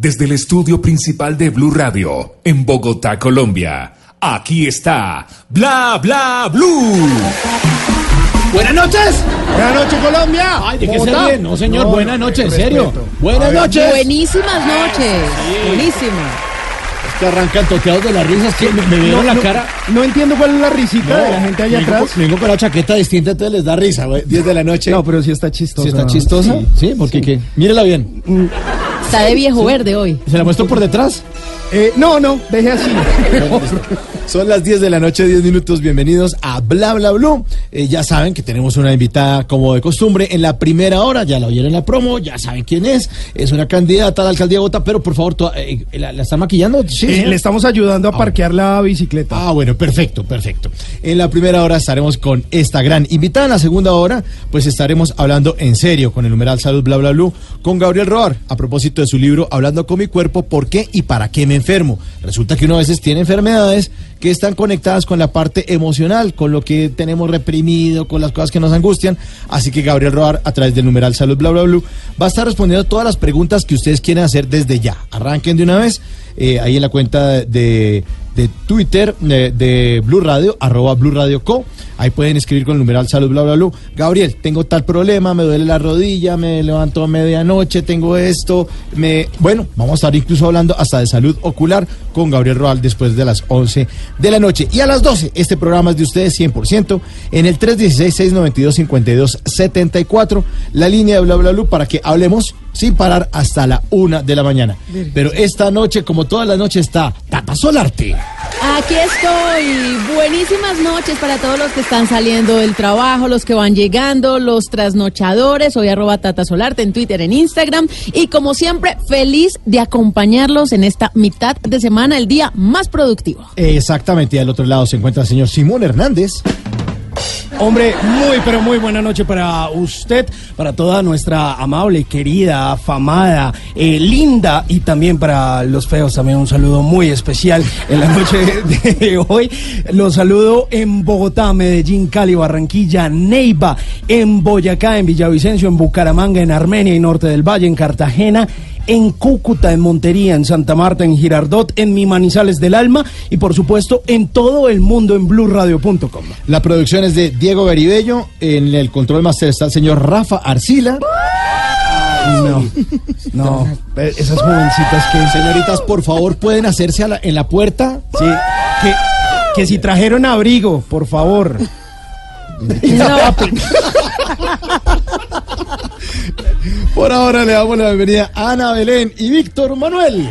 desde el estudio principal de Blue Radio, en Bogotá, Colombia. Aquí está Bla Bla Blue. Buenas noches. Buenas noches, Colombia. Ay, de que ¿Cómo ser está? bien. No, señor, No, buenas noches, en serio. Buenas noches. Buenísimas noches. Buenísimas. Es que arrancan toteados de las risas. que me, me vieron la no, cara. No entiendo cuál es la risita de la gente allá vengo, atrás. vengo con la chaqueta distinta, entonces les da risa, güey. 10 de la noche. No, pero sí está chistoso. ¿Sí está chistosa? Sí, porque qué. Mírela bien. Está de viejo verde hoy. ¿Se la muestro por detrás? Eh, no, no, deje así. Son las 10 de la noche, 10 minutos. Bienvenidos a Bla Bla Blue. Eh, ya saben que tenemos una invitada como de costumbre en la primera hora. Ya la oyeron en la promo, ya saben quién es. Es una candidata a la alcaldía de Bogotá, pero por favor, toda- eh, ¿la, la están maquillando? Sí, Eh, le estamos ayudando a parquear la bicicleta. Ah, bueno, perfecto, perfecto. En la primera hora estaremos con esta gran invitada. En la segunda hora, pues estaremos hablando en serio con el numeral Salud Bla Bla Blue con Gabriel Roar a propósito de su libro Hablando con mi cuerpo, ¿por qué y para qué me enfermo? Resulta que uno a veces tiene enfermedades que están conectadas con la parte emocional, con lo que tenemos reprimido, con las cosas que nos angustian. Así que Gabriel Roar, a través del numeral Salud Bla Bla Blue, va a estar respondiendo todas las preguntas que ustedes quieren hacer desde ya. Arranquen de una vez eh, ahí en la cuenta de, de Twitter eh, de Blue Radio, arroba Blue Radio Co. Ahí pueden escribir con el numeral salud, bla, bla, bla. Gabriel, tengo tal problema, me duele la rodilla, me levanto a medianoche, tengo esto, me... Bueno, vamos a estar incluso hablando hasta de salud ocular con Gabriel Roal después de las 11 de la noche. Y a las 12, este programa es de ustedes 100% en el 316-692-5274, la línea de bla, bla, bla, para que hablemos sin parar hasta la una de la mañana. Pero esta noche, como todas las noches, está Tata Solarte. Aquí estoy. Buenísimas noches para todos los que están saliendo del trabajo, los que van llegando, los trasnochadores. Soy arroba Tata Solarte en Twitter, en Instagram. Y como siempre, feliz de acompañarlos en esta mitad de semana, el día más productivo. Exactamente, y al otro lado se encuentra el señor Simón Hernández. Hombre, muy, pero muy buena noche para usted, para toda nuestra amable, querida, afamada, eh, linda y también para los feos también un saludo muy especial en la noche de hoy. Los saludo en Bogotá, Medellín, Cali, Barranquilla, Neiva, en Boyacá, en Villavicencio, en Bucaramanga, en Armenia y Norte del Valle, en Cartagena, en Cúcuta, en Montería, en Santa Marta, en Girardot, en Mi Manizales del Alma y por supuesto en todo el mundo en blueradio.com. La producción es de Diego Garibello. En el control master está el señor Rafa Arcila. No, no, esas jovencitas que... Señoritas, por favor, pueden hacerse a la- en la puerta. Sí, que, que si trajeron abrigo, por favor. Por ahora le damos la bienvenida a Ana Belén y Víctor Manuel.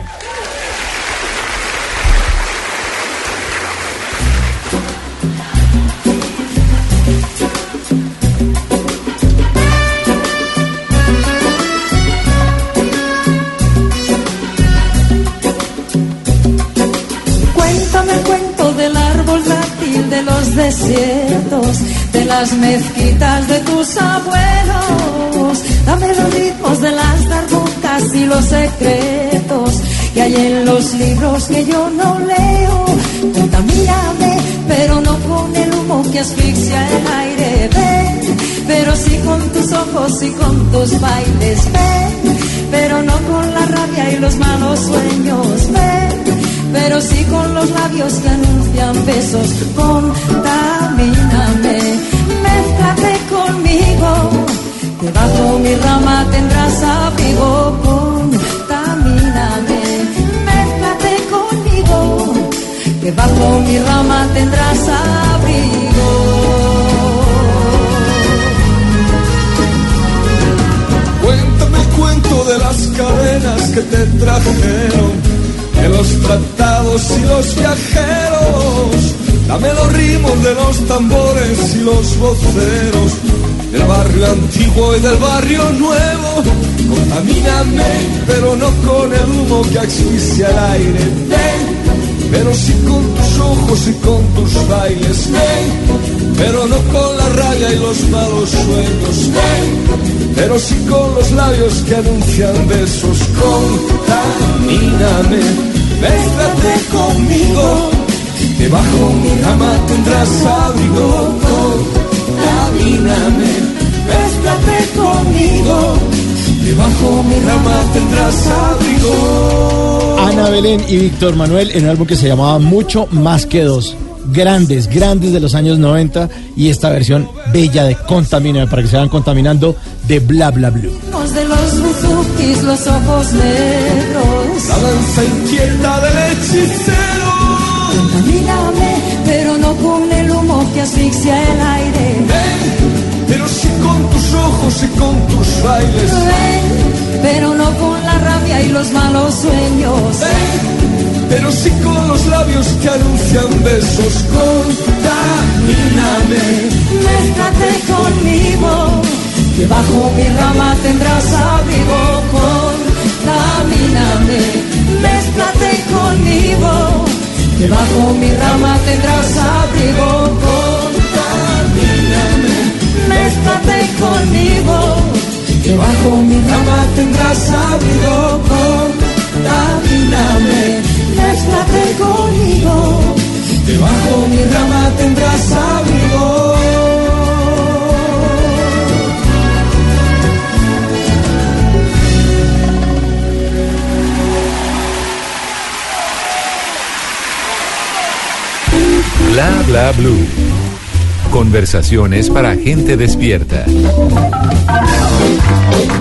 De los desiertos, de las mezquitas de tus abuelos. Dame los ritmos de las darbucas y los secretos que hay en los libros que yo no leo. Contamíname, pero no con el humo que asfixia el aire. Ven, pero sí con tus ojos y con tus bailes. Ven, pero no con la rabia y los malos sueños. Ven pero sí con los labios que anuncian besos. Contamíname, mézclate conmigo, debajo mi rama tendrás abrigo. Contamíname, mézclate conmigo, Debajo mi rama tendrás abrigo. Cuéntame el cuento de las cadenas que te trajeron, de los tratados y los viajeros. Dame los ritmos de los tambores y los voceros, del barrio antiguo y del barrio nuevo. Contamíname, pero no con el humo que asfixia el aire. Ven, pero sí con tus ojos y con tus bailes. Ven, pero no con la rabia y los malos sueños. Ven, pero sí con los labios que anuncian besos. Contamíname, mézclate conmigo. Debajo mi cama tendrás abrigo. Contamíname, mézclate conmigo. Debajo mi rama tendrás abrigo. Ana Belén y Víctor Manuel en un álbum que se llamaba Mucho Más que Dos. Grandes, grandes de los años 90 y esta versión bella de Contamina, para que se vayan contaminando de Bla Bla Blue. Los ojos negros. La danza inquieta del hechicero. Contamíname, pero no con el humo que asfixia el aire. Ven, pero sí con tus ojos y con tus bailes. Ven, pero no con la rabia y los malos sueños. Ven, pero sí con los labios que anuncian besos. Contamíname, Mézclate conmigo, debajo mi rama tendrás abrigo. Contamíname, mézclate conmigo, debajo mi rama tendrás abrigo. Contamíname, mézclate conmigo, debajo mi rama tendrás abrigo. Contamíname, mézclate conmigo. Debajo mi rama tendrás abrigo. Bla bla blue. Conversaciones para gente despierta.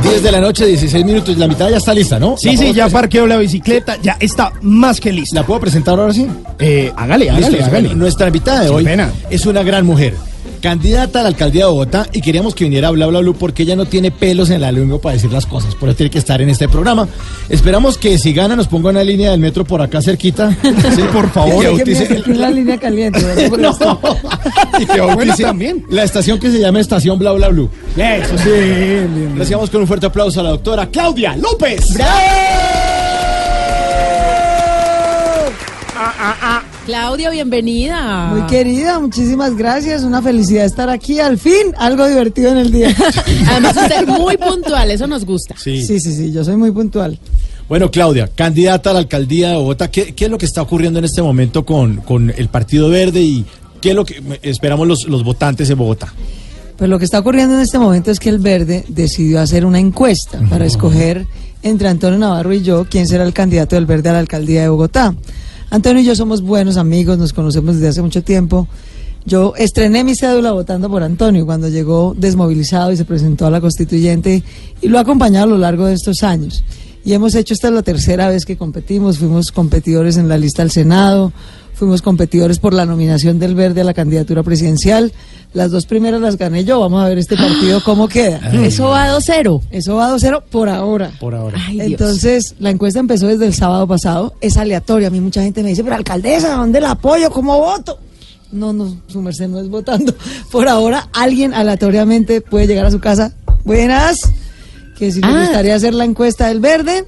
10 de la noche, 16 minutos. La mitad ya está lista, ¿no? Sí, ¿La sí, ya parqueó la bicicleta, ya está más que lista. ¿La puedo presentar ahora sí? Eh, hágale, hágale, Listo, hágale. Nuestra invitada de Sin hoy pena. es una gran mujer. Candidata a la alcaldía de Bogotá y queríamos que viniera a Bla Bla Blue porque ella no tiene pelos en la lengua para decir las cosas, por eso tiene que estar en este programa. Esperamos que si gana nos ponga una línea del metro por acá cerquita. Sí, por favor. Y que la línea caliente. ¿verdad? Por No. y que bautice Bueno, también. la estación que se llama Estación Bla Bla Blue. Eso sí. bien, bien. Recibamos con un fuerte aplauso a la doctora Claudia López. Claudia, bienvenida. Muy querida, muchísimas gracias. Una felicidad estar aquí. Al fin, algo divertido en el día. Además, usted muy puntual, eso nos gusta. Sí. Sí, sí, sí, yo soy muy puntual. Bueno, Claudia, candidata a la alcaldía de Bogotá, ¿qué, qué es lo que está ocurriendo en este momento con, con el Partido Verde y qué es lo que esperamos los, los votantes en Bogotá? Pues lo que está ocurriendo en este momento es que el Verde decidió hacer una encuesta para escoger entre Antonio Navarro y yo quién será el candidato del Verde a la alcaldía de Bogotá. Antonio y yo somos buenos amigos, nos conocemos desde hace mucho tiempo. Yo estrené mi cédula votando por Antonio cuando llegó desmovilizado y se presentó a la constituyente y lo ha acompañado a lo largo de estos años. Y hemos hecho, esta es la tercera vez que competimos, fuimos competidores en la lista al Senado, fuimos competidores por la nominación del Verde a la candidatura presidencial. Las dos primeras las gané yo, vamos a ver este partido cómo queda. Eso va 2-0. Eso va 2-0 por ahora. Por ahora. Ay. Entonces, la encuesta empezó desde el sábado pasado, es aleatoria. A mí mucha gente me dice, pero alcaldesa, ¿dónde la apoyo? ¿Cómo voto? No, no, su merced no es votando. Por ahora, alguien aleatoriamente puede llegar a su casa. Buenas, que si le Ah. gustaría hacer la encuesta del verde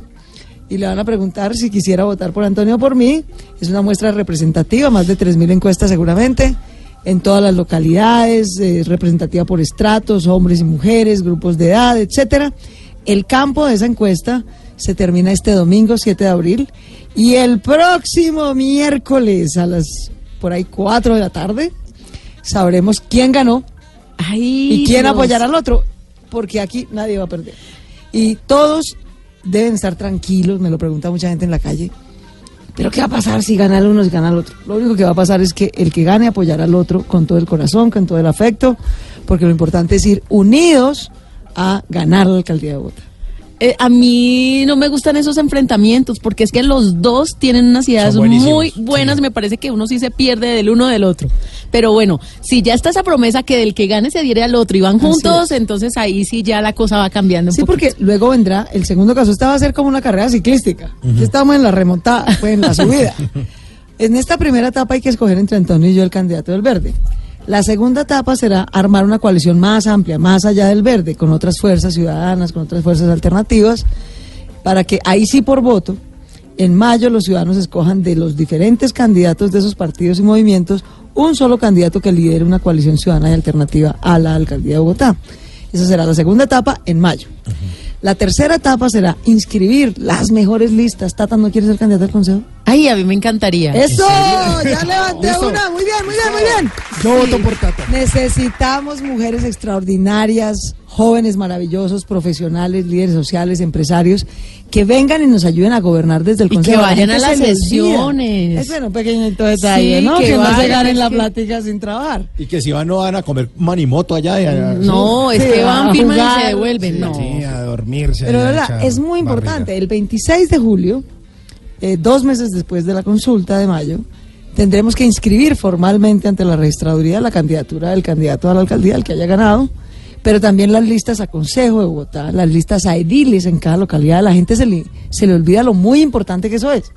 y le van a preguntar si quisiera votar por Antonio o por mí. Es una muestra representativa, más de 3.000 encuestas seguramente, en todas las localidades, eh, representativa por estratos, hombres y mujeres, grupos de edad, etcétera. El campo de esa encuesta se termina este domingo 7 de abril y el próximo miércoles a las por ahí 4 de la tarde sabremos quién ganó Ay, y quién Dios. apoyará al otro, porque aquí nadie va a perder. Y todos deben estar tranquilos, me lo pregunta mucha gente en la calle. Pero ¿qué va a pasar si gana el uno, si gana el otro? Lo único que va a pasar es que el que gane apoyará al otro con todo el corazón, con todo el afecto, porque lo importante es ir unidos a ganar la alcaldía de Bogotá. Eh, a mí no me gustan esos enfrentamientos porque es que los dos tienen unas ideas muy buenas. sí. Me parece que uno sí se pierde del uno del otro. Pero bueno, si ya está esa promesa que del que gane se diere al otro y van juntos, es. entonces ahí sí ya la cosa va cambiando un Sí, poquito. porque luego vendrá el segundo caso. Esta va a ser como una carrera ciclística. Aquí Estamos en la remontada, pues en la subida. en esta primera etapa hay que escoger entre Antonio y yo el candidato del verde. La segunda etapa será armar una coalición más amplia, más allá del verde, con otras fuerzas ciudadanas, con otras fuerzas alternativas, para que ahí sí por voto, en mayo los ciudadanos escojan de los diferentes candidatos de esos partidos y movimientos un solo candidato que lidere una coalición ciudadana y alternativa a la alcaldía de Bogotá. Esa será la segunda etapa en mayo. La tercera etapa será inscribir las mejores listas. Tata, ¿no quieres ser candidato al consejo? Ay, a mí me encantaría. ¡Eso! Ya levanté Listo. una. Muy bien, muy bien, muy bien. Yo voto por Tata. Necesitamos mujeres extraordinarias, jóvenes maravillosos, profesionales, líderes sociales, empresarios, que vengan y nos ayuden a gobernar desde el Y Consejo. que La vayan a las se sesiones. Es bueno, un pequeñito detalle, Sí, ¿no? que Que, no se ganen la que- plática sin trabajar. Y que si van no van a comer manimoto allá. y a- No, es Sí, que a van, firman y se devuelven. No. Sí, a dormirse. Pero allá, verdad, es muy barriga. importante. El 26 de julio, eh, dos meses después de la consulta de mayo, tendremos que inscribir formalmente ante la registraduría la candidatura del candidato a la alcaldía, el que haya ganado, pero también las listas a Consejo de Bogotá, las listas a ediles en cada localidad. La gente se le, se le olvida lo muy importante que eso es.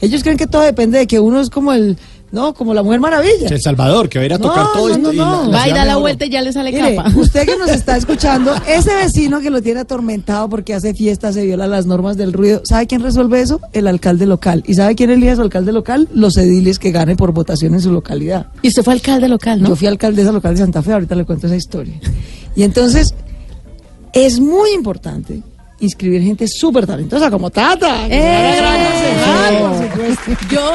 Ellos creen que todo depende de que uno es como el, no, como la Mujer Maravilla. El Salvador, que va a ir a tocar No, todo no, esto. no, y no. la Va da la vuelta y ya le sale Mire, capa. usted que nos está escuchando, ese vecino que lo tiene atormentado porque hace fiesta, se viola las normas del ruido, ¿sabe quién resuelve eso? El alcalde local. ¿Y sabe quién elige a su alcalde local? Los ediles que gane por votación en su localidad. Y usted fue alcalde local, ¿no? Yo fui alcaldesa local de Santa Fe, ahorita le cuento esa historia. Y entonces, es muy importante inscribir gente súper talentosa como Tata. ¡Eh! ahora será concejal, por supuesto. Yo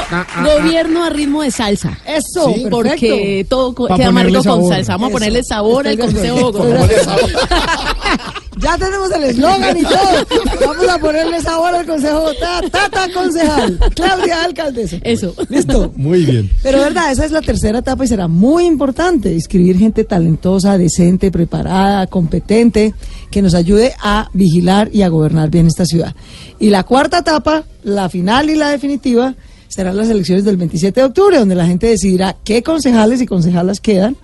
gobierno a ritmo de salsa. Eso, Sí, Porque todo queda rico con sabor. salsa. Vamos a Eso. ponerle sabor al Estoy Consejo Ya tenemos el eslogan y todo. Vamos a ponerle sabor al Consejo Bogotá. Tata concejal. Claudia alcaldesa. Eso. Listo. Muy bien. Pero verdad, esa es la tercera etapa y será muy importante inscribir gente talentosa, decente, preparada, competente, que nos ayude a vigilar y a gobernar bien esta ciudad. Y la cuarta etapa, la final y la definitiva, serán las elecciones del 27 de octubre, donde la gente decidirá qué concejales y concejalas quedan,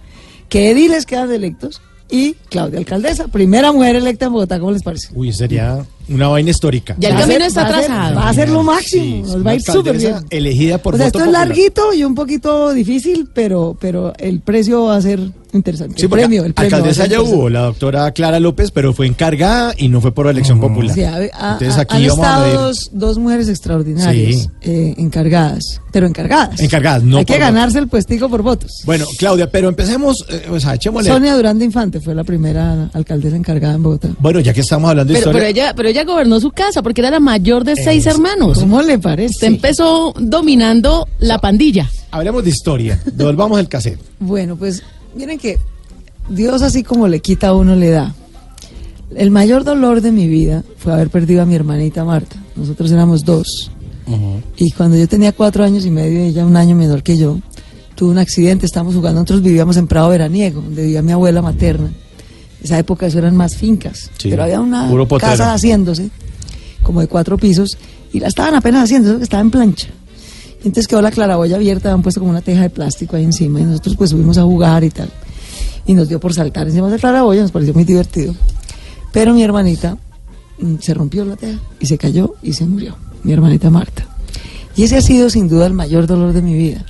qué ediles quedan electos y Claudia Alcaldesa, primera mujer electa en Bogotá, ¿cómo les parece? Uy, sería una vaina histórica. Ya el Va a camino ser- está va ser- trazado. Va a ser lo Sí, máximo, nos va a ir súper bien. Elegida por o sea, voto esto es larguito y un poquito difícil, pero, pero el precio va a ser interesante. Sí, el premio, el premio. alcaldesa ya hubo, la doctora Clara López, pero fue encargada y no fue por elección popular. Sí, Entonces aquí han vamos a estado ver. dos, dos mujeres extraordinarias Sí. eh, encargadas, pero encargadas. Encargadas, no Hay que ganarse el puestico por votos. Bueno, Claudia, pero empecemos, eh, o sea, echémosle. Sonia Durán de Infante fue la primera alcaldesa encargada en Bogotá. Bueno, ya que estamos hablando de Pero, historia. pero ella, pero ella gobernó su casa porque era la mayor de seis Es- hermanos. ¿Cómo le parece? Usted empezó dominando la pandilla. Hablemos de historia. Devolvamos el cassette. Bueno, pues miren que Dios así como le quita a uno le da. El mayor dolor de mi vida fue haber perdido a mi hermanita Marta. Nosotros éramos dos. Y cuando yo tenía cuatro años y medio, ella un año menor que yo, tuvo un accidente, estábamos jugando, nosotros vivíamos en Prado Veraniego, donde vivía mi abuela materna. Esa época eso eran más fincas, Sí, pero había una casa haciéndose, como de cuatro pisos, y la estaban apenas haciendo, eso que estaba en plancha. Y entonces quedó la claraboya abierta, habían puesto como una teja de plástico ahí encima, y nosotros pues subimos a jugar y tal. Y nos dio por saltar encima de la claraboya, nos pareció muy divertido. Pero mi hermanita mm, se rompió la teja y se cayó y se murió, mi hermanita Marta. Y ese ha sido sin duda el mayor dolor de mi vida.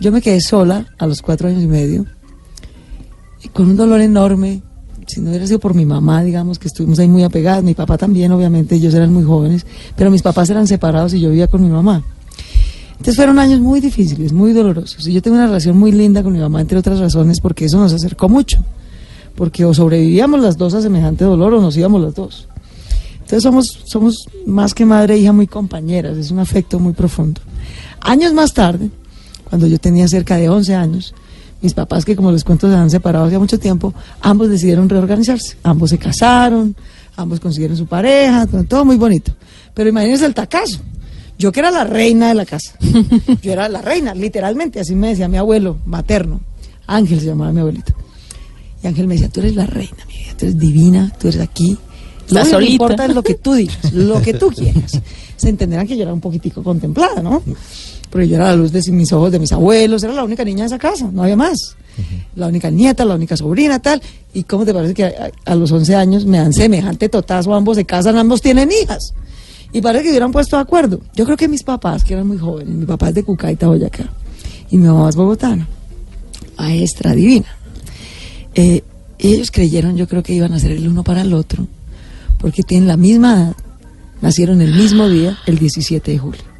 Yo me quedé sola a los cuatro años y medio, y con un dolor enorme. Si no hubiera sido por mi mamá, digamos que estuvimos ahí muy apegadas, mi papá también, obviamente, ellos eran muy jóvenes, pero mis papás eran separados y yo vivía con mi mamá. Entonces fueron años muy difíciles, muy dolorosos. Y yo tengo una relación muy linda con mi mamá, entre otras razones, porque eso nos acercó mucho. Porque o sobrevivíamos las dos a semejante dolor o nos íbamos las dos. Entonces somos, somos más que madre e hija muy compañeras, es un afecto muy profundo. Años más tarde, cuando yo tenía cerca de 11 años, mis papás, que como les cuento se han separado hace mucho tiempo, ambos decidieron reorganizarse. Ambos se casaron, ambos consiguieron su pareja, todo- muy bonito. Pero imagínense el tacazo. Yo que era la reina de la casa. Yo era la reina, literalmente, así me decía mi abuelo materno. Ángel se llamaba mi abuelito. Y Ángel me decía, tú eres la reina, mi vida, tú eres divina, tú eres aquí, Lo único que importa es lo que tú digas, lo que tú quieras. Se entenderán que yo era un poquitico contemplada, ¿no? Porque yo era la luz de mis ojos de mis abuelos, era la única niña de esa casa, no había más. La única nieta, la única sobrina, tal. ¿Y cómo te parece que a, a los 11 años me dan semejante totazo? Ambos se casan, ambos tienen hijas. Y parece que hubieran puesto de acuerdo. Yo creo que mis papás, que eran muy jóvenes, mi papá es de Cucaita, Boyacá, y mi mamá es bogotana, maestra divina. Eh, ellos creyeron, yo creo que iban a ser el uno para el otro, porque tienen la misma edad, nacieron el mismo día, el 17 de julio.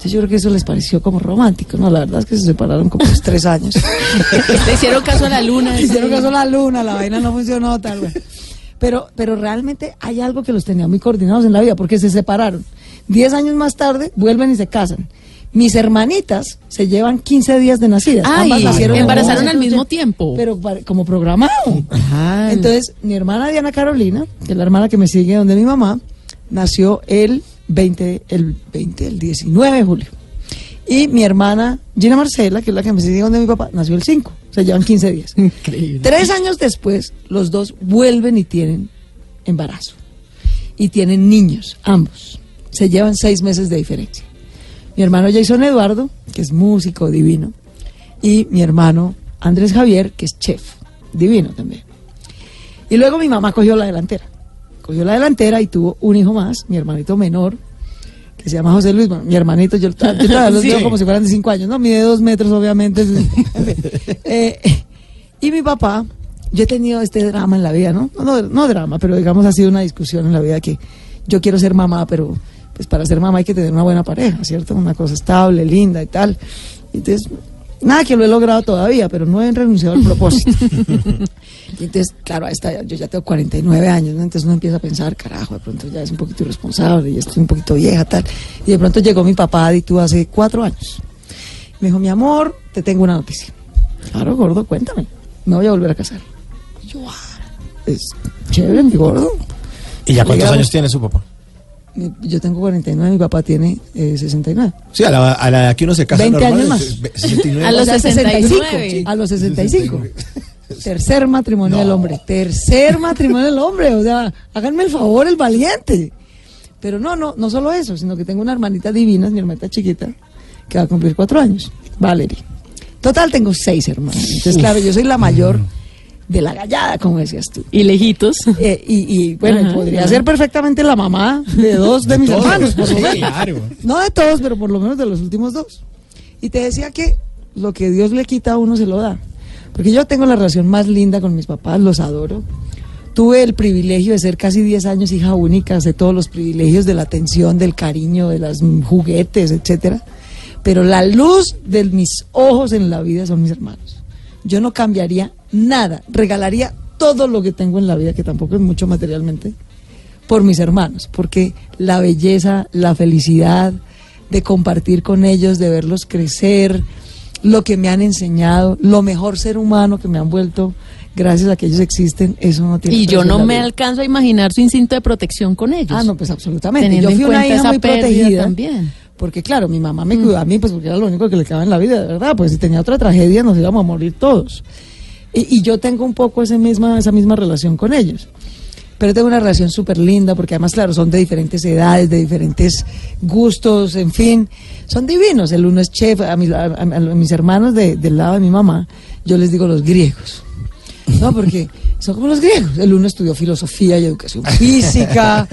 Entonces yo creo que eso les pareció como romántico, ¿no? La verdad es que se separaron como unos tres años. Le hicieron caso a la luna. Le hicieron caso a la luna, la vaina no funcionó, tal vez. Pero, pero realmente hay algo que los tenía muy coordinados en la vida, porque se separaron. Diez años más tarde, vuelven y se casan. Mis hermanitas se llevan 15 días de nacidas. Ay, Ambas nacieron embarazaron al mismo tiempo. Pero como programado. Entonces, mi hermana Diana Carolina, que es la hermana que me sigue donde mi mamá, nació el 20, el 20, el 19 de julio. Y mi hermana Gina Marcela, que es la que me sigue donde mi papá, nació el 5. Se llevan 15 días. Tres años después, los dos vuelven y tienen embarazo. Y tienen niños, ambos. Se llevan seis meses de diferencia. Mi hermano Jason Eduardo, que es músico divino. Y mi hermano Andrés Javier, que es chef, divino también. Y luego mi mamá cogió la delantera. Cogió la delantera y tuvo un hijo más, mi hermanito menor, que se llama José Luis. Bueno, mi hermanito, yo, yo todavía los Sí. veo como si fueran de cinco años, ¿no? Mide dos metros, obviamente. Eh, y mi papá, yo he tenido este drama en la vida, ¿no? No, no, no drama, pero digamos ha sido una discusión en la vida que yo quiero ser mamá, pero pues para ser mamá hay que tener una buena pareja, ¿cierto? Una cosa estable, linda y tal. Entonces, nada que lo he logrado todavía, pero no he renunciado al propósito. Y entonces, claro, a esta, yo ya tengo 49 años, ¿no? Entonces uno empieza a pensar, carajo, de pronto ya es un poquito irresponsable, ya estoy un poquito vieja, tal. Y de pronto llegó mi papá, y tú hace cuatro años. Me dijo, mi amor, te tengo una noticia. Claro, gordo, cuéntame. Me voy a volver a casar. Y yo, ah, es chévere, mi gordo. ¿Y ya cuántos años tiene su papá? Mi- Yo tengo 49, mi papá tiene eh, 69. Sí, a la, a la edad que uno se casa 20 normal, años más. es- es- 69. A los O sea, 65. A los 65. Tercer matrimonio del hombre. Tercer matrimonio del hombre. O sea, háganme el favor, el valiente. Pero no, no, no solo eso, sino que tengo una hermanita divina, mi hermanita chiquita, que va a cumplir cuatro años, Valerie. Total, tengo seis hermanos. Entonces, claro, yo soy la mayor de la gallada, como decías tú. Y lejitos. Eh, y, y, bueno, Ajá, podría ajá. ser perfectamente la mamá de dos de, mis todos. hermanos, por lo Sí, menos. claro. No de todos, pero por lo menos de los últimos dos. Y te decía que lo que Dios le quita a uno se lo da. Porque yo tengo la relación más linda con mis papás, los adoro. Tuve el privilegio de ser casi 10 años hija única, de todos los privilegios de la atención, del cariño, de los juguetes, etcétera. Pero la luz de mis ojos en la vida son mis hermanos. Yo no cambiaría nada, regalaría todo lo que tengo en la vida, que tampoco es mucho materialmente, por mis hermanos, porque la belleza, la felicidad de compartir con ellos, de verlos crecer, lo que me han enseñado, lo mejor ser humano que me han vuelto gracias a que ellos existen, eso no tiene Y yo no me vida. alcanzo a imaginar su instinto de protección con ellos. Ah, no, pues absolutamente. Teniendo Yo en fui una hija muy protegida. también. Porque claro, mi mamá me cuidó a mí, pues porque era lo único que le quedaba en la vida, de verdad. Pues si tenía otra tragedia nos íbamos a morir todos. Y, y yo tengo un poco ese misma, esa misma relación con ellos. Pero tengo una relación súper linda porque además, claro, son de diferentes edades, de diferentes gustos, en fin. Son divinos. El uno es chef, a mis, a- mis hermanos de- del lado de mi mamá, yo les digo los griegos. No, porque son como los griegos. El uno estudió filosofía y educación física,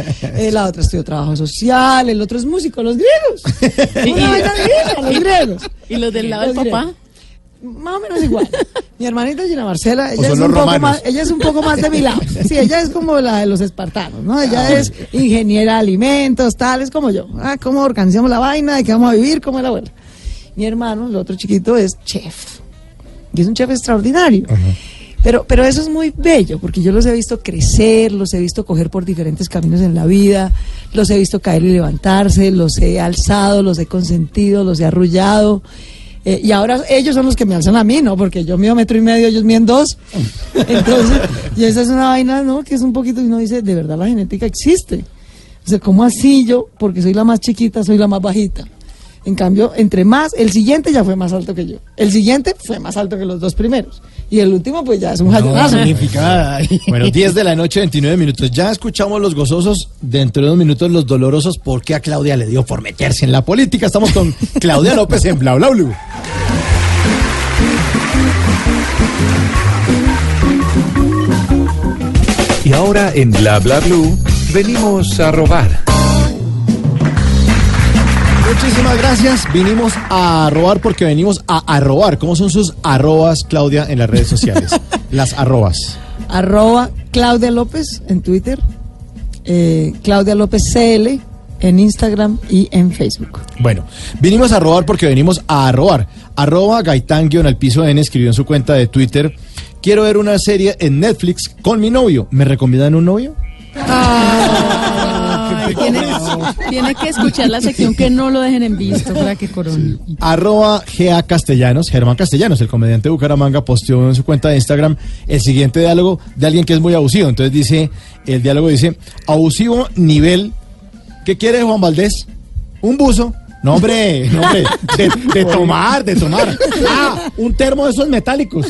la otra estudió trabajo social, el otro es músico, los griegos. Una divina, los griegos. ¿Y los del lado del papá? Más o menos igual. Mi hermanita Gina Marcela, ella es, un poco más, ella es un poco más de mi lado. Sí, ella es como la de los espartanos, ¿no? Ella es ingeniera de alimentos, tal, es como yo. Ah, ¿Cómo organizamos la vaina? ¿De qué vamos a vivir? ¿Cómo es la abuela? Mi hermano, el otro chiquito, es chef. Y es un chef extraordinario. Pero, pero eso es muy bello, porque yo los he visto crecer, los he visto coger por diferentes caminos en la vida, los he visto caer y levantarse, los he alzado, los he consentido, los he arrullado. Eh, y ahora ellos son los que me alzan a mí, ¿no? Porque yo mido metro y medio, ellos miden dos. Entonces, y esa es una vaina, ¿no? Que es un poquito, y uno dice, de verdad la genética existe. O sea, ¿cómo así yo? Porque soy la más chiquita, soy la más bajita. En cambio, entre más, el siguiente ya fue más alto que yo. El siguiente fue más alto que los dos primeros. Y el último, pues ya es un. Magnificada. Bueno, 10 de la noche, 29 minutos. Ya escuchamos los gozosos, dentro de unos minutos los dolorosos, porque a Claudia le dio por meterse en la política. Estamos con Claudia López en Bla Bla Blue. Y ahora en Bla Bla Blue venimos a robar. Muchísimas gracias. Vinimos a robar porque venimos a arrobar. ¿Cómo son sus arrobas, Claudia, en las redes sociales? Las arrobas. Arroba Claudia López en Twitter, eh, Claudia López CL en Instagram y en Facebook. Bueno, vinimos a robar porque venimos a robar. Arroba Gaitán guion al piso N escribió en su cuenta de Twitter. Quiero ver una serie en Netflix con mi novio. ¿Me recomiendan un novio? Ay, tiene, tiene que escuchar la sección que no lo dejen en visto para que corone. Arroba GA Castellanos, Germán Castellanos, el comediante de Bucaramanga, posteó en su cuenta de Instagram el siguiente diálogo de alguien que es muy abusivo. Entonces dice, el diálogo dice, abusivo nivel, ¿qué quiere Juan Valdés? ¿Un buzo? No, hombre, no, hombre, de, de tomar, de tomar. Ah, un termo de esos metálicos.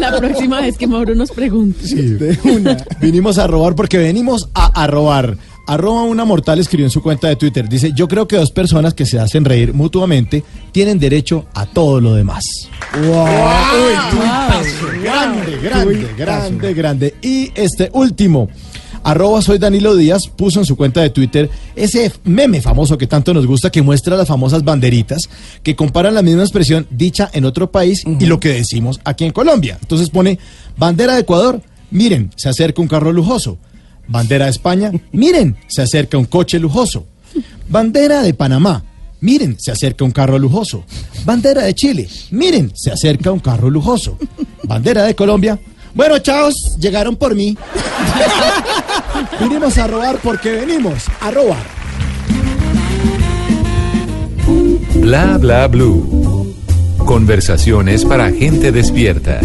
La próxima vez que Mauro nos pregunte. de una. Vinimos a robar porque venimos a, a robar. Arroba una mortal escribió en su cuenta de Twitter. Dice, yo creo que dos personas que se hacen reír mutuamente tienen derecho a todo lo demás. Grande, grande, grande, grande. Y este último, arroba soy Danilo Díaz, puso en su cuenta de Twitter ese meme famoso que tanto nos gusta que muestra las famosas banderitas que comparan la misma expresión dicha en otro país y lo que decimos aquí en Colombia. Entonces pone bandera de Ecuador, miren, se acerca un carro lujoso. Bandera de España, miren, se acerca un coche lujoso. Bandera de Panamá, miren, se acerca un carro lujoso. Bandera de Chile, miren, se acerca un carro lujoso. Bandera de Colombia, bueno, chavos, llegaron por mí. Vinimos a robar porque venimos a robar. Bla Bla Blue. Conversaciones para gente despierta.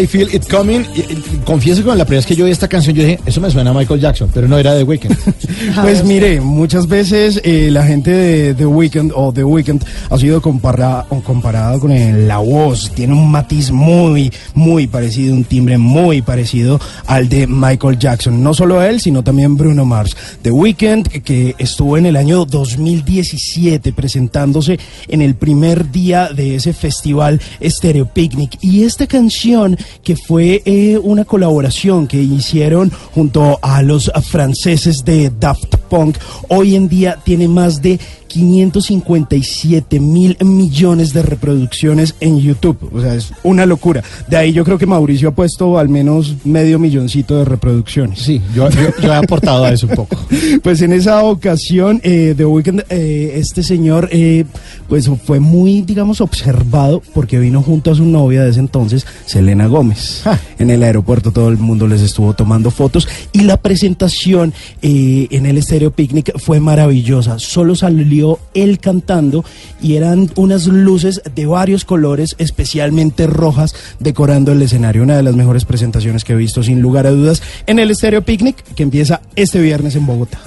I feel it coming. Y- y- Confieso que con la primera vez que yo oí esta canción, yo dije, eso me suena a Michael Jackson, pero no era de Weekend. Pues mire, muchas veces eh, la gente de The Weeknd o The Weeknd ha sido compara o comparado con el- la voz. Tiene un matiz muy, muy parecido, un timbre muy parecido al de Michael Jackson. No solo él, sino también Bruno Mars. The Weeknd, que estuvo en el año 2017 presentándose en el primer día de ese festival Stereo Picnic. Y esta canción, que fue eh, una colaboración que hicieron junto a los franceses de Daft Punk, hoy en día tiene más de 557 mil millones de reproducciones en YouTube. O sea, es una locura. De ahí yo creo que Mauricio ha puesto al menos medio milloncito de reproducciones. Sí, yo, yo- yo he aportado a eso un poco. Pues en esa ocasión, eh, The Weeknd, eh, este señor, eh, pues fue muy, digamos, observado porque vino junto a su novia de ese entonces, Selena Gómez. En el aeropuerto todo el mundo les estuvo tomando fotos y la presentación eh, en el Stereo Picnic fue maravillosa. Solo salió él cantando y eran unas luces de varios colores, especialmente rojas, decorando el escenario. Una de las mejores presentaciones que he visto, sin lugar a dudas, en el Estéreo Picnic, que empieza este viernes en Bogotá.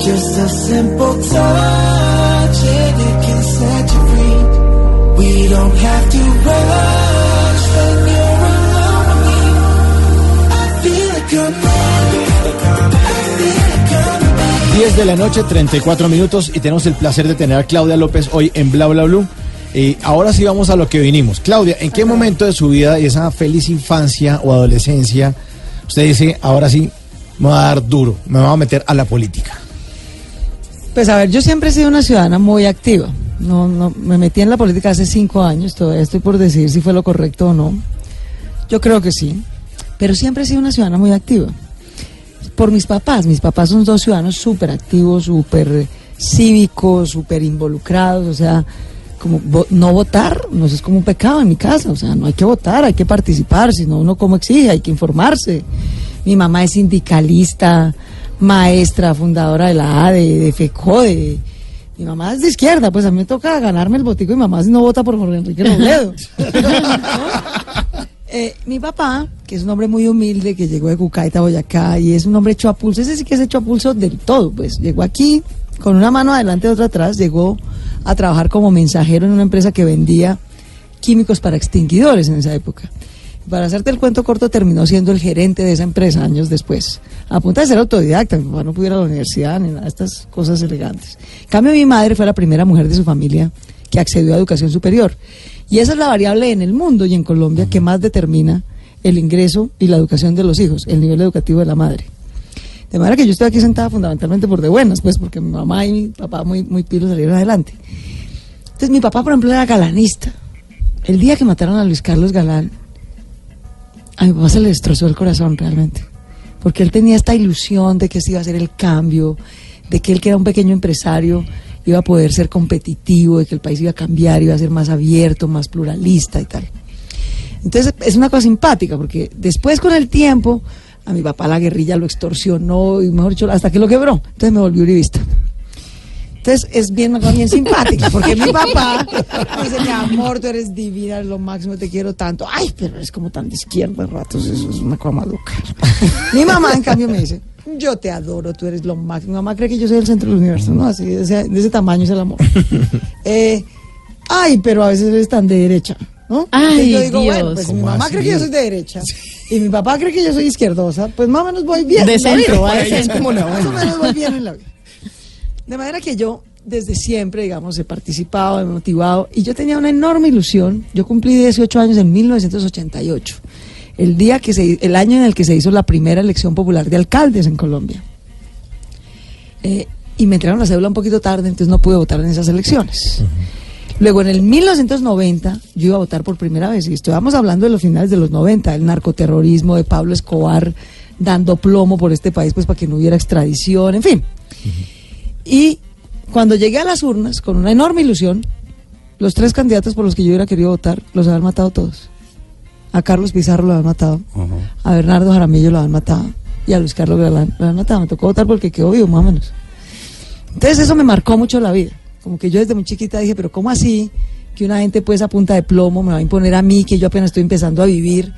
Just a simple don't have to rush when you're alone with me. I feel it coming. I feel it coming. 10 de la noche, 34 minutos y tenemos el placer de tener a Claudia López hoy en Bla Bla Blue. Y ahora sí vamos a lo que vinimos. Claudia, ¿en qué momento de su vida y esa feliz infancia o adolescencia usted dice, ahora sí, me va a dar duro, me va a meter a la política? Pues a ver, yo siempre he sido una ciudadana muy activa. No, no, me metí en la política hace cinco años, todavía estoy por decir si fue lo correcto o no. Yo creo que sí, pero siempre he sido una ciudadana muy activa. Por mis papás, mis papás son dos ciudadanos súper activos, súper cívicos, súper involucrados, o sea, como no votar no es como un pecado en mi casa, o sea, no hay que votar, hay que participar, sino uno como exige, hay que informarse. Mi mamá es sindicalista, maestra, fundadora de la ADE, de FECODE. Mi mamá es de izquierda, pues a mí me toca ganarme el botico y mi mamá si no vota por Jorge Enrique Robledo. Eh, mi papá, que es un hombre muy humilde, que llegó de Cucaita, Boyacá, y es un hombre hecho a pulso, ese sí que es hecho a pulso del todo, pues llegó aquí con una mano adelante y otra atrás, llegó a trabajar como mensajero en una empresa que vendía químicos para extinguidores en esa época. Para hacerte el cuento corto, terminó siendo el gerente de esa empresa años después. A punta de ser autodidacta, mi papá no pudiera la universidad ni nada estas cosas elegantes. En cambio, mi madre fue la primera mujer de su familia que accedió a educación superior. Y esa es la variable en el mundo y en Colombia que más determina el ingreso y la educación de los hijos, el nivel educativo de la madre. De manera que yo estoy aquí sentada fundamentalmente por de buenas, pues porque mi mamá y mi papá muy, muy pilos salieron adelante. Entonces mi papá, por ejemplo, era galanista. El día que mataron a Luis Carlos Galán, a mi papá se le destrozó el corazón realmente. Porque él tenía esta ilusión de que ese iba a ser el cambio, de que él que era un pequeño empresario iba a poder ser competitivo, de que el país iba a cambiar, iba a ser más abierto, más pluralista y tal. Entonces es una cosa simpática, porque después con el tiempo a mi papá la guerrilla lo extorsionó y mejor dicho, hasta que lo quebró. Entonces me volvió uribista. Entonces es bien, bien simpática, porque mi papá me dice, mi amor, tú eres divina, eres lo máximo, te quiero tanto. Ay, pero eres como tan de izquierda ratos, eso es una cosa maluca. Mi mamá, en cambio, me dice, yo te adoro, tú eres lo máximo. Mi mamá cree que yo soy el centro del universo, ¿no? Así, de ese, de ese tamaño es el amor. Eh, ay, pero a veces eres tan de derecha, ¿no? Ay, y yo digo, Dios. bueno, pues mi ¿Cómo mamá así? cree que yo soy de derecha y mi papá cree que yo soy izquierdosa, pues más o menos voy bien. De centro, va de centro. Como la Más o menos voy bien en la vida. De manera que yo desde siempre, digamos, he participado, he motivado y yo tenía una enorme ilusión. Yo cumplí 18 años en 1988, el día que se, el año en el que se hizo la primera elección popular de alcaldes en Colombia. Eh, y me entregaron la cédula un poquito tarde, entonces no pude votar en esas elecciones. Luego, en el 1990, yo iba a votar por primera vez, y estábamos hablando de los finales de los 90, el narcoterrorismo de Pablo Escobar dando plomo por este país, pues para que no hubiera extradición, en fin. Y cuando llegué a las urnas, con una enorme ilusión, los tres candidatos por los que yo hubiera querido votar, los habían matado todos. A Carlos Pizarro lo habían matado, a Bernardo Jaramillo lo habían matado, y a Luis Carlos Galán lo habían matado. Me tocó votar porque quedó vivo, más o menos. Entonces eso me marcó mucho la vida. Como que yo desde muy chiquita dije, pero ¿cómo así que una gente pues a punta de plomo me va a imponer a mí, que yo apenas estoy empezando a vivir?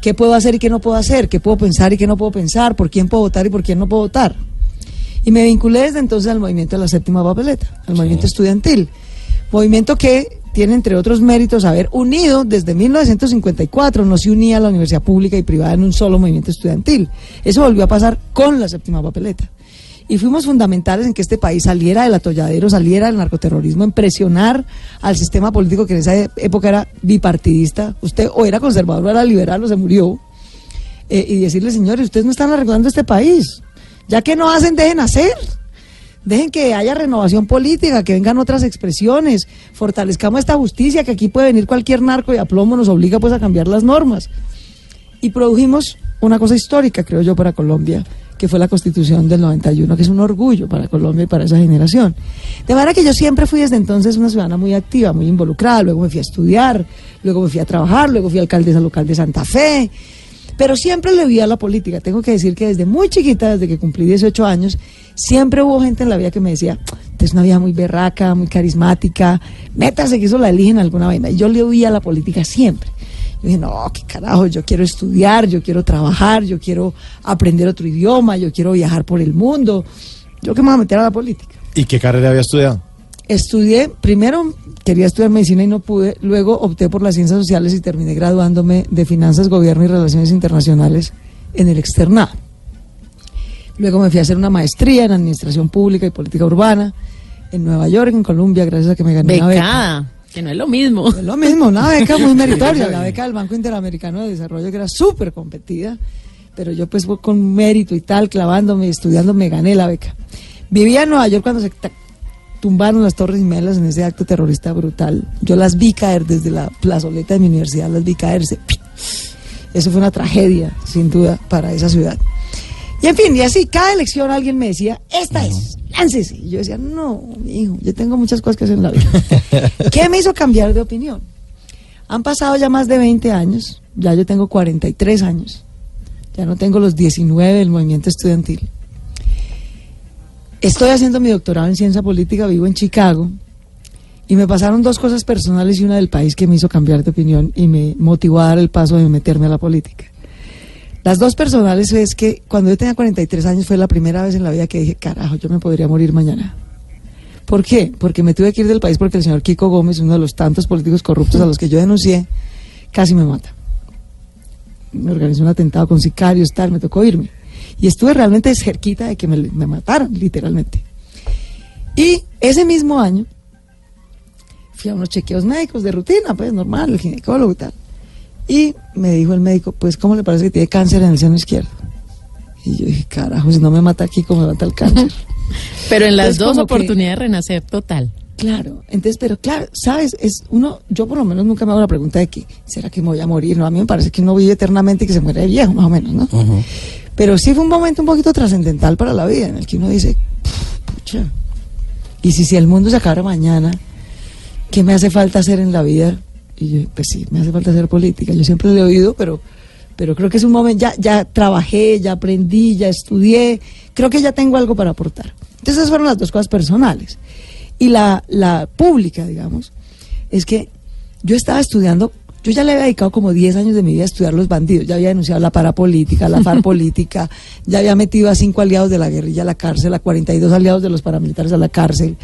¿Qué puedo hacer y qué no puedo hacer? ¿Qué puedo pensar y qué no puedo pensar? ¿Por quién puedo votar y por quién no puedo votar? Y me vinculé desde entonces al movimiento de la séptima papeleta, al movimiento estudiantil. Movimiento que tiene, entre otros méritos, haber unido desde 1954, no se unía la universidad pública y privada en un solo movimiento estudiantil. Eso volvió a pasar con la séptima papeleta. Y fuimos fundamentales en que este país saliera del atolladero, saliera del narcoterrorismo, en presionar al sistema político que en esa época era bipartidista. Usted o era conservador o era liberal o se murió. Eh, y decirle, señores, ustedes no están arreglando este país. Ya que no hacen, dejen hacer. Dejen que haya renovación política, que vengan otras expresiones, fortalezcamos esta justicia, que aquí puede venir cualquier narco y a plomo nos obliga pues a cambiar las normas. Y produjimos una cosa histórica, creo yo, para Colombia, que fue la constitución del 91, que es un orgullo para Colombia y para esa generación. De manera que yo siempre fui desde entonces una ciudadana muy activa, muy involucrada, luego me fui a estudiar, luego me fui a trabajar, luego fui alcaldesa local de Santa Fe, pero siempre le vi a la política. Tengo que decir que desde muy chiquita, desde que cumplí 18 años, siempre hubo gente en la vida que me decía, es una vida muy berraca, muy carismática, métase que eso la eligen alguna vaina. Y yo le oía a la política siempre. Yo dije, no, qué carajo, yo quiero estudiar, yo quiero trabajar, yo quiero aprender otro idioma, yo quiero viajar por el mundo. Yo que me voy a meter a la política. ¿Y qué carrera había estudiado? Estudié, primero quería estudiar medicina y no pude, luego opté por las ciencias sociales y terminé graduándome de finanzas, gobierno y relaciones internacionales en el externado. Luego me fui a hacer una maestría en administración pública y política urbana en Nueva York, en Colombia, gracias a que me gané una beca. Becada, que no es lo mismo. Es lo mismo, una beca muy meritoria, la beca del Banco Interamericano de Desarrollo que era súper competida, pero yo pues con mérito y tal, clavándome, estudiando, me gané la beca. Vivía en Nueva York cuando se tumbaron las Torres Gemelas en ese acto terrorista brutal. Yo las vi caer desde la plazoleta de mi universidad, las vi caerse. Eso fue una tragedia, sin duda, para esa ciudad. Y en fin, y así, cada elección alguien me decía, esta es, láncese. Y yo decía, no, mi hijo, yo tengo muchas cosas que hacer en la vida. ¿Qué me hizo cambiar de opinión? Han pasado ya más de 20 años, ya yo tengo 43 años, ya no tengo los 19 del movimiento estudiantil. Estoy haciendo mi doctorado en ciencia política, vivo en Chicago, y me pasaron dos cosas personales y una del país que me hizo cambiar de opinión y me motivó a dar el paso de meterme a la política. Las dos personales es que cuando yo tenía 43 años fue la primera vez en la vida que dije, carajo, yo me podría morir mañana. ¿Por qué? Porque me tuve que ir del país porque el señor Kiko Gómez, uno de los tantos políticos corruptos a los que yo denuncié, casi me mata. Me organizó un atentado con sicarios, tal, me tocó irme. Y estuve realmente cerquita de que me, me mataran, literalmente. Y ese mismo año fui a unos chequeos médicos de rutina, pues normal, el ginecólogo y tal. Y me dijo el médico, pues, ¿cómo le parece que tiene cáncer en el seno izquierdo? Y yo dije, carajo, si no me mata aquí, ¿cómo me mata el cáncer? Pero en las Entonces, dos oportunidades de renacer total. Claro, entonces, pero claro, sabes, es uno, yo por lo menos nunca me hago la pregunta de que, ¿será que me voy a morir? No, a mí me parece que uno vive eternamente y que se muere de viejo, más o menos, ¿no? Pero sí fue un momento un poquito trascendental para la vida, en el que uno dice, pucha, y si, si el mundo se acabara mañana, ¿qué me hace falta hacer en la vida? Y yo, pues sí, me hace falta hacer política. Yo siempre lo he oído, pero, pero creo que es un momento, ya, ya trabajé, ya aprendí, ya estudié, creo que ya tengo algo para aportar. Entonces esas fueron las dos cosas personales. Y la, la pública, digamos, es que yo estaba estudiando, yo ya le había dedicado como 10 años de mi vida a estudiar los bandidos, ya había denunciado la parapolítica, la FARC política, ya había metido a cinco aliados de la guerrilla a la cárcel, a 42 aliados de los paramilitares a la cárcel.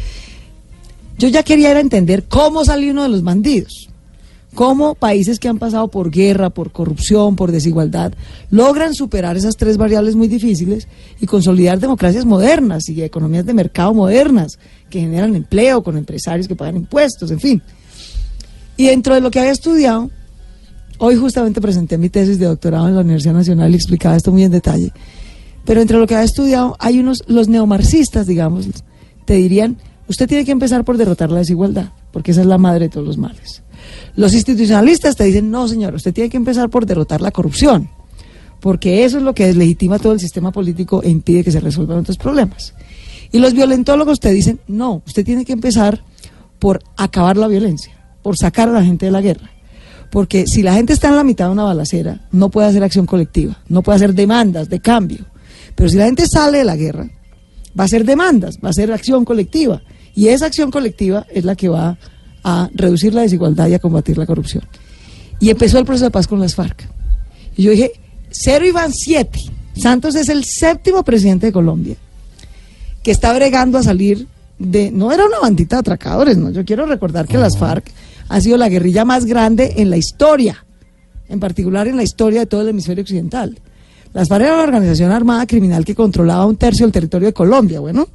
Yo ya quería era entender cómo salió uno de los bandidos, cómo países que han pasado por guerra, por corrupción, por desigualdad, logran superar esas tres variables muy difíciles y consolidar democracias modernas y economías de mercado modernas que generan empleo con empresarios que pagan impuestos, en fin. Y dentro de lo que había estudiado, hoy justamente presenté mi tesis de doctorado en la Universidad Nacional y explicaba esto muy en detalle. Pero entre lo que había estudiado, hay unos, los neomarxistas, digamos, te dirían, usted tiene que empezar por derrotar la desigualdad, porque esa es la madre de todos los males. Los institucionalistas te dicen, no, señor, usted tiene que empezar por derrotar la corrupción, porque eso es lo que deslegitima todo el sistema político e impide que se resuelvan otros problemas. Y los violentólogos te dicen, no, usted tiene que empezar por acabar la violencia, por sacar a la gente de la guerra. Porque si la gente está en la mitad de una balacera, no puede hacer acción colectiva, no puede hacer demandas de cambio. Pero si la gente sale de la guerra, va a hacer demandas, va a hacer acción colectiva. Y esa acción colectiva es la que va a reducir la desigualdad y a combatir la corrupción. Y empezó el proceso de paz con las FARC. Y yo dije, cero y van siete. Santos es el séptimo presidente de Colombia que está bregando a salir de... No era una bandita de atracadores, ¿no? Yo quiero recordar que las FARC ha sido la guerrilla más grande en la historia, en particular en la historia de todo el hemisferio occidental. Las FARC era una organización armada criminal que controlaba un tercio del territorio de Colombia, bueno,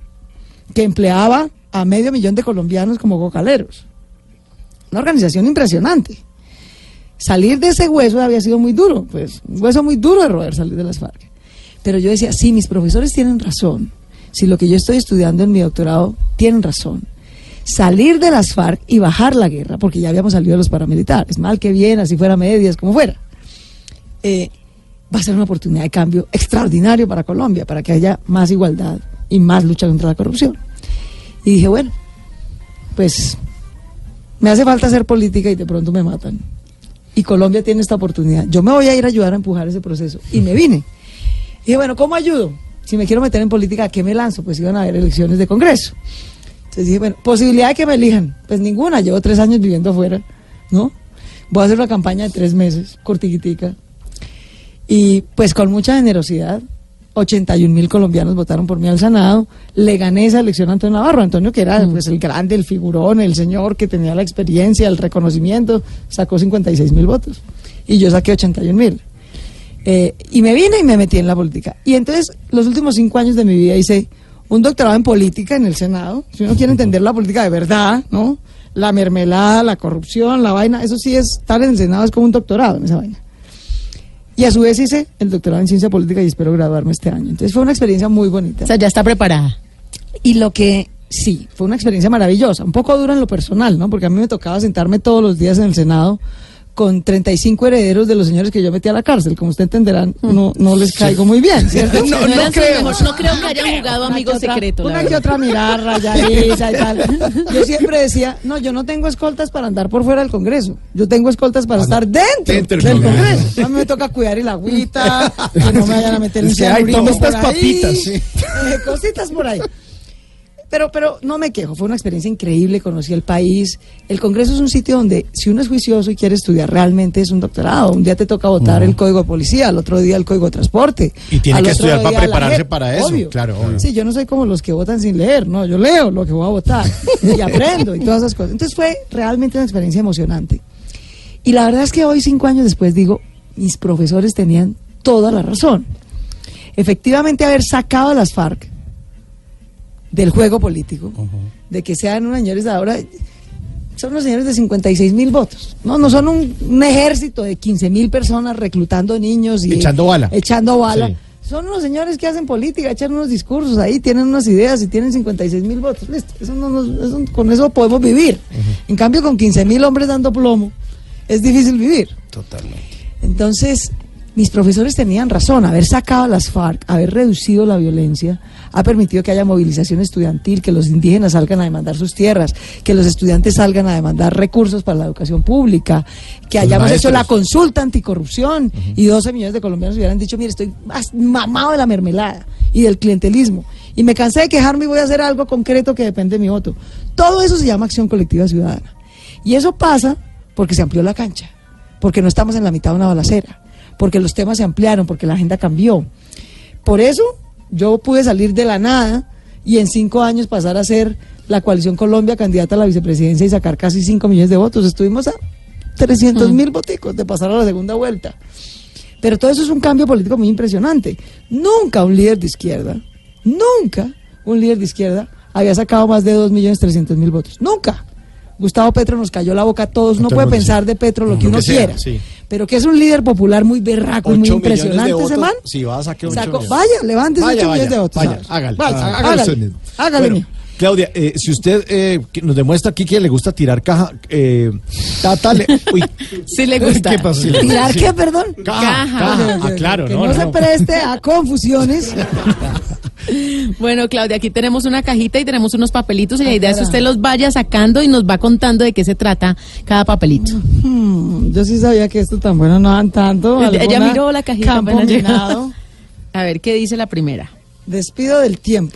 que empleaba a medio millón de colombianos como cocaleros. Una organización impresionante. Salir de ese hueso había sido muy duro, pues un hueso muy duro de roer salir de las FARC. Pero yo decía, sí, mis profesores tienen razón. Si lo que yo estoy estudiando en mi doctorado tienen razón. Salir de las FARC y bajar la guerra, porque ya habíamos salido de los paramilitares, mal que bien, así fuera medias, como fuera. Eh, va a ser una oportunidad de cambio extraordinario para Colombia, para que haya más igualdad y más lucha contra la corrupción. Y dije, bueno, pues me hace falta hacer política y de pronto me matan. Y Colombia tiene esta oportunidad. Yo me voy a ir a ayudar a empujar ese proceso. Y me vine. Y dije, bueno, ¿cómo ayudo? Si me quiero meter en política, ¿a qué me lanzo? Pues iban a haber elecciones de Congreso. Entonces dije, bueno, posibilidad de que me elijan. Pues ninguna, llevo tres años viviendo afuera, ¿no? voy a hacer una campaña de tres meses, cortiquitica. Y pues con mucha generosidad, 81 mil colombianos votaron por mí al Senado. Le gané esa elección a Antonio Navarro. Antonio, que era pues, el grande, el figurón, el señor que tenía la experiencia, el reconocimiento, sacó 56 mil votos. Y yo saqué 81 mil. Eh, y me vine y me metí en la política. Y entonces, los últimos cinco años de mi vida hice un doctorado en política en el Senado. Si uno quiere entender la política de verdad, ¿no? La mermelada, la corrupción, la vaina, eso sí es, estar en el Senado es como un doctorado en esa vaina. Y a su vez hice el doctorado en ciencia política y espero graduarme este año. Entonces fue una experiencia muy bonita. O sea, ya está preparada. Y lo que sí, fue una experiencia maravillosa, un poco dura en lo personal, ¿no? Porque a mí me tocaba sentarme todos los días en el Senado con 35 herederos de los señores que yo metí a la cárcel. Como usted entenderán, no, no les caigo muy bien, ¿cierto? No, no creo. no creo que hayan jugado amigos secretos. Una que otra mirar, rayadiza y tal. Yo siempre decía, no, yo no tengo escoltas para andar por fuera del Congreso. Yo tengo escoltas para estar dentro, dentro del Congreso. A mí me toca cuidar el agüita, que no me vayan a meter un Es que, ay, cianurito toma estas ahí, papitas, sí. eh, cositas por ahí. Pero, pero no me quejo, fue una experiencia increíble, conocí el país. El Congreso es un sitio donde si uno es juicioso y quiere estudiar realmente es un doctorado. Un día te toca votar el Código de Policía, al otro día el Código de Transporte. Y tiene que estudiar para prepararse JEP, para eso, obvio. claro, obvio. Sí, yo no soy como los que votan sin leer, no, yo leo lo que voy a votar y aprendo y todas esas cosas. Entonces fue realmente una experiencia emocionante. Y la verdad es que hoy, cinco años después, digo, mis profesores tenían toda la razón. Efectivamente, haber sacado a las FARC del juego político, de que sean unos señores ahora, son unos señores de 56 mil votos, no, no son un, un ejército de 15 mil personas reclutando niños y Echando bala. Echando bala. Sí. Son unos señores que hacen política, echan unos discursos ahí, tienen unas ideas y tienen 56 mil votos. Listo, eso no nos- eso- con eso podemos vivir. En cambio, con 15 mil hombres dando plomo, es difícil vivir. Totalmente. Entonces, mis profesores tenían razón. Haber sacado a las FARC, haber reducido la violencia, ha permitido que haya movilización estudiantil, que los indígenas salgan a demandar sus tierras, que los estudiantes salgan a demandar recursos para la educación pública, que hayamos hecho la consulta anticorrupción y 12 millones de colombianos hubieran dicho, mire, estoy más mamado de la mermelada y del clientelismo. Y me cansé de quejarme y voy a hacer algo concreto que depende de mi voto. Todo eso se llama acción colectiva ciudadana. Y eso pasa porque se amplió la cancha, porque no estamos en la mitad de una balacera, porque los temas se ampliaron, porque la agenda cambió. Por eso yo pude salir de la nada y en cinco años pasar a ser la coalición Colombia candidata a la vicepresidencia y sacar casi 5 millones de votos. Estuvimos a 300 mil voticos de pasar a la segunda vuelta. Pero todo eso es un cambio político muy impresionante. Nunca un líder de izquierda, nunca un líder de izquierda había sacado más de 2 millones 300 mil votos. Nunca. Gustavo Petro nos cayó la boca a todos. Uno todo puede pensar de Petro lo que uno que sea, quiera. Pero que es un líder popular muy berraco y muy impresionante ese man. sí, va a sacar ocho Sacó- millones. vaya, levántese Vaya, 8 vaya, millones de votos. vaya, hágale, Vaya, hágale Claudia, eh, si usted eh, nos demuestra aquí que le gusta tirar caja, eh, Tata le... Uy, Sí le gusta. ¿Qué pasó? ¿Tirar qué, perdón? Caja, Caja. caja. Ah, claro, que no, no, se preste a confusiones. Bueno, Claudia, aquí tenemos una cajita y tenemos unos papelitos y la idea es que usted los vaya sacando y nos va contando de qué se trata cada papelito. Hmm, yo sí sabía que esto tan bueno no dan tanto. Ella- miró la cajita Campo minado. A ver, ¿qué dice la primera? Despido del tiempo.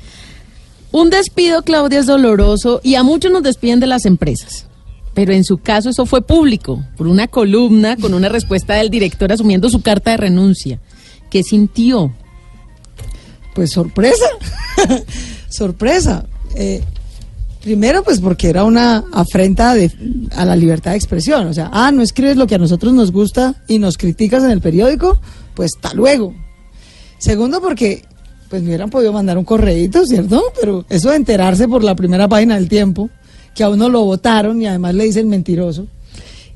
Un despido, Claudia, es doloroso y a muchos nos despiden de las empresas. Pero en su caso eso fue público, por una columna con una respuesta del director asumiendo su carta de renuncia. ¿Qué sintió? Pues sorpresa. sorpresa. Eh, primero, pues porque era una afrenta a la libertad de expresión. O sea, ah, no escribes lo que a nosotros nos gusta y nos criticas en el periódico, pues hasta luego. Segundo, porque pues me hubieran podido mandar un correíto, ¿cierto? Pero eso de enterarse por la primera página del tiempo, que a uno lo votaron y además le dicen mentiroso.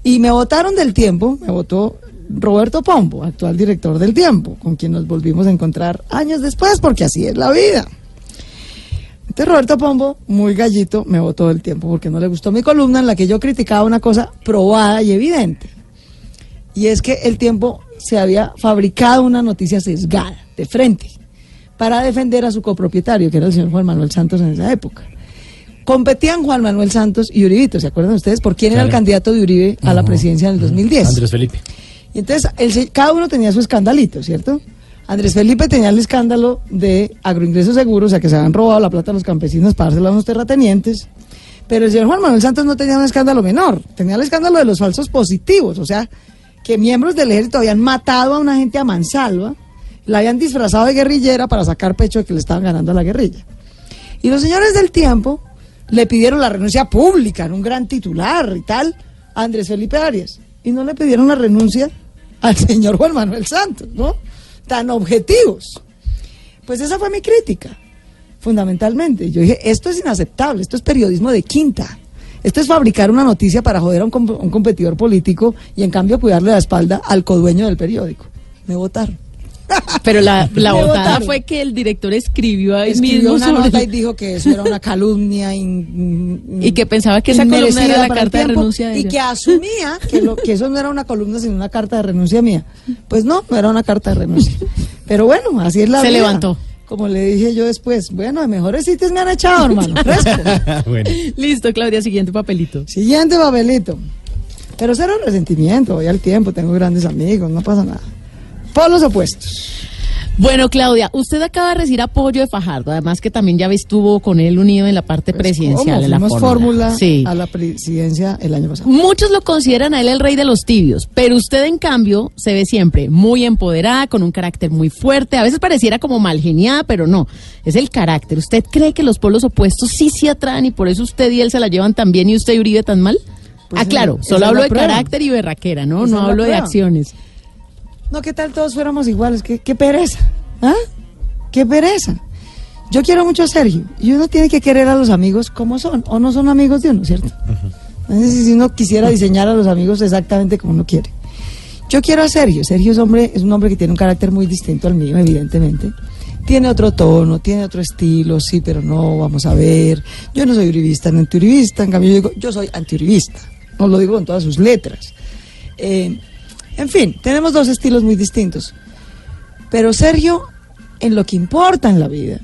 Y me votaron del tiempo, me votó Roberto Pombo, actual director del tiempo, con quien nos volvimos a encontrar años después, porque así es la vida. Entonces Roberto Pombo, muy gallito, me votó del tiempo porque no le gustó mi columna en la que yo criticaba una cosa probada y evidente. Y es que el tiempo se había fabricado una noticia sesgada, de frente, para defender a su copropietario, que era el señor Juan Manuel Santos en esa época. Competían Juan Manuel Santos y Uribito, ¿se acuerdan ustedes? ¿Por quién era el candidato de Uribe a la presidencia en el 2010? Andrés Felipe. Y entonces el cada uno tenía su escandalito, ¿cierto? Andrés Felipe tenía el escándalo de agroingresos seguros, o sea que se habían robado la plata a los campesinos para dársela a unos terratenientes. Pero el señor Juan Manuel Santos no tenía un escándalo menor, tenía el escándalo de los falsos positivos, o sea, que miembros del ejército habían matado a una gente a mansalva, la habían disfrazado de guerrillera para sacar pecho de que le estaban ganando a la guerrilla. Y los señores del tiempo le pidieron la renuncia pública en un gran titular y tal a Andrés Felipe Arias. Y no le pidieron la renuncia al señor Juan Manuel Santos, ¿no? Tan objetivos. Pues esa fue mi crítica, fundamentalmente. Yo dije, esto es inaceptable, esto es periodismo de quinta. Esto es fabricar una noticia para joder a un, un competidor político y en cambio cuidarle la espalda al codueño del periódico. Me votaron. Pero la, la votaron. fue que el director escribió ahí Escribió mismo una sobre- nota y dijo que eso era una calumnia in- Y que pensaba que esa columna era la carta de renuncia de y ella. que asumía que, lo, que eso no era una columna sino una carta de renuncia mía. Pues no, no era una carta de renuncia. Pero bueno, así es la Se vida. levantó. Como le dije yo después, bueno, de mejores sitios me han echado, hermano. fresco. bueno. Listo, Claudia, siguiente papelito. Siguiente papelito. Pero cero resentimiento, voy al tiempo, tengo grandes amigos, no pasa nada. Polos opuestos. Bueno, Claudia, usted acaba de recibir apoyo de Fajardo, además que también ya estuvo con él unido en la parte presidencial ¿Cómo? de la fórmula. Sí. a la presidencia el año pasado. Muchos lo consideran a él el rey de los tibios, pero usted en cambio se ve siempre muy empoderada, con un carácter muy fuerte, a veces pareciera como mal geniada, pero no, es el carácter. ¿Usted cree que los polos opuestos sí se atraen y por eso usted y él se la llevan tan bien y usted y Uribe tan mal? Pues, ah, claro, solo hablo de prueba. carácter y berraquera, ¿no? Esa no hablo de acciones. No, ¿qué tal todos fuéramos iguales? ¿Qué, qué pereza? ¿Ah? ¿Qué pereza? Yo quiero mucho a Sergio y uno tiene que querer a los amigos como son o no son amigos de uno, ¿cierto? Entonces, si uno quisiera diseñar a los amigos exactamente como uno quiere. Yo quiero a Sergio. Sergio es, hombre, es un hombre que tiene un carácter muy distinto al mío, evidentemente. Tiene otro tono, tiene otro estilo, sí, pero no, vamos a ver. Yo no soy uribista ni antiuribista, en cambio yo digo, yo soy antiuribista. No lo digo con todas sus letras. Eh, en fin, tenemos dos estilos muy distintos. Pero Sergio, en lo que importa en la vida,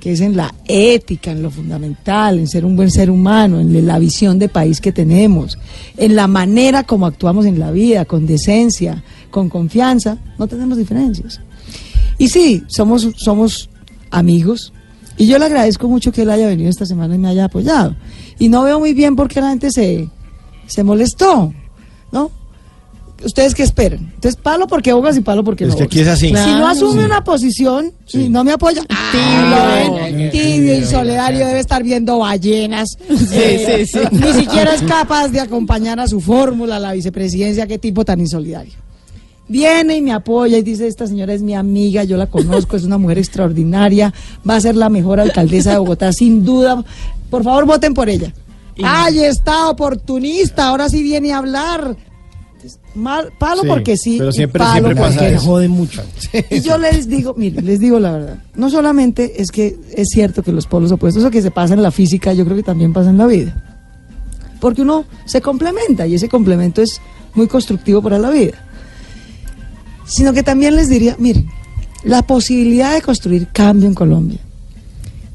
que es en la ética, en lo fundamental, en ser un buen ser humano, en la visión de país que tenemos, en la manera como actuamos en la vida, con decencia, con confianza, no tenemos diferencias. Y sí, somos, somos amigos. Y yo le agradezco mucho que él haya venido esta semana y me haya apoyado. Y no veo muy bien por qué la gente se, se molestó, ¿no? ¿Ustedes qué esperan? Entonces, palo porque bogas y palo porque Es no que aquí es así. Si no Claro. asume Sí. una posición y no me apoya, tibio, y solidario debe estar viendo ballenas. Eh, sí, sí. Ni siquiera es capaz de acompañar a su fórmula, a la vicepresidencia, qué tipo tan insolidario. Viene y me apoya y dice, esta señora es mi amiga, yo la conozco, es una mujer extraordinaria, va a ser la mejor alcaldesa de Bogotá, sin duda. Por favor, voten por ella. ¡Ay, está oportunista! Ahora sí viene a hablar. Mal, palo Sí, porque sí, pero y siempre- palo siempre porque no. eso. Jode mucho. Y yo les digo, mire, les digo la verdad. No solamente es que es cierto que los polos opuestos, eso que se pasa en la física, yo creo que también pasa en la vida. Porque uno se complementa y ese complemento es muy constructivo para la vida. Sino que también les diría, miren, la posibilidad de construir cambio en Colombia,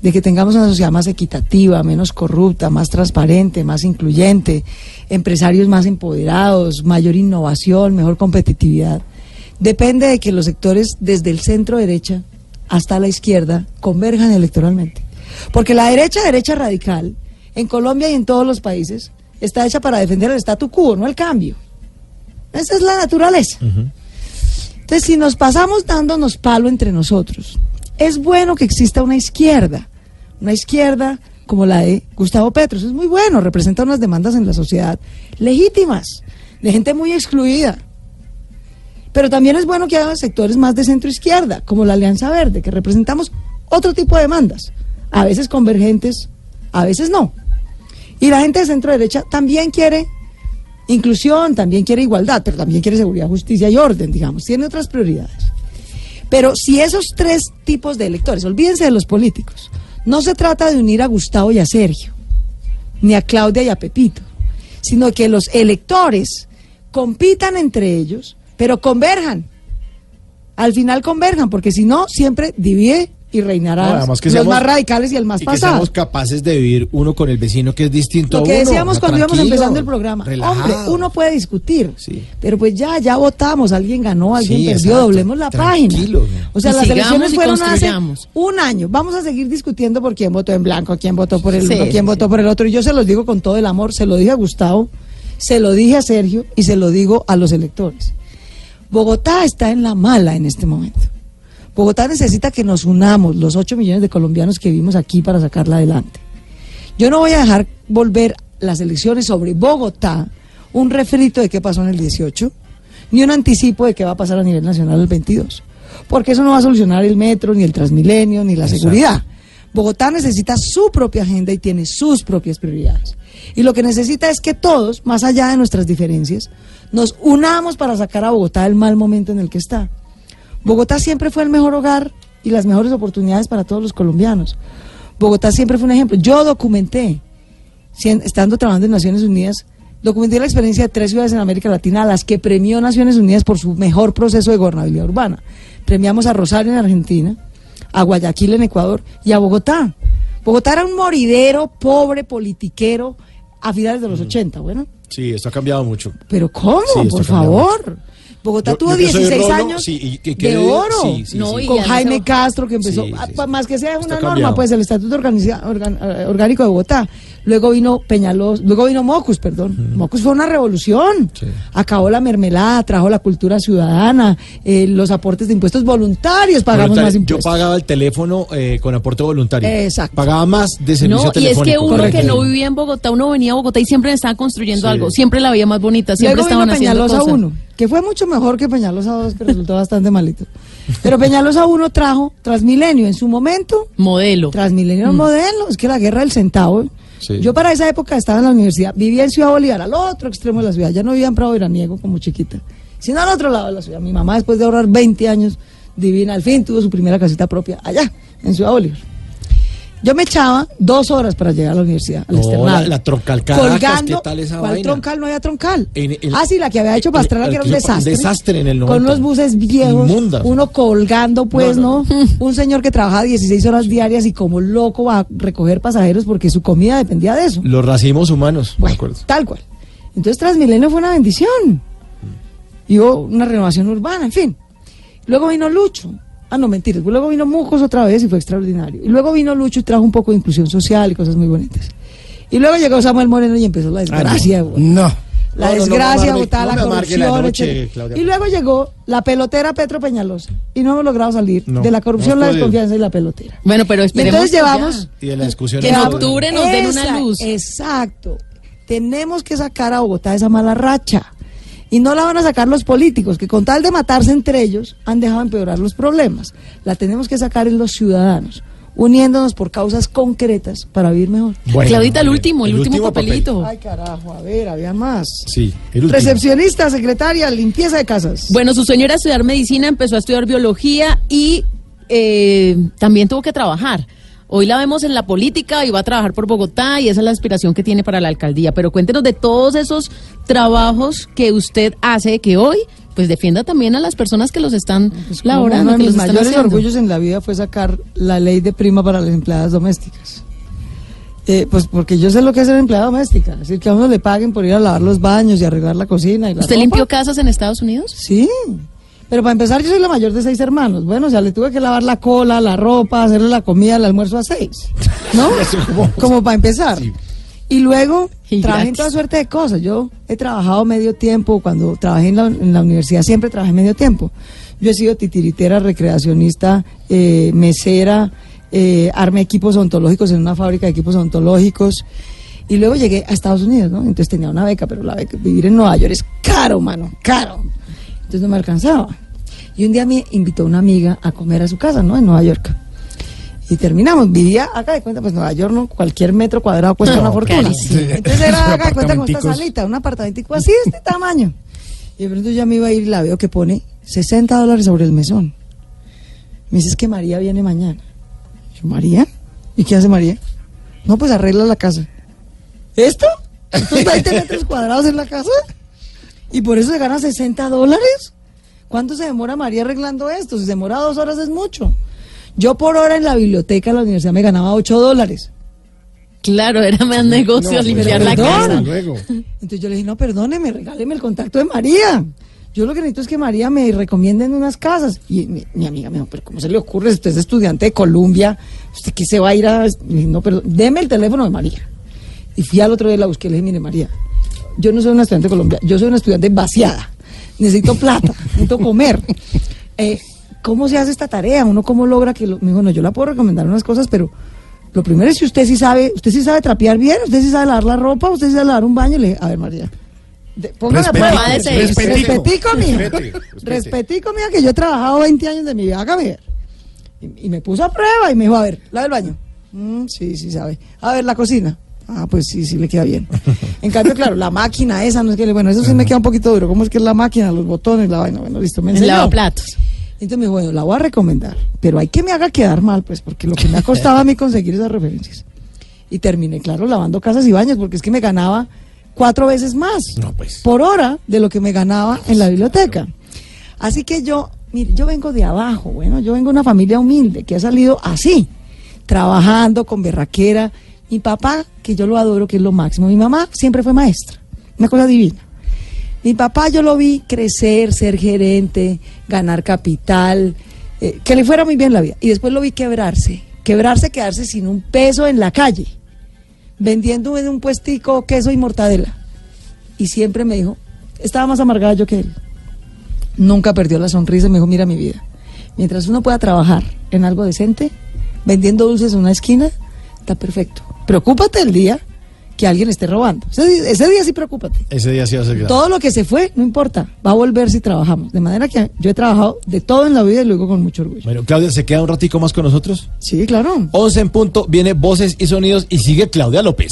de que tengamos una sociedad más equitativa, menos corrupta, más transparente, más incluyente, empresarios más empoderados, mayor innovación, mejor competitividad, depende de que los sectores desde el centro derecha hasta la izquierda converjan electoralmente. Porque la derecha, derecha radical, en Colombia y en todos los países, está hecha para defender el statu quo, no el cambio. Esa es la naturaleza. Entonces, si nos pasamos dándonos palo entre nosotros, es bueno que exista una izquierda, una izquierda como la de Gustavo Petro. Es muy bueno, representa unas demandas en la sociedad legítimas, de gente muy excluida. Pero también es bueno que haya sectores más de centro izquierda, como la Alianza Verde, que representamos otro tipo de demandas, a veces convergentes, a veces no. Y la gente de centro derecha también quiere inclusión, también quiere igualdad, pero también quiere seguridad, justicia y orden, digamos, tiene otras prioridades. Pero si esos tres tipos de electores, olvídense de los políticos, no se trata de unir a Gustavo y a Sergio, ni a Claudia y a Pepito, sino que los electores compitan entre ellos, pero converjan. Al final converjan, porque si no, siempre divide y No, reinarán además que los seamos- más radicales y el más y que pasado. seamos capaces de vivir uno con el vecino que es distinto Lo a que uno. decíamos Ah, cuando íbamos empezando el programa. relajado. Hombre, uno puede discutir, Sí. pero pues ya, ya votamos, alguien ganó, alguien Sí, perdió, exacto. doblemos la página. ¿no? O sea, Y las elecciones fueron hace un año. Vamos a seguir discutiendo por quién votó en blanco, quién votó por el Sí, uno, quién sí, votó sí. por el otro. Y yo se los digo con todo el amor, se lo dije a Gustavo, se lo dije a Sergio y se lo digo a los electores. Bogotá está en la mala en este momento. Bogotá necesita que nos unamos, los 8 millones de colombianos que vivimos aquí para sacarla adelante. Yo no voy a dejar volver las elecciones sobre Bogotá un refrito de qué pasó en el 18, ni un anticipo de qué va a pasar a nivel nacional el 22. Porque eso no va a solucionar el metro, ni el Transmilenio, ni la seguridad. Bogotá necesita su propia agenda y tiene sus propias prioridades. Y lo que necesita es que todos, más allá de nuestras diferencias, nos unamos para sacar a Bogotá del mal momento en el que está. Bogotá siempre fue el mejor hogar y las mejores oportunidades para todos los colombianos. Bogotá siempre fue un ejemplo. Yo documenté, estando trabajando en Naciones Unidas, documenté la experiencia de tres ciudades en América Latina a las que premió Naciones Unidas por su mejor proceso de gobernabilidad urbana. Premiamos a Rosario en Argentina, a Guayaquil en Ecuador y a Bogotá. Bogotá era un moridero, pobre, politiquero, a finales de los 80, bueno. Sí, esto ha cambiado mucho. Pero ¿cómo? Sí, Por favor. Bogotá Yo- tuvo yo que soy 16 Rolo, años sí, y que quede- de oro. sí, sí, No, sí. y Con Jaime Castro, que empezó, Sí, sí, pa- sí. más que sea una norma, cambiado. pues el Estatuto Organiza- Organ- eh, Orgánico de Bogotá. Luego vino Peñalos, luego vino Mocus, perdón. Mocus fue una revolución. Sí. Acabó la mermelada, trajo la cultura ciudadana, eh, los aportes de impuestos voluntarios, pagamos Voluntario. más Yo impuestos. pagaba el teléfono eh, con aporte voluntario. Exacto. Pagaba más de servicio No, y es telefónico. que uno correcto. que no vivía en Bogotá, uno venía a Bogotá y siempre estaba construyendo Sí. algo, siempre la veía más bonita, siempre Luego estaban vino haciendo Peñalosa cosas. 1, que fue mucho mejor que Peñalosa 2, que resultó bastante malito. Pero Peñalosa 1 trajo Transmilenio en su momento. Modelo. Transmilenio un modelo, es que la guerra del centavo. Yo para esa época estaba en la universidad, vivía en Ciudad Bolívar, al otro extremo de la ciudad, ya no vivía en Prado Veraniego como chiquita, sino al otro lado de la ciudad. Mi mamá después de ahorrar 20 años, divina, al fin tuvo su primera casita propia allá, en Ciudad Bolívar. Yo me echaba dos horas para llegar a la universidad, al No, externado. la- la troncal Caracas, Colgando, ¿qué tal esa ¿cuál vaina? troncal? No había troncal. En ah, sí, la que había hecho Pastrana, el que era un desastre. un desastre en el 90. Con unos buses viejos, Inmundas. uno colgando, pues, No, ¿no? Un señor que trabajaba 16 horas diarias y como loco va a recoger pasajeros porque su comida dependía de eso. Los racimos humanos. me Bueno, acuerdo. tal cual. Entonces Transmilenio fue una bendición. Y hubo una renovación urbana, en fin. Luego vino Lucho. Ah, no, mentiras. Luego vino Mucos otra vez y fue extraordinario. Y luego vino Lucho y trajo un poco de inclusión social y cosas muy bonitas. Y luego llegó Samuel Moreno y empezó la desgracia. güey. No. La No, no, no, desgracia, no, botada no la la corrupción, noche. Claudia. Y luego llegó la pelotera Petro Peñalosa. Y no hemos logrado salir No, de la corrupción, no la desconfianza y la pelotera. Bueno, pero Y esperemos entonces que ya. llevamos Y de la discusión. Que en octubre nos den una luz. Exacto. Tenemos que sacar a Bogotá de esa mala racha. Y no la van a sacar los políticos, que con tal de matarse entre ellos han dejado empeorar los problemas. La tenemos que sacar en los ciudadanos, uniéndonos por causas concretas para vivir mejor. Bueno, Claudita, el último, el, último, papel. papelito. Ay, carajo, a ver, había más. Sí, el último. Recepcionista, secretaria, limpieza de casas. Bueno, su sueño era estudiar medicina, empezó a estudiar biología y eh, también tuvo que trabajar. Hoy la vemos en la política y va a trabajar por Bogotá y esa es la aspiración que tiene para la alcaldía. Pero cuéntenos de todos esos trabajos que usted hace, que hoy pues defienda también a las personas que los están Pues laborando, Uno de mis mayores haciendo. orgullos en la vida fue sacar la ley de prima para las empleadas domésticas. Eh, pues porque yo sé lo que es ser empleada doméstica. Es decir, que a uno le paguen por ir a lavar los baños y arreglar la cocina. Y la ¿Usted ropa. limpió casas en Estados Unidos? Sí. Pero para empezar, yo soy la mayor de seis hermanos. Bueno, o sea, le tuve que lavar la cola, la ropa, hacerle la comida, el almuerzo a seis. ¿No? Como para empezar. Y luego Y trabajé en toda suerte de cosas. Yo he trabajado medio tiempo. Cuando trabajé en la, en la universidad siempre trabajé medio tiempo. Yo he sido titiritera, recreacionista, eh, mesera, eh, armé equipos ontológicos en una fábrica de equipos ontológicos. Y luego llegué a Estados Unidos, ¿no? Entonces tenía una beca, pero la beca, vivir en Nueva York es caro, mano, caro. Entonces no me alcanzaba. Y un día me invitó una amiga a comer a su casa, ¿no? En Nueva York. Y terminamos. Vivía acá de cuenta, pues Nueva York, ¿no? Cualquier metro cuadrado cuesta No, una fortuna. Entonces era acá de cuenta con esta salita, un apartamentico así de este tamaño. Y de pronto ya me iba a ir y la veo que pone 60 dólares sobre el mesón. Me dice, es que María viene mañana. Yo, ¿María? ¿Y qué hace María? No, pues arregla la casa. ¿Esto? ¿Estos 20 metros cuadrados en la casa? ¿Y por eso se gana 60 dólares? ¿Cuánto se demora María arreglando esto? Si se demora dos horas es mucho. Yo por hora en la biblioteca de la universidad me ganaba 8 dólares. Claro, era más negocio No, limpiar la casa. Luego. Entonces yo le dije, no, perdóneme, regáleme el contacto de María. Yo lo que necesito es que María me recomiende en unas casas. Y mi, mi amiga me dijo, pero ¿cómo se le ocurre? Usted es estudiante de Columbia, ¿usted qué se va a ir a...? Dije, no, perdón, deme el teléfono de María. Y fui al otro día, la busqué, le dije, mire, María, yo no soy una estudiante de Colombia, yo soy una estudiante vaciada. Necesito plata, necesito comer. Eh, ¿Cómo se hace esta tarea? ¿Uno cómo logra que...? Lo... Me dijo, no, yo la puedo recomendar unas cosas, pero... Lo primero es si usted sí sabe, usted sí sabe trapear bien, usted sí sabe lavar la ropa, usted sí sabe lavar un baño. Le dije, a ver, María, de- ponga la Respetico, prueba. respetico, Respetico, mija. Respetico, mija, que yo he trabajado 20 años de mi vida. Hágame ver. Y, y me puso a prueba y me dijo, a ver, la del baño. Mm, sí, sí sabe. A ver, la cocina. Ah, pues sí, sí le queda bien. En cambio, claro, la máquina esa, no es que, bueno, eso sí me queda un poquito duro. ¿Cómo es que es la máquina, los botones, la vaina? Bueno, listo, me El enseñó. lavaplatos. Entonces me dijo, bueno, la voy a recomendar, pero hay que me haga quedar mal, pues, porque lo que me ha costado a mí conseguir esas referencias. Y terminé, claro, lavando casas y baños, porque es que me ganaba cuatro veces más No, pues. por hora de lo que me ganaba en la biblioteca. Así que yo, mire, yo vengo de abajo, bueno, yo vengo de una familia humilde que ha salido así, trabajando con berraquera. Mi papá, que yo lo adoro, que es lo máximo. Mi mamá siempre fue maestra, una cosa divina. Mi papá yo lo vi crecer, ser gerente, ganar capital, eh, que le fuera muy bien la vida. Y después lo vi quebrarse, quebrarse, quedarse sin un peso en la calle, vendiendo en un puestico queso y mortadela. Y siempre me dijo, estaba más amargada yo que él. Nunca perdió la sonrisa y me dijo, mira mi vida, mientras uno pueda trabajar en algo decente, vendiendo dulces en una esquina, está perfecto. Preocúpate el día que alguien esté robando. Ese, día- ese día sí preocúpate. Ese día sí va a ser grave. Todo lo que se fue, no importa, va a volver si trabajamos. De manera que yo he trabajado de todo en la vida y lo digo con mucho orgullo. Bueno, Claudia, ¿se queda un ratico más con nosotros? Sí, claro. 11 en punto, viene Voces y Sonidos y sigue Claudia López.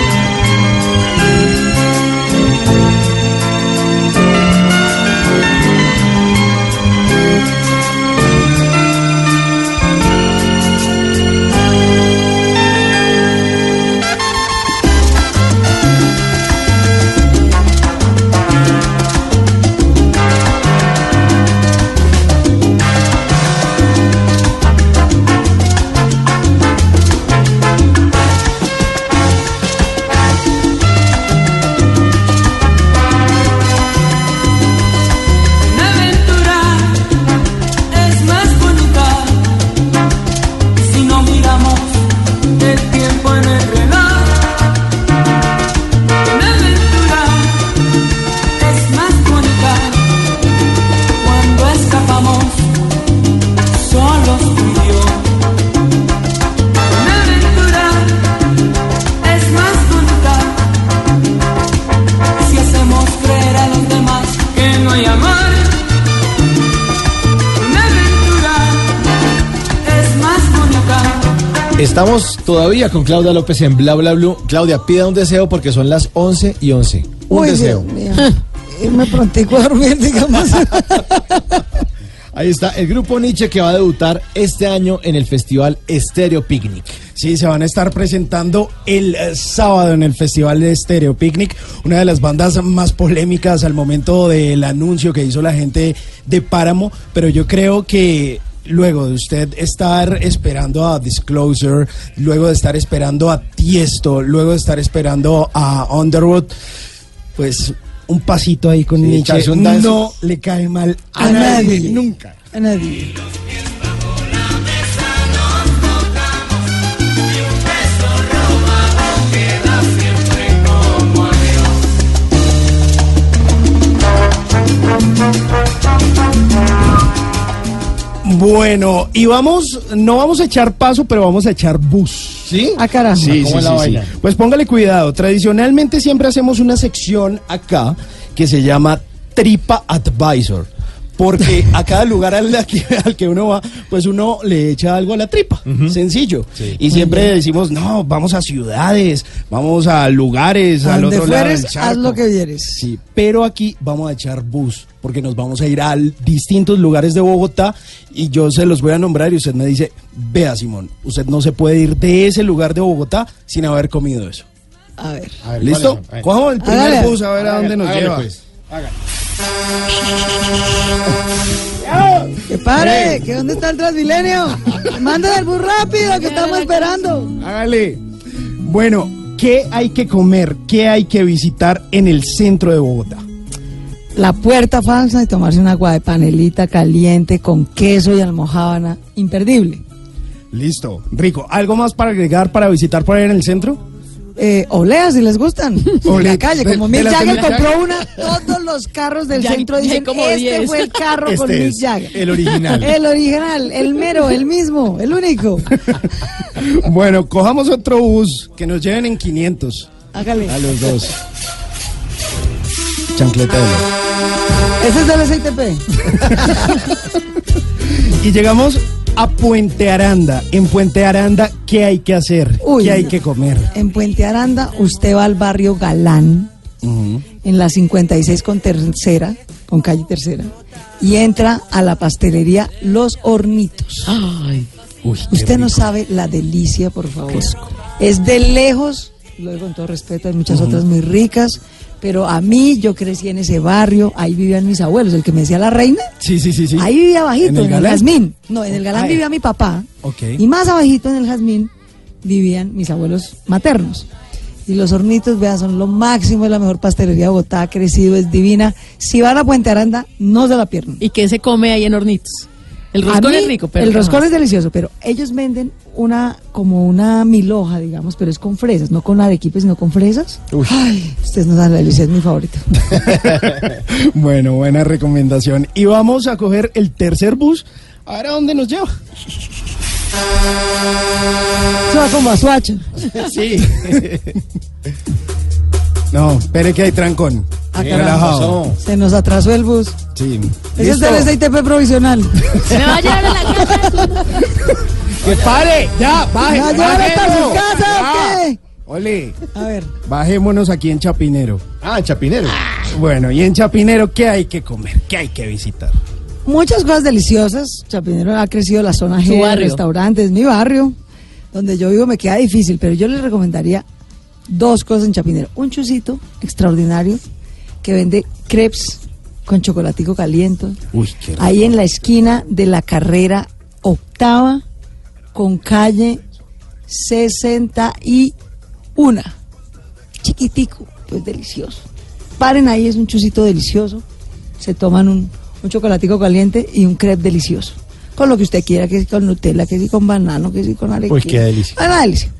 Estamos todavía con Claudia López en Bla Bla Blue. Claudia, pida un deseo porque son las 11 y 11. Un Uy, deseo. Dios mío. Irme prontico a dormir, digamos. Ahí está el grupo Nietzsche que va a debutar este año en el festival Stereo Picnic. Sí, se van a estar presentando el eh, sábado en el Festival de Stereo Picnic, una de las bandas más polémicas al momento del anuncio que hizo la gente de Páramo, pero yo creo que luego de usted estar esperando a Disclosure, luego de estar esperando a Tiesto, luego de estar esperando a Underwood, pues un pasito ahí con Sí, Nietzsche no le cae mal a, A nadie, nadie. nunca. A nadie. Bueno, y vamos, no vamos a echar paso, pero vamos a echar bus. ¿Sí? Ah, carajo. Sí, ¿Cómo sí, la sí, vaina? sí. Pues póngale cuidado. Tradicionalmente siempre hacemos una sección acá que se llama Tripa Advisor. Porque a cada lugar al, al que, al que uno va, pues uno le echa algo a la tripa. Sencillo. Y siempre decimos, no, vamos a ciudades, vamos a lugares, A al otro lado del fueres, haz lo que vieres. Sí, pero aquí vamos a echar bus, porque nos vamos a ir a distintos lugares de Bogotá y yo se los voy a nombrar y usted me dice, vea Simón, usted no se puede ir de ese lugar de Bogotá sin haber comido eso. A ver. A ver, ¿Listo? A ver. Cojamos el primer Hágale. bus a ver a dónde nos Hágale, lleva. pues. Que pare, que dónde está el Transmilenio. Manden el bus rápido, que estamos esperando. Hágale. Bueno, ¿qué hay que comer? ¿Qué hay que visitar en el centro de Bogotá? La puerta falsa y tomarse un agua de panelita caliente con queso y almojábana. Imperdible. Listo. Rico. ¿Algo más para agregar para visitar por ahí en el centro? Eh, oleas si les gustan. En la calle, como Mick Jagger compró una, todos los carros del Ya- centro dicen, como este 10". fue el carro con Este Mick Jagger. el original. El original, el mero, el mismo, el único. Bueno, cojamos otro bus que nos lleven en 500 Hágale. a los dos. Chancletero. Ese es del SITP. Y llegamos a Puente Aranda. En Puente Aranda, ¿qué hay que hacer? Uy. ¿Qué hay que comer? En Puente Aranda, usted va al barrio Galán, en la 56 con tercera, con calle tercera, y entra a la pastelería Los Hornitos. Uy, Usted no sabe la delicia, por favor. Es de lejos, lo digo con todo respeto, hay muchas otras muy ricas, pero a mí yo crecí en ese barrio, ahí vivían mis abuelos, el que me decía la reina, Sí, sí, sí, sí. ahí vivía abajito, ¿En en el Galán? Jazmín. No, en el Galán vivía mi papá, y más abajito en el Jazmín vivían mis abuelos maternos. Y los hornitos, vea, son lo máximo, es la mejor pastelería de Bogotá, ha crecido, es divina. Si van a Puente Aranda, no se la pierdan. ¿Y qué se come ahí en hornitos? El roscón mí, es rico, pero el ¿qué roscón más? es delicioso, pero ellos venden una como una milhoja, digamos, pero es con fresas, no con arequipe, sino con fresas. Ay, ustedes no saben la delicia, es mi favorito. Bueno, buena recomendación. Y vamos a coger el tercer bus. A ver a dónde nos lleva. Eso va con Basuacha. Sí. no, espere que hay trancón. Ah, Relajado. pasó? Se nos atrasó el bus. Sí. Ese es ¿Listo? del SITP provisional. ¿Se me va a llevar a la casa? ¡Que pare! ¡Ya! ¡Baje! ¿Ya llevan hasta su casa o Ya. qué? Ole, A ver, bajémonos aquí en Chapinero. Ah, Chapinero. Bueno, y en Chapinero, ¿qué hay que comer? ¿Qué hay que visitar? muchas cosas deliciosas. Chapinero ha crecido la zona G de barrio. restaurantes, mi barrio. Donde yo vivo me queda difícil, pero yo les recomendaría dos cosas en Chapinero. Un chusito extraordinario que vende crepes con chocolatico caliente. Uy, qué rico. Ahí en la esquina de la carrera octava con calle 61. Chiquitico, pues delicioso. Paren ahí, es un chusito delicioso. Se toman un, un chocolatico caliente y un crepe delicioso. Con lo que usted quiera, que si con Nutella, que si con banano, que si con arequipe. Uy, qué delicia. Ah, Una delicia.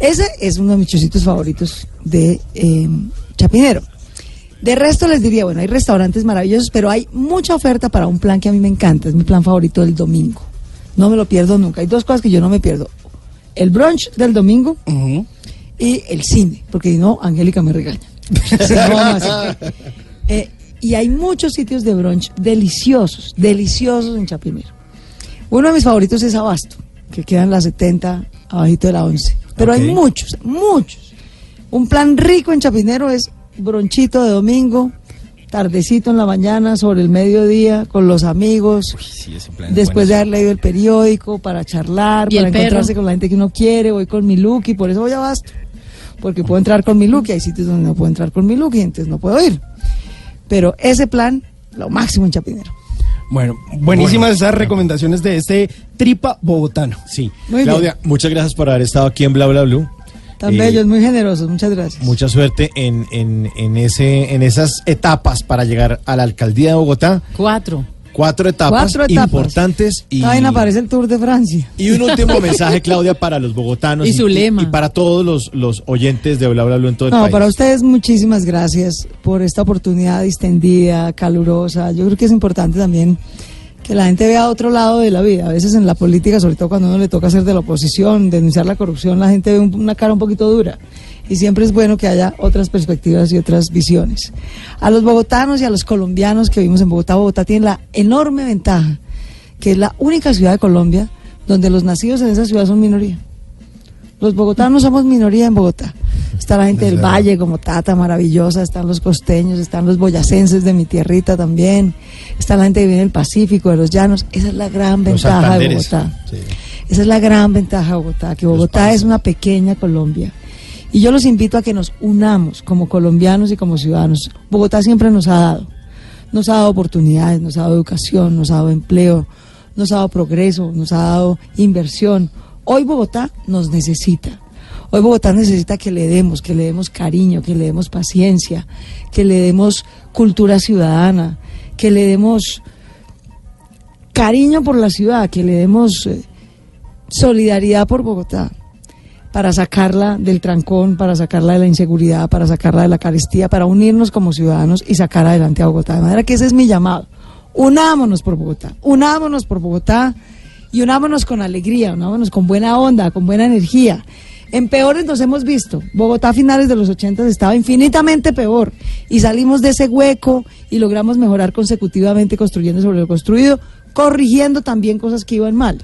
Ese es uno de mis chusitos favoritos de eh, Chapinero. De resto les diría, bueno, hay restaurantes maravillosos, pero hay mucha oferta para un plan que a mí me encanta, es mi plan favorito del domingo. No me lo pierdo nunca. Hay dos cosas que yo no me pierdo. El brunch del domingo y el cine, porque si no, Angélica me regaña. No. Eh, y hay muchos sitios de brunch deliciosos, deliciosos en Chapinero. Uno de mis favoritos es Abasto, que queda en la 70, abajito de la 11. Pero hay muchos, muchos. Un plan rico en Chapinero es bronchito de domingo, tardecito en la mañana, sobre el mediodía, con los amigos, después de haber leído el periódico, para charlar, ¿Y para perro? encontrarse con la gente que uno quiere, voy con mi look y por eso voy a Abasto. Porque puedo entrar con mi look y hay sitios donde no puedo entrar con mi look y entonces no puedo ir. Pero ese plan, lo máximo en Chapinero. Bueno, buenísimas esas recomendaciones de este tripa bogotano. Sí. Muy Claudia, muchas gracias por haber estado aquí en Bla Bla Blue. Tan Eh, bellos, muy generosos, muchas gracias. Mucha suerte en, en, en, ese, en esas etapas para llegar a la alcaldía de Bogotá. Cuatro. Cuatro etapas, Cuatro etapas. importantes y, Esta vaina parece el Tour de Francia. y un último mensaje, Claudia, para los bogotanos Y su lema. y para todos los, los oyentes de Bla Bla Bla en todo el No, país. para ustedes muchísimas gracias por esta oportunidad distendida, calurosa. Yo creo que es importante también que la gente vea otro lado de la vida. A veces en la política, sobre todo cuando uno le toca ser de la oposición, denunciar la corrupción, la gente ve un- una cara un poquito dura. Y siempre es bueno que haya otras perspectivas y otras visiones. A los bogotanos y a los colombianos que vivimos en Bogotá, Bogotá tiene la enorme ventaja que es la única ciudad de Colombia donde los nacidos en esa ciudad son minoría. Los bogotanos somos minoría en Bogotá. Está la gente del Valle como Tata, maravillosa. Están los costeños, están los boyacenses de mi tierrita también. Está la gente que viene del Pacífico, de los llanos. Esa es la gran Los ventaja de. Bogotá. Sí. Esa es la gran ventaja de Bogotá, que Bogotá es una pequeña Colombia. Y yo los invito a que nos unamos como colombianos y como ciudadanos. Bogotá siempre nos ha dado. Nos ha dado oportunidades, nos ha dado educación, nos ha dado empleo, nos ha dado progreso, nos ha dado inversión. Hoy Bogotá nos necesita. Hoy Bogotá necesita que le demos, que le demos cariño, que le demos paciencia, que le demos cultura ciudadana, que le demos cariño por la ciudad, que le demos eh, solidaridad por Bogotá para sacarla del trancón, para sacarla de la inseguridad, para sacarla de la carestía, para unirnos como ciudadanos y sacar adelante a Bogotá. De manera que ese es mi llamado. Unámonos por Bogotá, unámonos por Bogotá y unámonos con alegría, unámonos con buena onda, con buena energía. En peores nos hemos visto. Bogotá a finales de los 80 estaba infinitamente peor y salimos de ese hueco y logramos mejorar consecutivamente construyendo sobre lo construido, corrigiendo también cosas que iban mal.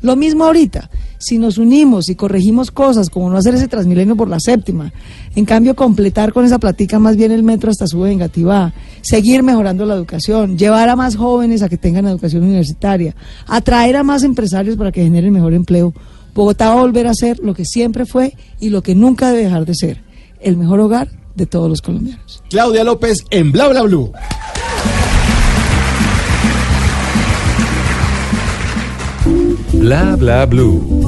Lo mismo ahorita, si nos unimos y corregimos cosas como no hacer ese transmilenio por la séptima, en cambio completar con esa platica más bien el metro hasta su Vengativá, seguir mejorando la educación, llevar a más jóvenes a que tengan educación universitaria, atraer a más empresarios para que generen mejor empleo, Bogotá va a volver a ser lo que siempre fue y lo que nunca debe dejar de ser, el mejor hogar de todos los colombianos. Claudia López en Bla Bla Blue. Bla bla blue.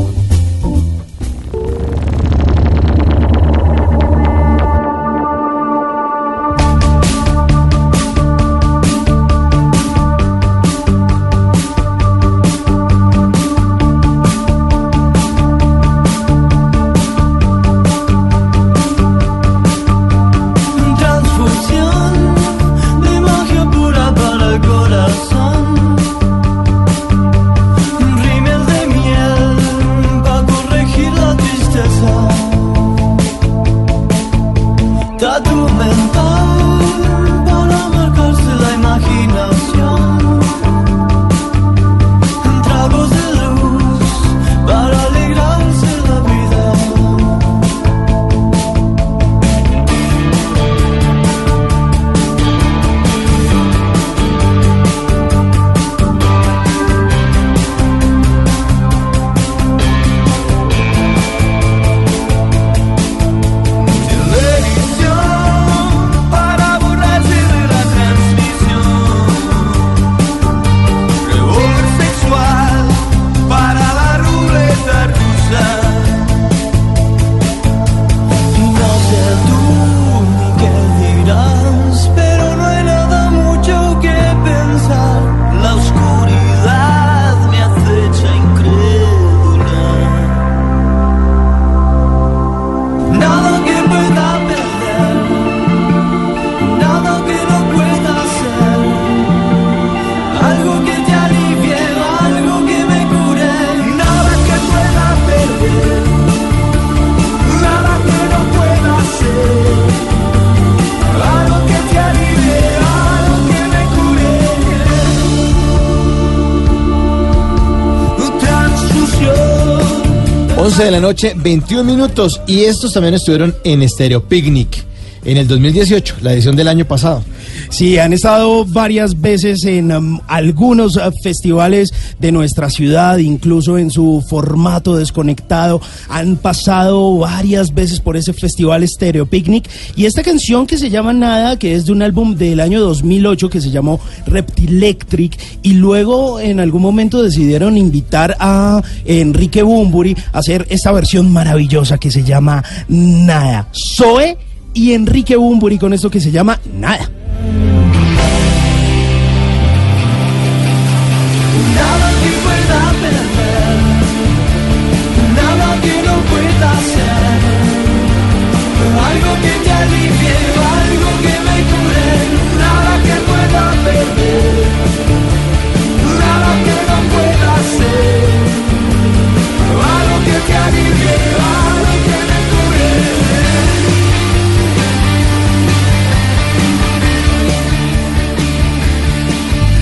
11 de la noche, 21 minutos. Y estos también estuvieron en Stereo Picnic en el 2018, la edición del año pasado. Sí, han estado varias veces en um, algunos uh, festivales de nuestra ciudad, incluso en su formato desconectado. Han pasado varias veces por ese festival Stereo Picnic. Y esta canción que se llama Nada, que es de un álbum del año 2008 que se llamó Reptilectric. Y luego en algún momento decidieron invitar a Enrique Bumburi a hacer esta versión maravillosa que se llama Nada. Zoe y Enrique Bumburi con esto que se llama Nada. Nada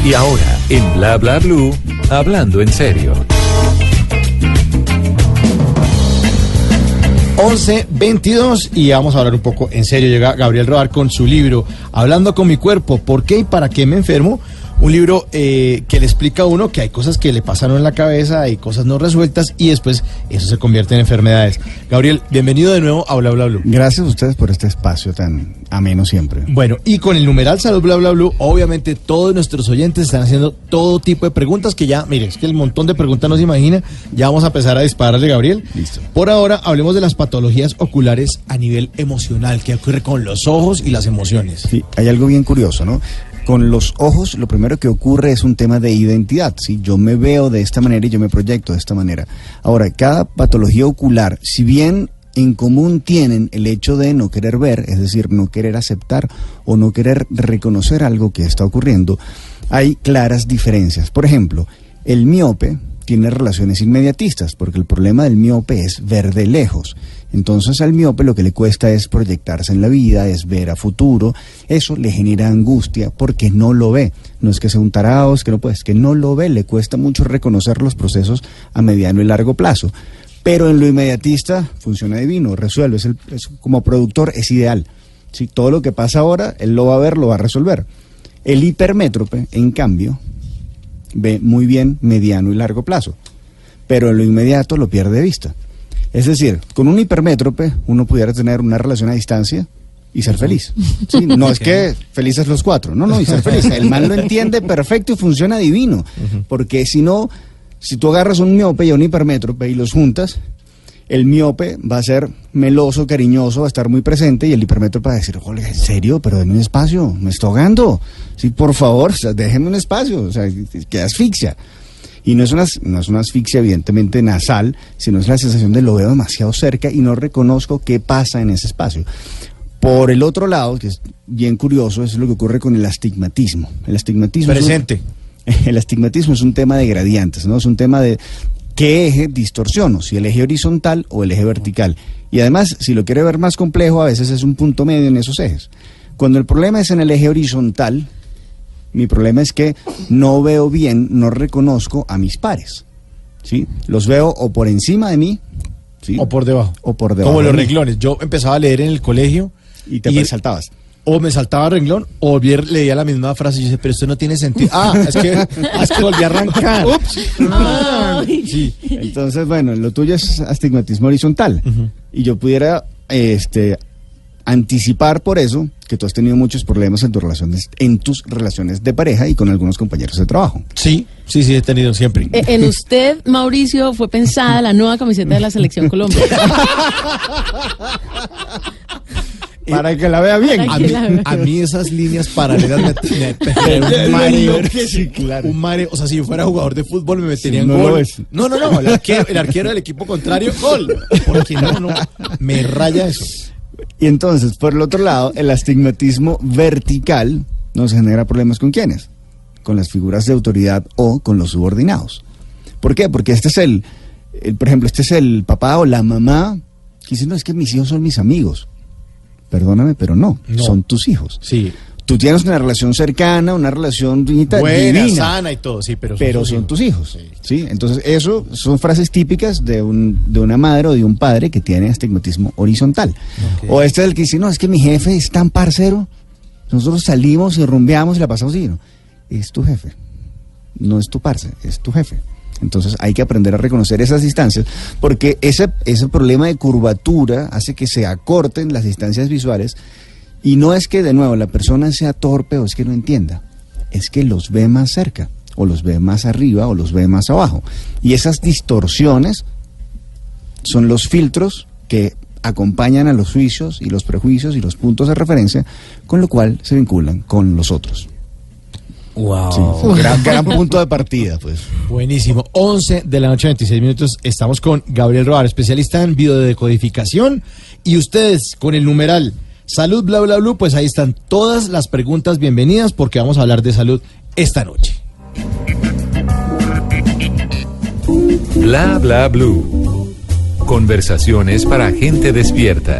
Y ahora, en Bla Bla Blue, hablando en serio. 11, 22 y vamos a hablar un poco en serio. Llega Gabriel Rodar con su libro Hablando con mi cuerpo, ¿por qué y para qué me enfermo? Un libro eh, que le explica a uno que hay cosas que le pasaron en la cabeza, hay cosas no resueltas y después eso se convierte en enfermedades. Gabriel, bienvenido de nuevo a Bla Bla Blue. Gracias a ustedes por este espacio tan ameno siempre. Bueno, y con el numeral Salud Bla Bla Blue, obviamente todos nuestros oyentes están haciendo todo tipo de preguntas que ya, mire, es que el montón de preguntas no se imagina. Ya vamos a empezar a dispararle, Gabriel. Listo. Por ahora, hablemos de las patologías oculares a nivel emocional, que ocurre con los ojos y las emociones. Sí, hay algo bien curioso, ¿no? Con los ojos lo primero que ocurre es un tema de identidad, ¿sí? Yo me veo de esta manera y yo me proyecto de esta manera. Ahora, cada patología ocular, si bien en común tienen el hecho de no querer ver, es decir, no querer aceptar o no querer reconocer algo que está ocurriendo, hay claras diferencias. Por ejemplo, el miope tiene relaciones inmediatistas, porque el problema del miope es ver de lejos. Entonces al miope lo que le cuesta es proyectarse en la vida, es ver a futuro. Eso le genera angustia porque no lo ve. No es que sea un tarao, es que no puede, es que no lo ve. Le cuesta mucho reconocer los procesos a mediano y largo plazo. Pero en lo inmediatista funciona divino, resuelve. Es el- como productor es ideal. Si todo lo que pasa ahora, él lo va a ver, lo va a resolver. El hipermétrope, en cambio, ve muy bien mediano y largo plazo, pero en lo inmediato lo pierde de vista. Es decir, con un hipermétrope uno pudiera tener una relación a distancia y ser feliz. Sí, no es que felices los cuatro, no, no, y ser feliz. El mal lo entiende perfecto y funciona divino, porque si no, si tú agarras un miope y un hipermétrope y los juntas, el miope va a ser meloso, cariñoso, va a estar muy presente y el hipermétrope va a decir, "Oye, ¿en serio? Pero denme un espacio, me estoy ahogando. Sí, por favor, o sea, déjenme un espacio, o sea, que asfixia. Y no es, una, no es una asfixia evidentemente nasal, sino es la sensación de lo veo demasiado cerca y no reconozco qué pasa en ese espacio. Por el otro lado, que es bien curioso, es lo que ocurre con el astigmatismo. El astigmatismo es un- Presente. el astigmatismo es un tema de gradientes, ¿no? Es un tema de qué eje distorsiono, si el eje horizontal o el eje vertical. Y además, si lo quiere ver más complejo, a veces es un punto medio en esos ejes. Cuando el problema es en el eje horizontal, mi problema es que no veo bien, no reconozco a mis pares. ¿Sí? Los veo o por encima de mí, ¿sí? O por debajo. o por debajo. Como los mí. renglones. Yo empezaba a leer en el colegio Y te saltabas. O me saltaba renglón o a leía la misma frase y yo dije, pero esto no tiene sentido. Ah, es que, es que volví a arrancar. Ups. Sí. Entonces, bueno, lo tuyo es astigmatismo horizontal. Y yo pudiera este, anticipar por eso que tú has tenido muchos problemas en tus relaciones, en tus relaciones de pareja y con algunos compañeros de trabajo. Sí, sí, sí, he tenido siempre. Eh, En usted, Mauricio, fue pensada la nueva camiseta de la Selección Colombia. Para que la vea bien. A mí, la vea. a mí esas líneas paralelas me, generan un mareo. Sí, claro. Un mareo. O sea, si yo fuera jugador de fútbol me meterían no lo gol. No, no, no. El arquero, el arquero del equipo contrario, gol. Porque no, no. Me raya eso. Y entonces, por el otro lado, el astigmatismo vertical nos genera problemas con quiénes? Con las figuras de autoridad o con los subordinados. ¿Por qué? Porque este es el, el- por ejemplo, este es el papá o la mamá que dice, no, es que mis hijos son mis amigos. Perdóname, pero no, No. son tus hijos. Sí. Tú tienes una relación cercana, una relación divina, Buena, divina, sana y todo, sí, pero son, pero son hijos. tus hijos. Sí. Entonces, eso son frases típicas de, un, de una madre o de un padre que tiene astigmatismo horizontal. O este es el que dice, no, es que mi jefe es tan parcero, nosotros salimos y rumbeamos y la pasamos así. No, es tu jefe, no es tu parce, es tu jefe. Entonces hay que aprender a reconocer esas distancias, porque ese, ese problema de curvatura hace que se acorten las distancias visuales y no es que de nuevo la persona sea torpe o es que no entienda, es que los ve más cerca, o los ve más arriba, o los ve más abajo. Y esas distorsiones son los filtros que acompañan a los juicios y los prejuicios y los puntos de referencia, con lo cual se vinculan con los otros. Wow. Sí, gran, gran punto de partida, pues. Buenísimo. 11 de la noche, 26 minutos. Estamos con Gabriel Roar, especialista en videodecodificación. Y ustedes, con el numeral Salud, bla, bla, bla, pues ahí están todas las preguntas bienvenidas porque vamos a hablar de salud esta noche. Bla bla blue. Conversaciones para gente despierta.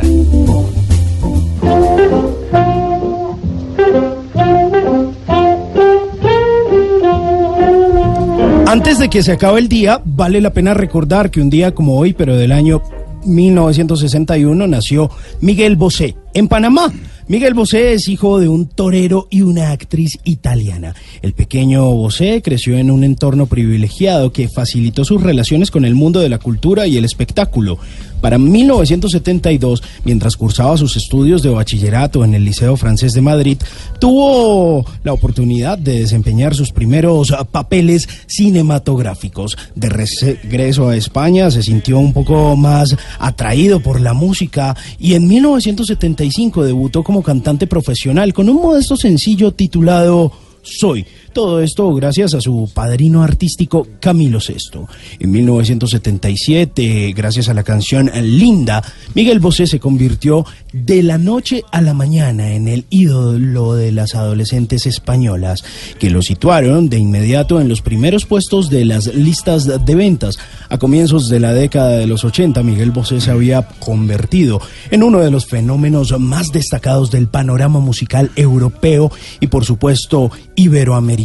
Antes de que se acabe el día, vale la pena recordar que un día como hoy, pero del año 1961, nació Miguel Bosé en Panamá. Miguel Bosé es hijo de un torero y una actriz italiana. El pequeño Bosé creció en un entorno privilegiado que facilitó sus relaciones con el mundo de la cultura y el espectáculo. Para 1972, mientras cursaba sus estudios de bachillerato en el Liceo Francés de Madrid, tuvo la oportunidad de desempeñar sus primeros ah, papeles cinematográficos. De regreso a España, se sintió un poco más atraído por la música y en 1975 debutó como cantante profesional con un modesto sencillo titulado Soy. Todo esto gracias a su padrino artístico Camilo VI. En 1977, gracias a la canción Linda, Miguel Bosé se convirtió de la noche a la mañana en el ídolo de las adolescentes españolas, que lo situaron de inmediato en los primeros puestos de las listas de ventas. A comienzos de la década de los 80, Miguel Bosé se había convertido en uno de los fenómenos más destacados del panorama musical europeo y, por supuesto, iberoamericano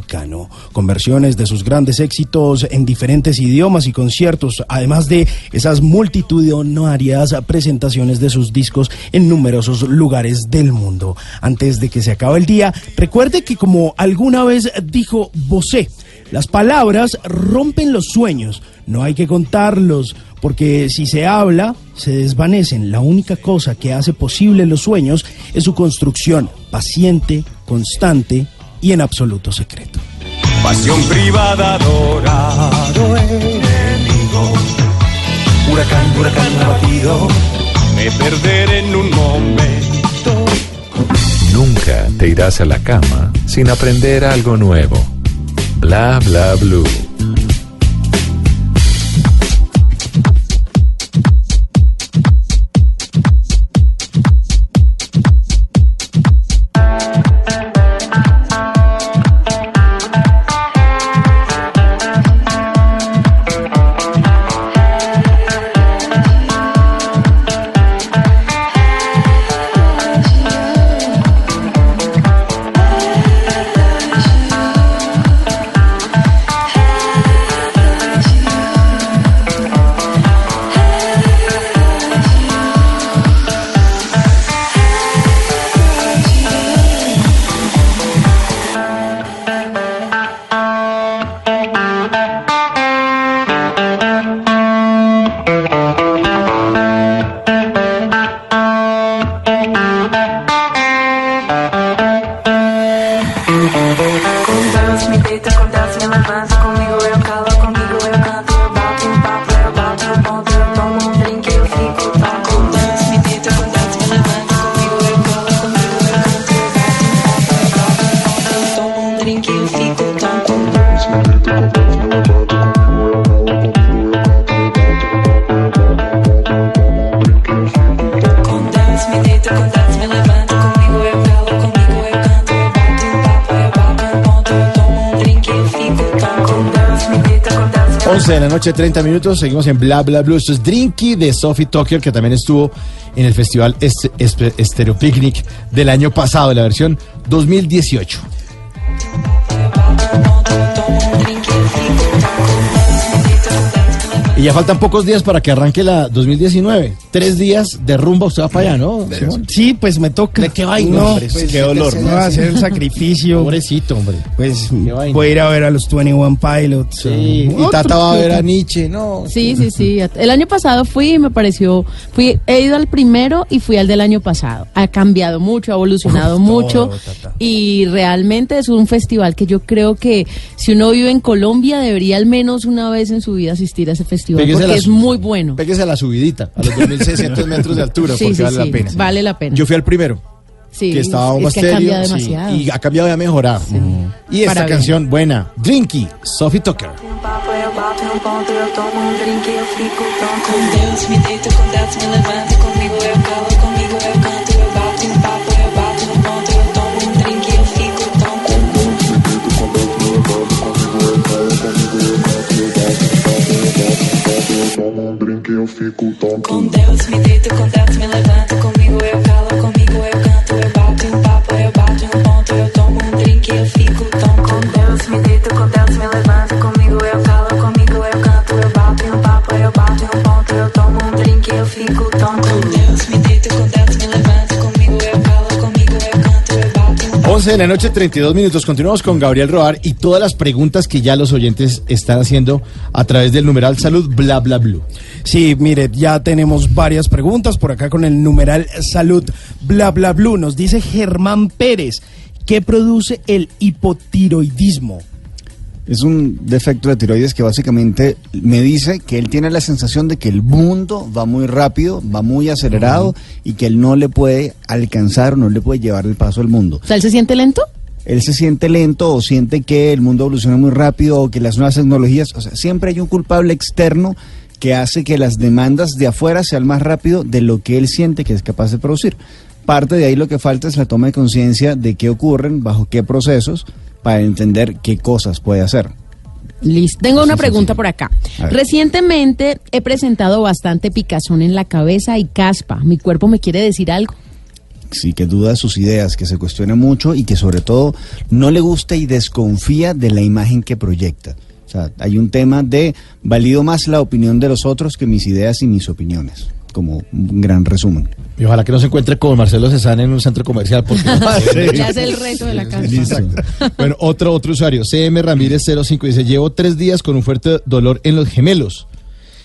con versiones de sus grandes éxitos en diferentes idiomas y conciertos, además de esas multitudinarias presentaciones de sus discos en numerosos lugares del mundo. Antes de que se acabe el día, recuerde que como alguna vez dijo Bosé, las palabras rompen los sueños, no hay que contarlos, porque si se habla, se desvanecen. La única cosa que hace posible los sueños es su construcción paciente, constante y en absoluto secreto. Pasión privada, adorado enemigo. Huracán, huracán abatido. Me perderé en un momento. Nunca te irás a la cama sin aprender algo nuevo. Bla bla blue. Noche, 30 minutos. Seguimos en Bla Bla Blue. Esto es Drinky de Sophie Tucker, que también estuvo en el festival Est- Espe- Stereo Picnic del año pasado, la versión 2018. Y ya faltan pocos días para que arranque la 2019. Tres días de rumba, usted va para allá, ¿no? Simón? Sí, pues me toca. ¿De qué vaina, No, hombre? pues, qué dolor. No, hacer el sacrificio. Pobrecito, hombre. Pues vaina. voy a ir a ver a los 21 Pilots. Sí, y Otro Tata va a ver a. Nietzsche, ¿no? Sí, sí, sí. El año pasado fui y me pareció, fui, he ido al primero y fui al del año pasado. Ha cambiado mucho, ha evolucionado Uf, mucho todo, tata. y realmente es un festival que yo creo que si uno vive en Colombia debería al menos una vez en su vida asistir a ese festival. Péguese porque la es muy bueno. Péguese a la subidita, a los 2600 metros de altura, Sí, porque sí, vale sí, la pena. vale la pena. Yo fui al primero, Sí, que estaba es más que ha cambiado demasiado. y ha cambiado y ha mejorado. Y esta Para bien. canción buena, Drinky, Sophie Tucker. papo, eu bato no ponto, eu tomo um drink e eu fico tão Com Deus me deito, com Deus me levanto, comigo eu calo, comigo eu canto, eu bato em papo, eu bato no ponto, eu tomo um drink e eu fico tão Com Deus me deito, com Deus me levanto, comigo eu calo, comigo que eu fico tonto. Com Deus me deito, com Deus me levanto, comigo eu canto. 11 de la noche, 32 minutos. Continuamos con Gabriel Roar y todas las preguntas que ya los oyentes están haciendo a través del numeral salud bla bla blue. Sí, mire, ya tenemos varias preguntas por acá con el numeral salud bla bla blue. Nos dice Germán Pérez, ¿qué produce el hipotiroidismo? Es un defecto de tiroides que básicamente me dice que él tiene la sensación de que el mundo va muy rápido, va muy acelerado y que él no le puede alcanzar o no le puede llevar el paso al mundo. O sea, ¿él se siente lento? Él se siente lento o siente que el mundo evoluciona muy rápido o que las nuevas tecnologías, o sea, siempre hay un culpable externo que hace que las demandas de afuera sean más rápido de lo que él siente que es capaz de producir. Parte de ahí lo que falta es la toma de conciencia de qué ocurren, bajo qué procesos, para entender qué cosas puede hacer. Listo. Tengo una pregunta por acá. Recientemente he presentado bastante picazón en la cabeza y caspa. ¿Mi cuerpo me quiere decir algo? sí, que duda de sus ideas, que se cuestiona mucho y que sobre todo no le gusta y desconfía de la imagen que proyecta. O sea, hay un tema de valido más la opinión de los otros que mis ideas y mis opiniones, como un gran resumen. Y ojalá que no se encuentre con Marcelo Cezanne en un centro comercial. Porque Ya es el reto de la caspa. Exacto. Bueno, otro, otro usuario, CM Ramírez 05, dice, llevo tres días con un fuerte dolor en los gemelos,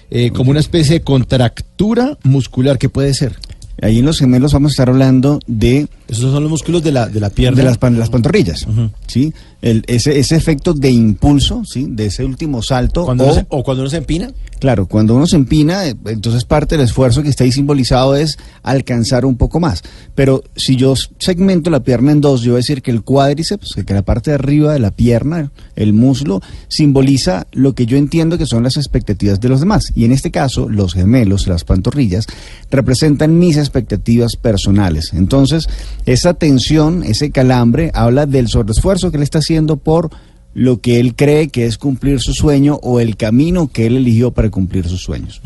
eh, como una especie de contractura muscular, ¿qué puede ser? Ahí en los gemelos vamos a estar hablando de Esos son los músculos de la, de la pierna. de las, pan- las pantorrillas, ¿sí? El, ese, ese efecto de impulso, ¿sí? De ese último salto. Cuando o, se- o cuando uno se empina. Claro, cuando uno se empina, eh, entonces parte del esfuerzo que está ahí simbolizado es alcanzar un poco más. Pero si yo segmento la pierna en dos, yo voy a decir que el cuádriceps, que la parte de arriba de la pierna, el muslo, simboliza lo que yo entiendo que son las expectativas de los demás. Y en este caso, los gemelos, las pantorrillas, representan mis expectativas personales. Entonces, esa tensión, ese calambre, habla del sobreesfuerzo que él está haciendo por lo que él cree que es cumplir su sueño o el camino que él eligió para cumplir sus sueños.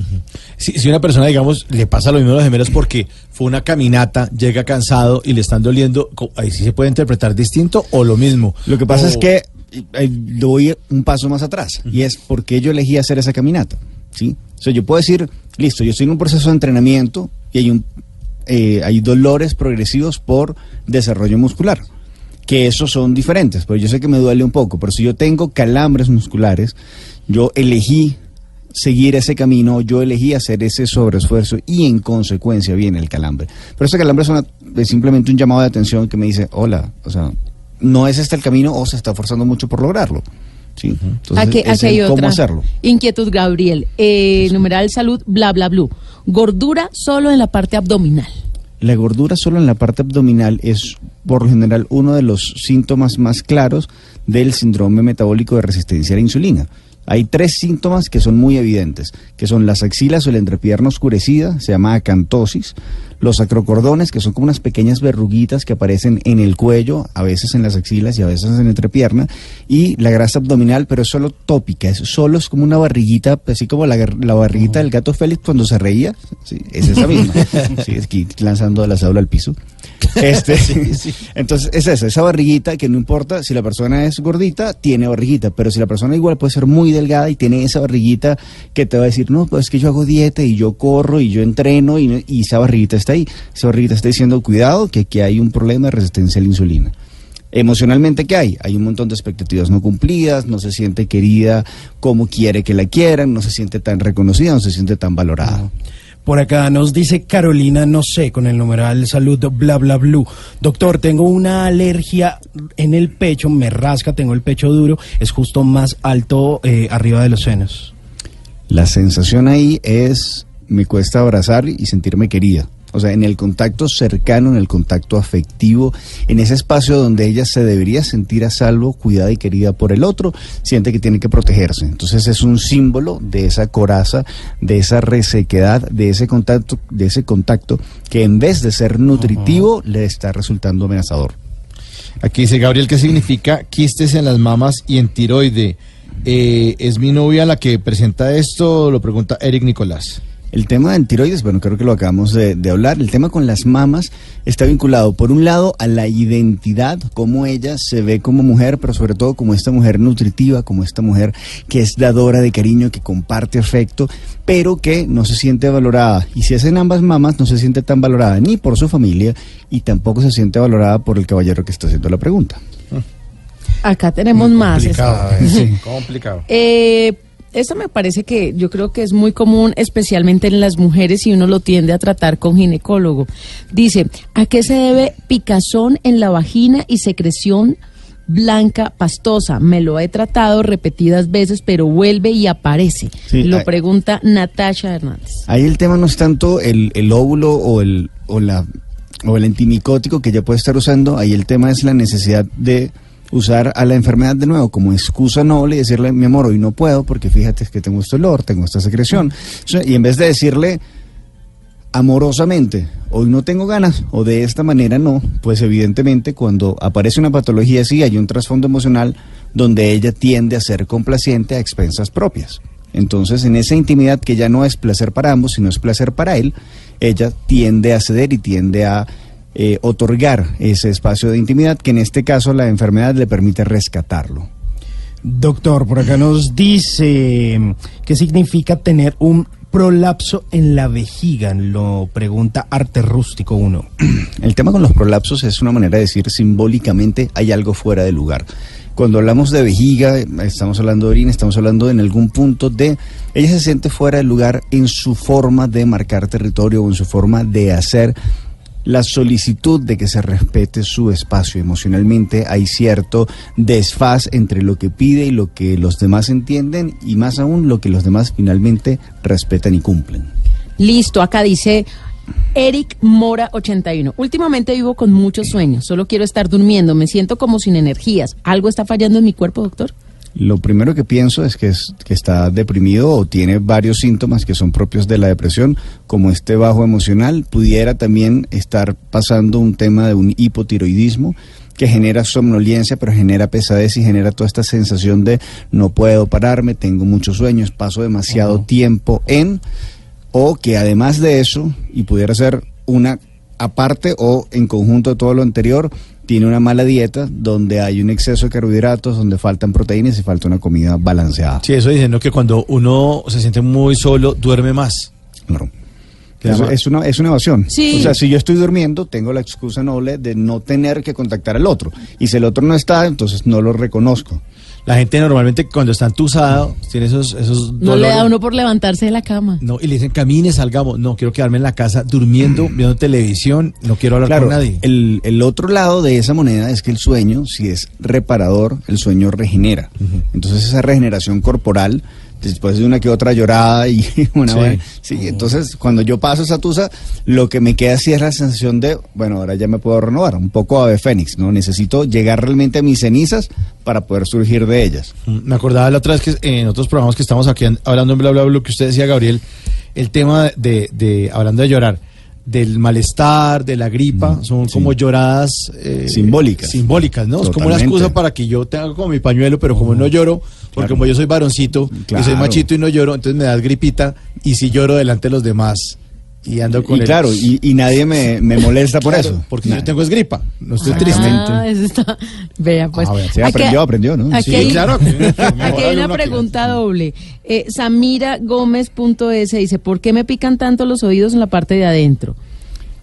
Si, si una persona, digamos, le pasa lo mismo a los gemelos porque fue una caminata, llega cansado y le están doliendo, ahí sí se puede interpretar distinto o lo mismo. Lo que pasa O- es que eh, doy un paso más atrás y es porque yo elegí hacer esa caminata. ¿sí? O sea, yo puedo decir, listo, yo estoy en un proceso de entrenamiento y hay, un, eh, hay dolores progresivos por desarrollo muscular. Que esos son diferentes, pero yo sé que me duele un poco. Pero si yo tengo calambres musculares, yo elegí seguir ese camino, yo elegí hacer ese sobreesfuerzo y en consecuencia viene el calambre. Pero ese calambre es, una- es simplemente un llamado de atención que me dice, hola, o sea, no es este el camino o se está forzando mucho por lograrlo. ¿Sí? Entonces, Aquí, es aquí hay el cómo hacerlo. inquietud, Gabriel. Eh, numeral salud, bla, bla, blue. Gordura solo en la parte abdominal. La gordura solo en la parte abdominal es por lo general uno de los síntomas más claros del síndrome metabólico de resistencia a la insulina. Hay tres síntomas que son muy evidentes, que son las axilas o la entrepierna oscurecida, se llama acantosis, los acrocordones, que son como unas pequeñas verruguitas que aparecen en el cuello, a veces en las axilas y a veces en la entrepierna, y la grasa abdominal, pero es solo tópica, es solo es como una barriguita, así como la, la barriguita del gato Félix cuando se reía, sí, es esa misma, sí, es que lanzando la cédula al piso. Este, Entonces es esa, esa barriguita que no importa si la persona es gordita, tiene barriguita, pero si la persona igual puede ser muy delgada y tiene esa barriguita que te va a decir, no, pues es que yo hago dieta y yo corro y yo entreno y, y esa barriguita está ahí, esa barriguita está diciendo, cuidado, que aquí hay un problema de resistencia a la insulina. Emocionalmente, ¿qué hay? Hay un montón de expectativas no cumplidas, no se siente querida como quiere que la quieran, no se siente tan reconocida, no se siente tan valorada. Por acá nos dice Carolina, no sé, con el numeral salud bla bla blue. Doctor, tengo una alergia en el pecho, me rasca, tengo el pecho duro, es justo más alto eh, arriba de los senos. La sensación ahí es, me cuesta abrazar y sentirme querida. O sea, en el contacto cercano, en el contacto afectivo, en ese espacio donde ella se debería sentir a salvo, cuidada y querida por el otro, siente que tiene que protegerse. Entonces es un símbolo de esa coraza, de esa resequedad, de ese contacto, de ese contacto que en vez de ser nutritivo, le está resultando amenazador. Aquí dice Gabriel, ¿qué significa quistes en las mamas y en tiroide? Eh, ¿Es mi novia la que presenta esto? Lo pregunta Eric Nicolás. El tema del tiroides, bueno, creo que lo acabamos de, de, hablar. El tema con las mamas está vinculado, por un lado, a la identidad, cómo ella se ve como mujer, pero sobre todo como esta mujer nutritiva, como esta mujer que es dadora de cariño, que comparte afecto, pero que no se siente valorada. Y si es en ambas mamas, no se siente tan valorada ni por su familia y tampoco se siente valorada por el caballero que está haciendo la pregunta. Acá tenemos más. Complicado, eh, sí, complicado. Eh, esto me parece que yo creo que es muy común, especialmente en las mujeres, y uno lo tiende a tratar con ginecólogo. Dice, ¿a qué se debe picazón en la vagina y secreción blanca pastosa? Me lo he tratado repetidas veces, pero vuelve y aparece. Sí, lo hay- pregunta Natasha Hernández. Ahí el tema no es tanto el, el óvulo o el, o, la, o el antimicótico que ella puede estar usando, ahí el tema es la necesidad de usar a la enfermedad de nuevo como excusa noble y decirle, mi amor, hoy no puedo porque fíjate que tengo este olor, tengo esta secreción. Y en vez de decirle amorosamente, hoy no tengo ganas o de esta manera no, pues evidentemente cuando aparece una patología así hay un trasfondo emocional donde ella tiende a ser complaciente a expensas propias. Entonces, en esa intimidad que ya no es placer para ambos, sino es placer para él, ella tiende a ceder y tiende a eh, otorgar ese espacio de intimidad que en este caso la enfermedad le permite rescatarlo. Doctor, por acá nos dice qué significa tener un prolapso en la vejiga, lo pregunta Arte Rústico 1. El tema con los prolapsos es una manera de decir simbólicamente hay algo fuera de lugar. Cuando hablamos de vejiga, estamos hablando de orina, estamos hablando en algún punto de... Ella se siente fuera de lugar en su forma de marcar territorio o en su forma de hacer la solicitud de que se respete su espacio. Emocionalmente hay cierto desfaz entre lo que pide y lo que los demás entienden y más aún lo que los demás finalmente respetan y cumplen. Listo, acá dice Eric Mora 81. Últimamente vivo con muchos sueños, solo quiero estar durmiendo, me siento como sin energías. ¿Algo está fallando en mi cuerpo, doctor? Lo primero que pienso es que, es que está deprimido o tiene varios síntomas que son propios de la depresión, como este bajo emocional. Pudiera también estar pasando un tema de un hipotiroidismo que genera somnolencia, pero genera pesadez y genera toda esta sensación de no puedo pararme, tengo muchos sueños, paso demasiado tiempo en, o que además de eso, y pudiera ser una aparte o en conjunto de todo lo anterior, tiene una mala dieta donde hay un exceso de carbohidratos, donde faltan proteínas y falta una comida balanceada. Sí, eso diciendo que cuando uno se siente muy solo, duerme más. Claro. Es, es una, es una evasión. Sí. O sea, si yo estoy durmiendo, tengo la excusa noble de no tener que contactar al otro. Y si el otro no está, entonces no lo reconozco. La gente normalmente cuando está entusada tiene esos, esos No le da uno por levantarse de la cama. No, y le dicen camine, salgamos. No, quiero quedarme en la casa durmiendo, viendo televisión, no quiero hablar Claro, con nadie. el, el otro lado de esa moneda es que el sueño, si es reparador, el sueño regenera. Entonces esa regeneración corporal, después de una que otra llorada y una Sí. buena- sí, entonces cuando yo paso esa tusa, lo que me queda sí es la sensación de, bueno, ahora ya me puedo renovar, un poco ave fénix, ¿no? Necesito llegar realmente a mis cenizas para poder surgir de ellas. Mm, Me acordaba la otra vez que en otros programas que estamos aquí an- hablando en bla bla bla, que usted decía, Gabriel, el tema de, de hablando de llorar, del malestar, de la gripa, son como lloradas eh, Simbólicas. Simbólicas, ¿no? Es como una excusa para que yo tenga como mi pañuelo, pero como no lloro, porque Claro. como yo soy varoncito y soy machito y no lloro, entonces me das gripita y si lloro delante de los demás y ando con Y el- claro, y, y nadie me, me molesta por Claro, eso. Porque Nah. yo tengo es gripa, no estoy Ah, triste. eso está. Vea, pues. Ah, vea, sí, Aquí- aprendió, aprendió, ¿no? Aquí Sí, hay, claro. aquí hay una pregunta doble. Eh, Samira Gómez.es dice: ¿Por qué me pican tanto los oídos en la parte de adentro?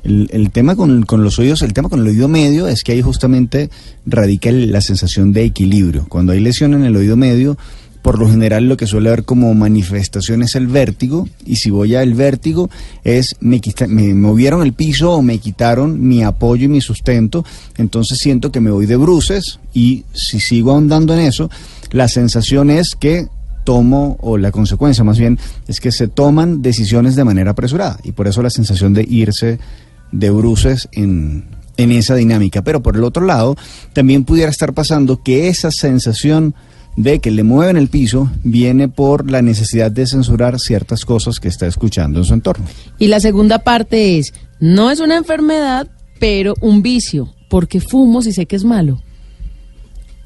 El, el tema con, con los oídos, el tema con el oído medio es que ahí justamente radica el- la sensación de equilibrio. Cuando hay lesión en el oído medio, por lo general lo que suele haber como manifestación es el vértigo, y si voy al vértigo es me, quita- me movieron el piso o me quitaron mi apoyo y mi sustento, entonces siento que me voy de bruces y si sigo ahondando en eso, la sensación es que tomo, o la consecuencia más bien, es que se toman decisiones de manera apresurada y por eso la sensación de irse de bruces en, en esa dinámica. Pero por el otro lado, también pudiera estar pasando que esa sensación de que le mueven el piso viene por la necesidad de censurar ciertas cosas que está escuchando en su entorno. Y la segunda parte es, no es una enfermedad, pero un vicio, porque fumo si sé que es malo.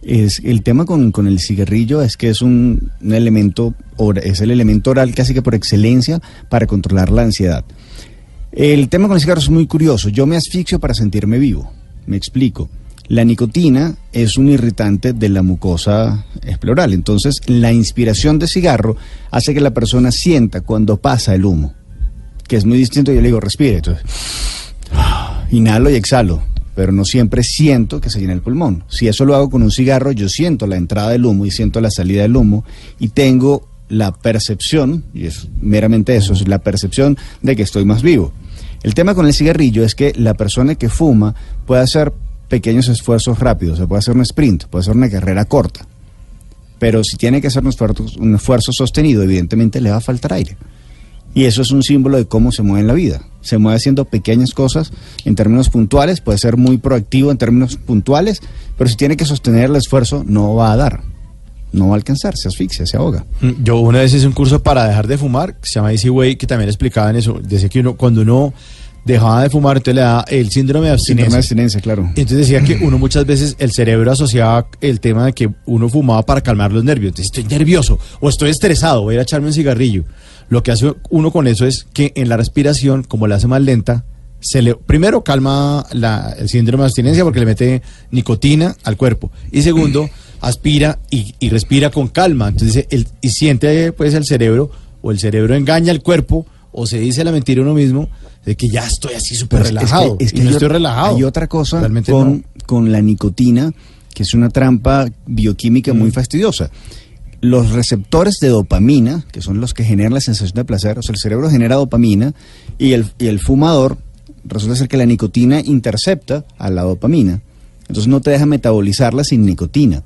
Es, el tema con, con el cigarrillo es que es un, un elemento, es el elemento oral casi que por excelencia para controlar la ansiedad. El tema con el cigarro es muy curioso. Yo me asfixio para sentirme vivo. Me explico. La nicotina es un irritante de la mucosa pleural. Entonces, la inspiración de cigarro hace que la persona sienta cuando pasa el humo, que es muy distinto. Yo le digo, respire. Entonces, inhalo y exhalo, pero no siempre siento que se llena el pulmón. Si eso lo hago con un cigarro, yo siento la entrada del humo y siento la salida del humo y tengo la percepción, y es meramente eso, es la percepción de que estoy más vivo. El tema con el cigarrillo es que la persona que fuma puede hacer pequeños esfuerzos rápidos, se puede hacer un sprint, puede hacer una carrera corta, pero si tiene que hacer un esfuerzo, un esfuerzo sostenido, evidentemente le va a faltar aire. Y eso es un símbolo de cómo se mueve en la vida. Se mueve haciendo pequeñas cosas en términos puntuales, puede ser muy proactivo en términos puntuales, pero si tiene que sostener el esfuerzo, no va a dar. No va a alcanzar, se asfixia, se ahoga. Mm, Yo una vez hice un curso para dejar de fumar, que se llama Easy Way, que también explicaban eso. Decía que uno, cuando uno dejaba de fumar, entonces le da el síndrome de abstinencia. Síndrome de abstinencia, claro. Entonces decía que uno muchas veces el cerebro asociaba el tema de que uno fumaba para calmar los nervios. Entonces estoy nervioso o estoy estresado, voy a ir a echarme un cigarrillo. Lo que hace uno con eso es que en la respiración, como la hace más lenta, se le primero calma la- el síndrome de abstinencia porque le mete nicotina al cuerpo y segundo aspira y, y respira con calma. Entonces el, y siente pues el cerebro o el cerebro engaña al cuerpo o se dice la mentira uno mismo de que ya estoy así súper Pero es que- relajado. es que y no hay estoy relajado. Hay otra cosa Realmente con, no. con la nicotina, que es una trampa bioquímica muy fastidiosa. Los receptores de dopamina, que son los que generan la sensación de placer, o sea, el cerebro genera dopamina y el, y el fumador, resulta ser que la nicotina intercepta a la dopamina. Entonces no te deja metabolizarla sin nicotina.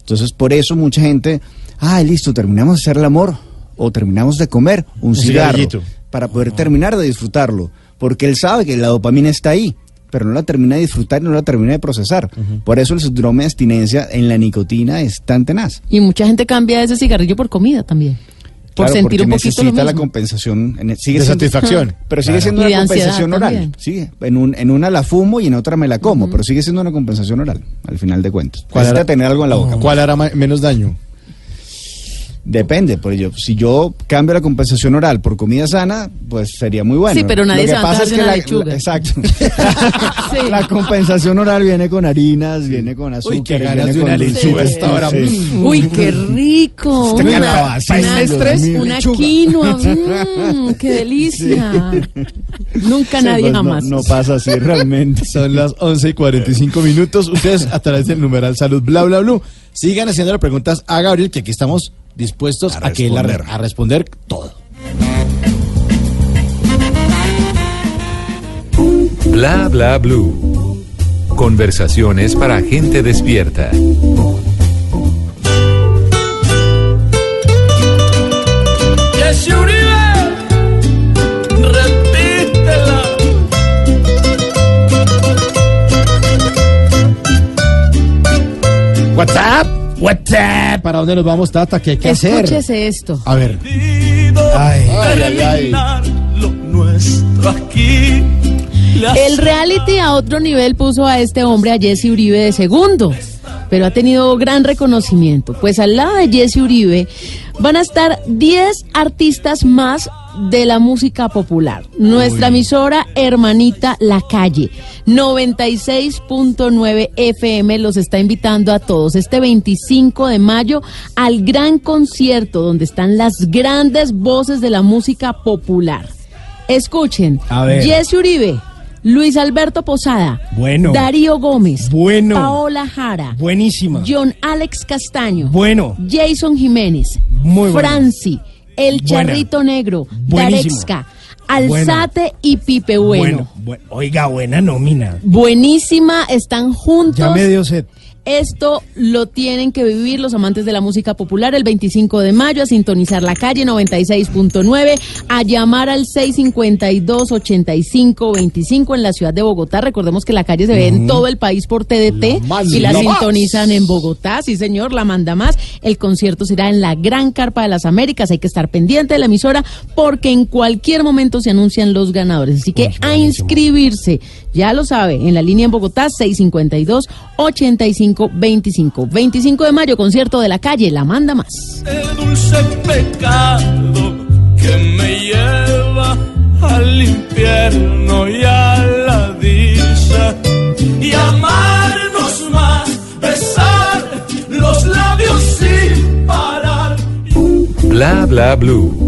Entonces por eso mucha gente, ah, listo, terminamos de hacer el amor o terminamos de comer un, Un cigarro cigarrillito. Para poder terminar de disfrutarlo, porque él sabe que la dopamina está ahí, pero no la termina de disfrutar y no la termina de procesar. Por eso el síndrome de abstinencia en la nicotina es tan tenaz. Y mucha gente cambia ese cigarrillo por comida también. Por Claro, sentir porque un poquito lo necesita la compensación, en- sigue De siendo- satisfacción. pero sigue Claro. siendo una compensación oral. también. Sigue, en, un, en una la fumo y en otra me la como, pero sigue siendo una compensación oral, al final de cuentas. ¿Cuál Necesita hará- tener algo en la boca. ¿Cuál hará menos daño? Depende, pues yo, si yo cambio la compensación oral por comida sana, pues sería muy bueno. Sí, pero nadie Lo que se va a pasa es que una la, lechuga. la- exacto. Sí. La compensación oral viene con harinas, viene con azúcar, Uy, qué ganas de una lechuga hasta ahora. Mm. Uy, qué rico. Una, una- una Lechuga. quinoa. mm, qué delicia. Nunca nadie jamás. No, no pasa así realmente. Son las 11 y 45 minutos. Ustedes a través del numeral salud bla bla bla. Sigan haciendo las preguntas a Gabriel, que aquí estamos dispuestos a, A que a responder todo. Bla bla blue. Conversaciones para gente despierta. Jesse WhatsApp, WhatsApp. ¿Para dónde nos vamos, Tata? ¿Qué hay que hacer? Escúchese esto. A ver. Ay, ay, ay, ay. terminar lo nuestro aquí. El reality a otro nivel puso a este hombre, a Jesse Uribe, de segundo, pero ha tenido gran reconocimiento. Pues al lado de Jesse Uribe van a estar 10 artistas más de la música popular. Nuestra emisora hermanita La Calle, 96.9 FM, los está invitando a todos este 25 de mayo al gran concierto donde están las grandes voces de la música popular. Escuchen. Jesse Uribe, Luis Alberto Posada, Bueno. Darío Gómez, Bueno. Paola Jara, Buenísima. John Alex Castaño, Bueno. Jason Jiménez, Muy. Franci, El Buena. Charrito Negro. Darexca, Alzate y Pipe Bueno. Bueno, bu- oiga, buena nómina. Buenísima, están juntos. Ya me dio sed. Esto lo tienen que vivir los amantes de la música popular el 25 de mayo, a sintonizar la calle 96.9, a llamar al 652-8525 en la ciudad de Bogotá. Recordemos que la calle se ve en todo el país por TDT más, y la la más. sintonizan en Bogotá. Sí, señor, la manda más. El concierto será en la Gran Carpa de las Américas. Hay que estar pendiente de la emisora porque en cualquier momento se anuncian los ganadores. Así que a inscribirse, ya lo sabe, en la línea en Bogotá 652-8525. 25 de mayo, concierto de la calle, la manda más. el dulce pecado que me lleva al infierno y a la dicha y amarnos más, besar los labios sin parar. Bla bla blue.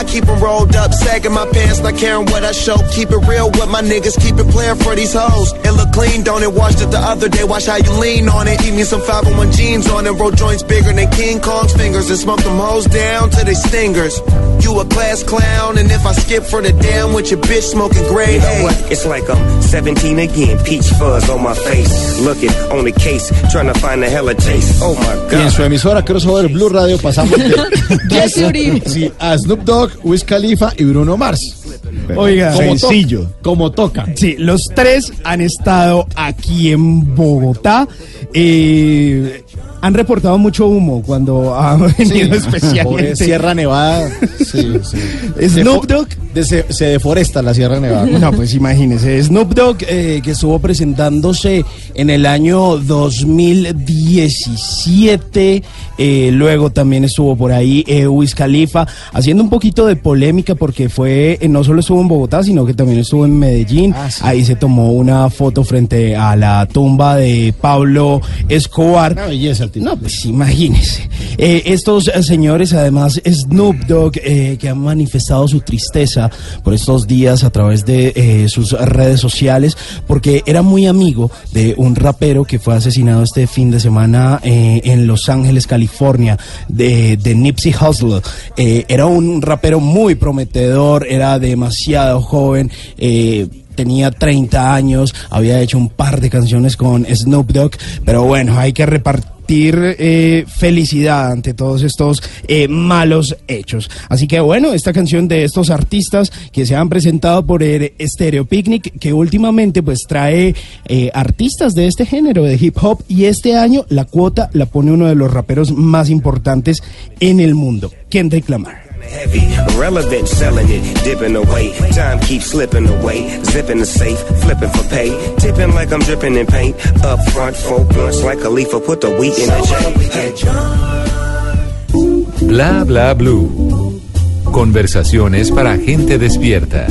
I keep 'em rolled up, sagging my pants, not caring what I show. Keep it real with my niggas, keep it playing for these hoes. It look clean, don't it? Washed it the other day, watch how you lean on it. Eat me some 501 jeans on it, roll joints bigger than King Kong's fingers, and smoke them hoes down to they stingers. You a class clown, and if I skip for the damn with your bitch smoking gray You know hay. what? It's like I'm 17 again. Peach fuzz on my face. Looking on the case, trying to find the hella taste. Oh my Y en god. su emisora Crossover Blue Radio pasamos de Jesse Uribe. sí, a Snoop Dogg, Wiz Khalifa y Bruno Mars. Oiga, Como to- sencillo. como toca. Sí, los tres han estado aquí en Bogotá. Eh, han reportado mucho humo cuando ha venido Por especialmente. Sierra Nevada. Sí, sí. Snoop Dogg. De- se, se deforesta la Sierra Nevada. No, pues imagínese, Snoop Dogg eh, que estuvo presentándose en el año 2017, eh, luego también estuvo por ahí eh, Wiz Khalifa, haciendo un poquito de polémica porque fue, eh, no solo estuvo en Bogotá, sino que también estuvo en Medellín, Ah, sí. ahí se tomó una foto frente a la tumba de Pablo Escobar. Una belleza No, pues imagínese. Eh, estos eh, señores, además, Snoop Dogg, eh, que han manifestado su tristeza por estos días a través de eh, sus redes sociales, porque era muy amigo de un rapero que fue asesinado este fin de semana en Los Ángeles, California, de, de Nipsey Hussle. Era un rapero muy prometedor, era demasiado joven. tenía 30 años, había hecho un par de canciones con Snoop Dogg, pero bueno, hay que repartir eh, felicidad ante todos estos eh, malos hechos. Así que bueno, esta canción de estos artistas que se han presentado por el Stereo Picnic, que últimamente pues trae eh, artistas de este género de hip hop y este año la cuota la pone uno de los raperos más importantes en el mundo, Kendrick Lamar. Heavy, relevant, selling it, dipping away. Time keeps slipping away. Zipping the safe, flipping for pay. Tipping like I'm dripping in paint. Up front, four blunts like Khalifa, put the wheat in the. Hey. Bla bla blue. Conversaciones para gente despierta.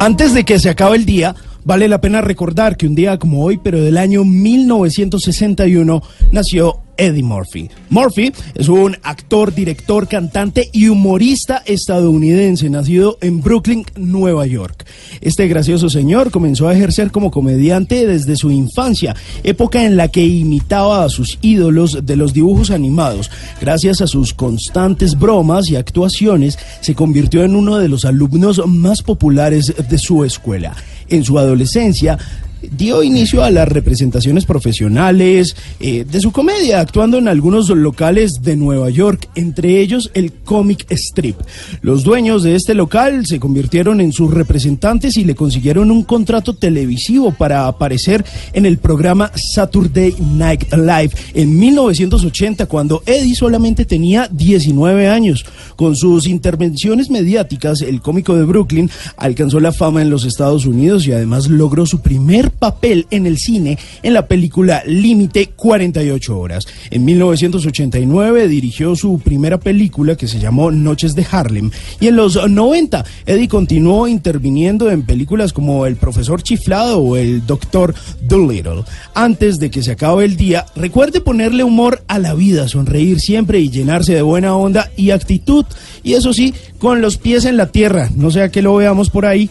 Antes de que se acabe el día, vale la pena recordar que un día como hoy, pero del año 1961, nació Eddie Murphy. Murphy es un actor, director, cantante y humorista estadounidense, nacido en Brooklyn, Nueva York. Este gracioso señor comenzó a ejercer como comediante desde su infancia, época en la que imitaba a sus ídolos de los dibujos animados. Gracias a sus constantes bromas y actuaciones, se convirtió en uno de los alumnos más populares de su escuela. En su adolescencia, dio inicio a las representaciones profesionales eh, de su comedia, actuando en algunos locales de Nueva York, entre ellos el Comic Strip. Los dueños de este local se convirtieron en sus representantes y le consiguieron un contrato televisivo para aparecer en el programa Saturday Night Live en 1980, cuando Eddie solamente tenía 19 años. Con sus intervenciones mediáticas, el cómico de Brooklyn alcanzó la fama en los Estados Unidos y además logró su primer papel en el cine en la película Límite 48 horas. En 1989 dirigió su primera película que se llamó Noches de Harlem y en los 90 Eddie continuó interviniendo en películas como El profesor chiflado o El doctor Dolittle. Antes de que se acabe el día, recuerde ponerle humor a la vida, sonreír siempre y llenarse de buena onda y actitud. Y eso sí, con los pies en la tierra, no sea que lo veamos por ahí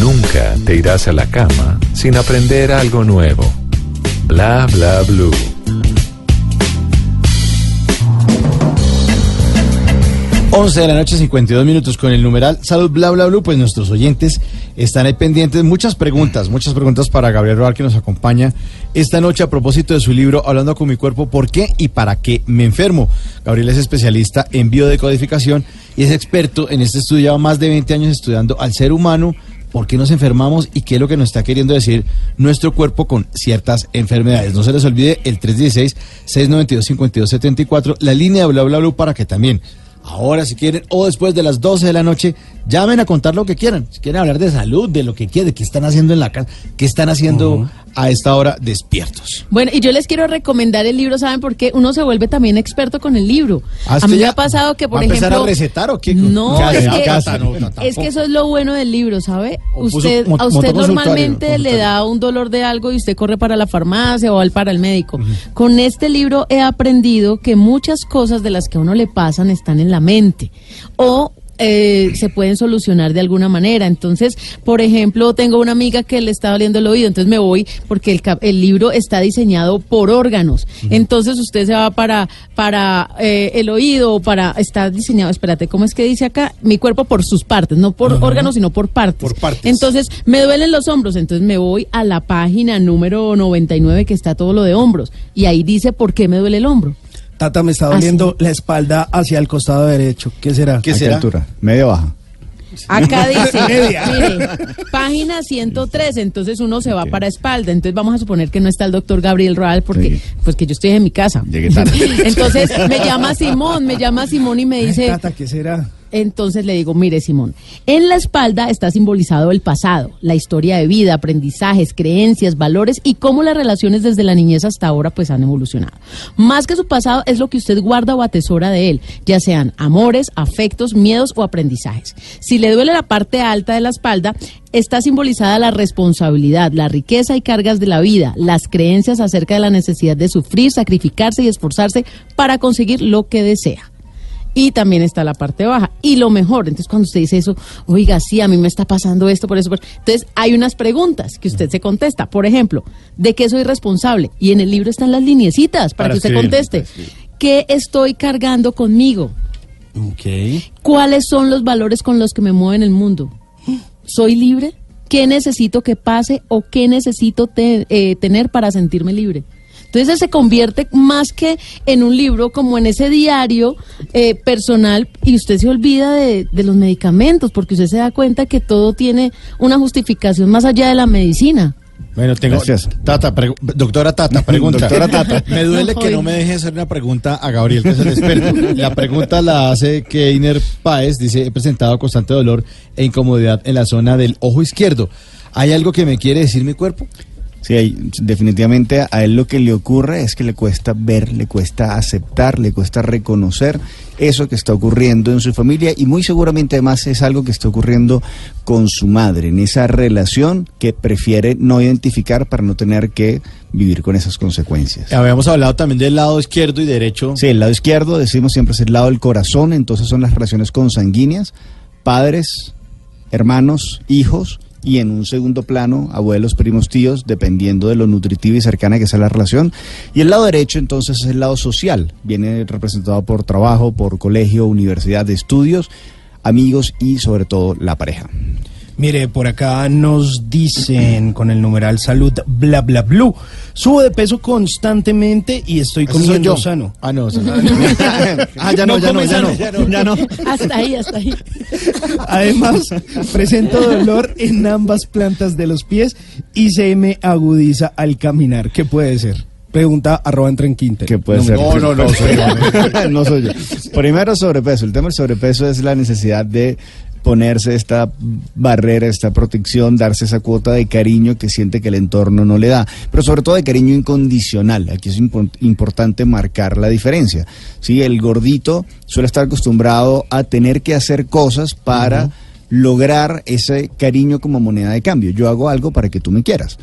Nunca te irás a la cama sin aprender algo nuevo. Bla bla blue. Once de la noche, 52 minutos con el numeral Salud Bla Bla Blue, pues nuestros oyentes están ahí pendientes. Muchas preguntas, muchas preguntas para Gabriel Roar que nos acompaña esta noche a propósito de su libro Hablando con mi cuerpo, ¿por qué y para qué me enfermo? Gabriel es especialista en biodecodificación y es experto en este estudio, lleva más de 20 años estudiando al ser humano, por qué nos enfermamos y qué es lo que nos está queriendo decir nuestro cuerpo con ciertas enfermedades. No se les olvide el 316-692-5274, la línea de Bla Bla Blue para que también ahora si quieren o después de las 12 de la noche llamen a contar lo que quieran. Si quieren hablar de salud, de lo que quieran, de qué están haciendo en la casa, qué están haciendo a esta hora despiertos. Bueno, y yo les quiero recomendar el libro, ¿saben por qué? Uno se vuelve también experto con el libro. Ah, a ¿usted mí me ya ha pasado que, por va a empezar ejemplo... a recetar o qué? No, Ya, es ya, que, casa, no, no, es que eso es lo bueno del libro, ¿sabe? Puso Usted, a usted normalmente le da un dolor de algo y usted corre para la farmacia o al para el médico. Con este libro he aprendido que muchas cosas de las que a uno le pasan están en la mente o eh, se pueden solucionar de alguna manera. Entonces, por ejemplo, tengo una amiga que le está doliendo el oído, entonces me voy porque el, el libro está diseñado por órganos. Entonces usted se va para, para eh, el oído o para, está diseñado, espérate, ¿cómo es que dice acá? Mi cuerpo por sus partes, no por órganos, sino por partes. Por partes. Entonces, me duelen los hombros, entonces me voy a la página número 99 que está todo lo de hombros y ahí dice por qué me duele el hombro. Tata, me está Ah, doliendo la espalda hacia el costado derecho. ¿Qué será? ¿A qué altura? ¿Media o baja? Acá dice, Media. mire, página 103, entonces uno se va para espalda, entonces vamos a suponer que no está el doctor Gabriel Roal porque Sí. pues que yo estoy en mi casa. Llegué tarde. Entonces me llama Simón, me llama Simón y me dice, Tata, ¿qué será? Entonces le digo, mire Simón, en la espalda está simbolizado el pasado, la historia de vida, aprendizajes, creencias, valores y cómo las relaciones desde la niñez hasta ahora pues han evolucionado. Más que su pasado es lo que usted guarda o atesora de él, ya sean amores, afectos, miedos o aprendizajes. Si le duele la parte alta de la espalda, está simbolizada la responsabilidad, la riqueza y cargas de la vida, las creencias acerca de la necesidad de sufrir, sacrificarse y esforzarse para conseguir lo que desea y también está la parte baja. Y lo mejor, entonces cuando usted dice eso, oiga, sí, a mí me está pasando esto, por eso. por-". Entonces hay unas preguntas que usted se contesta. Por ejemplo, ¿de qué soy responsable? Y en el libro están las lineecitas para, Para que usted escribir, conteste. ¿Qué estoy cargando conmigo? Ok. ¿Cuáles son los valores con los que me muevo en el mundo? ¿Soy libre? ¿Qué necesito que pase o qué necesito te- eh, tener para sentirme libre? Entonces se convierte más que en un libro, como en ese diario eh, personal y usted se olvida de, de los medicamentos porque usted se da cuenta que todo tiene una justificación más allá de la medicina. Bueno, tengo. Gracias. Tata, doctora Tata, pregunta. Doctora Tata. Me duele que no me deje hacer una pregunta a Gabriel, que es el experto. La pregunta la hace Keiner Páez, dice, he presentado constante dolor e incomodidad en la zona del ojo izquierdo. ¿Hay algo que me quiere decir mi cuerpo? Sí, definitivamente a él lo que le ocurre es que le cuesta ver, le cuesta aceptar, le cuesta reconocer eso que está ocurriendo en su familia y muy seguramente además es algo que está ocurriendo con su madre, en esa relación que prefiere no identificar para no tener que vivir con esas consecuencias. Habíamos hablado también del lado izquierdo y derecho. Sí, el lado izquierdo decimos siempre es el lado del corazón, entonces son las relaciones consanguíneas, padres, hermanos, hijos y en un segundo plano abuelos, primos, tíos, dependiendo de lo nutritiva y cercana que sea la relación. Y el lado derecho entonces es el lado social, viene representado por trabajo, por colegio, universidad de estudios, amigos y sobre todo la pareja. Mire, por acá nos dicen con el numeral salud bla bla blue. Subo de peso constantemente y estoy comiendo yo. sano. Ah, no. esa- ah, ya no, ya no, ya no, sano, ya no. Hasta ahí, hasta ahí. Además, presento dolor en ambas plantas de los pies y se me agudiza al caminar. ¿Qué puede ser? Pregunta arroba en Trenquinte. ¿Qué puede No, ser? no, no, no, soy no soy yo. Primero sobrepeso. El tema del sobrepeso es la necesidad de ponerse esta barrera, esta protección, darse esa cuota de cariño que siente que el entorno no le da, pero sobre todo de cariño incondicional. Aquí es impo- importante marcar la diferencia. Sí, el gordito suele estar acostumbrado a tener que hacer cosas para lograr ese cariño como moneda de cambio. Yo hago algo para que tú me quieras.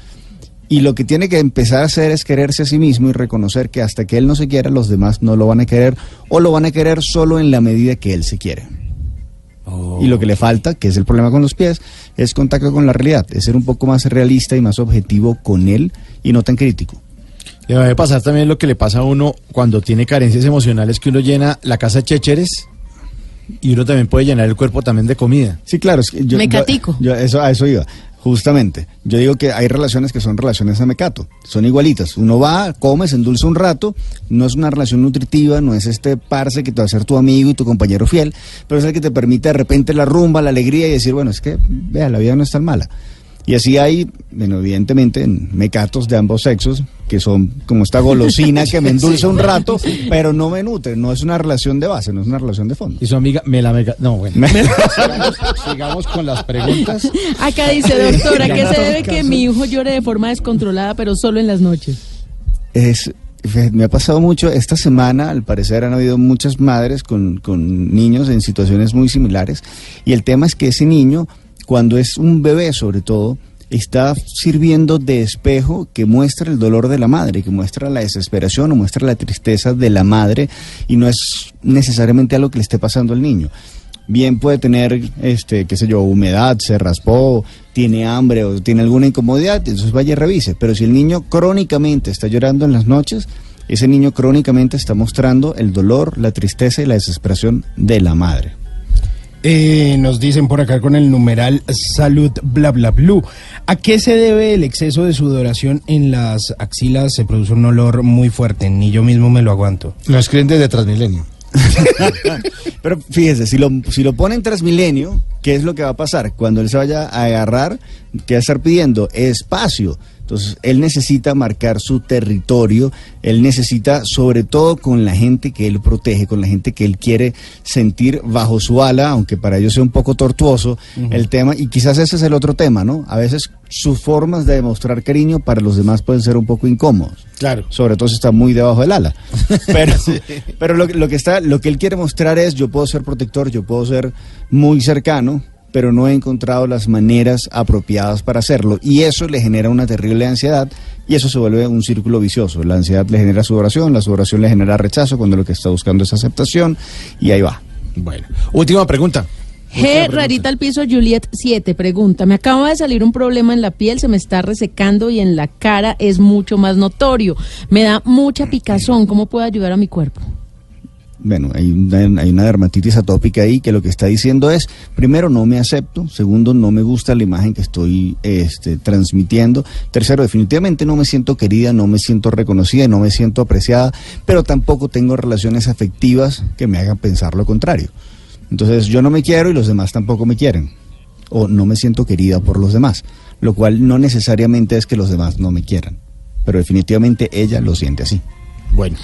Y lo que tiene que empezar a hacer es quererse a sí mismo y reconocer que hasta que él no se quiera, los demás no lo van a querer o lo van a querer solo en la medida que él se quiere. Y lo que le falta, que es el problema con los pies, es contacto con la realidad, es ser un poco más realista y más objetivo con él y no tan crítico. Le va a pasar también lo que le pasa a uno cuando tiene carencias emocionales, que uno llena la casa de chécheres y uno también puede llenar el cuerpo también de comida. Sí, claro. Es que yo, Mecatico. yo- yo- eso, a eso iba. Justamente. Yo digo que hay relaciones que son relaciones a mecato. Son igualitas. Uno va, come, se endulza un rato. No es una relación nutritiva, no es este parce que te va a ser tu amigo y tu compañero fiel, pero es el que te permite de repente la rumba, la alegría y decir, bueno, es que, vea, la vida no es tan mala. Y así hay, bueno, evidentemente, en mecatos de ambos sexos, que son como esta golosina que me endulza un rato, pero no me nutre. No es una relación de base, no es una relación de fondo. Y su amiga me la mega... No, bueno. Me- sigamos, sigamos con las preguntas. Acá dice, doctora, ¿qué se debe que mi hijo llore de forma descontrolada, pero solo en las noches? Es, me ha pasado mucho, esta semana al parecer han habido muchas madres con, con niños en situaciones muy similares y el tema es que ese niño, cuando es un bebé sobre todo, está sirviendo de espejo que muestra el dolor de la madre, que muestra la desesperación o muestra la tristeza de la madre y no es necesariamente algo que le esté pasando al niño. Bien puede tener, este, qué sé yo, humedad, se raspó, tiene hambre o tiene alguna incomodidad, entonces vaya y revise. Pero si el niño crónicamente está llorando en las noches, ese niño crónicamente está mostrando el dolor, la tristeza y la desesperación de la madre. Eh, nos dicen por acá con el numeral salud bla bla blue. ¿A qué se debe el exceso de sudoración en las axilas? Se produce un olor muy fuerte, ni yo mismo me lo aguanto. Lo escriben desde Transmilenio. Pero fíjese, si lo, si lo pone en Transmilenio, ¿qué es lo que va a pasar? Cuando él se vaya a agarrar, ¿qué va a estar pidiendo? Espacio. Entonces, él necesita marcar su territorio, él necesita, sobre todo con la gente que él protege, con la gente que él quiere sentir bajo su ala, aunque para ellos sea un poco tortuoso el tema, y quizás ese es el otro tema, ¿no? A veces sus formas de demostrar cariño para los demás pueden ser un poco incómodos. Claro. Sobre todo si está muy debajo del ala. Pero, pero lo, lo que está, lo que él quiere mostrar es yo puedo ser protector, yo puedo ser muy cercano, pero no he encontrado las maneras apropiadas para hacerlo. Y eso le genera una terrible ansiedad y eso se vuelve un círculo vicioso. La ansiedad le genera sudoración, la sudoración le genera rechazo cuando lo que está buscando es aceptación y ahí va. Bueno, última pregunta. G, rarita al piso, Juliet 7, pregunta, me acaba de salir un problema en la piel, se me está resecando y en la cara es mucho más notorio. Me da mucha picazón, ¿cómo puedo ayudar a mi cuerpo? Bueno, hay una, hay una dermatitis atópica ahí que lo que está diciendo es, primero, no me acepto, segundo, no me gusta la imagen que estoy este, transmitiendo, tercero, definitivamente no me siento querida, no me siento reconocida, no me siento apreciada, pero tampoco tengo relaciones afectivas que me hagan pensar lo contrario. Entonces yo no me quiero y los demás tampoco me quieren, o no me siento querida por los demás, lo cual no necesariamente es que los demás no me quieran, pero definitivamente ella lo siente así. Bueno,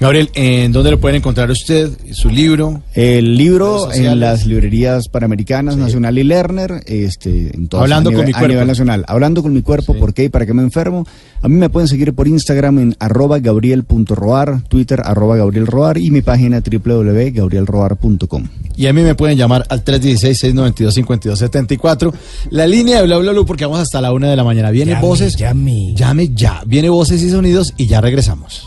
Gabriel, ¿en dónde lo pueden encontrar usted? ¿Su libro? El libro en las librerías panamericanas, Nacional y Lerner, este, en todas- Hablando a con nivel, mi a cuerpo. nivel nacional. Hablando con mi cuerpo, ¿por qué y para qué me enfermo? A mí me pueden seguir por Instagram en arroba gabriel.roar, Twitter arroba gabrielroar y mi página www.gabrielroar.com. Y a mí me pueden llamar al 316-692-5274. La línea de bla bla bla porque vamos hasta la una de la mañana. Viene Llame, voces. llame. Llame ya. Viene voces y sonidos y ya regresamos.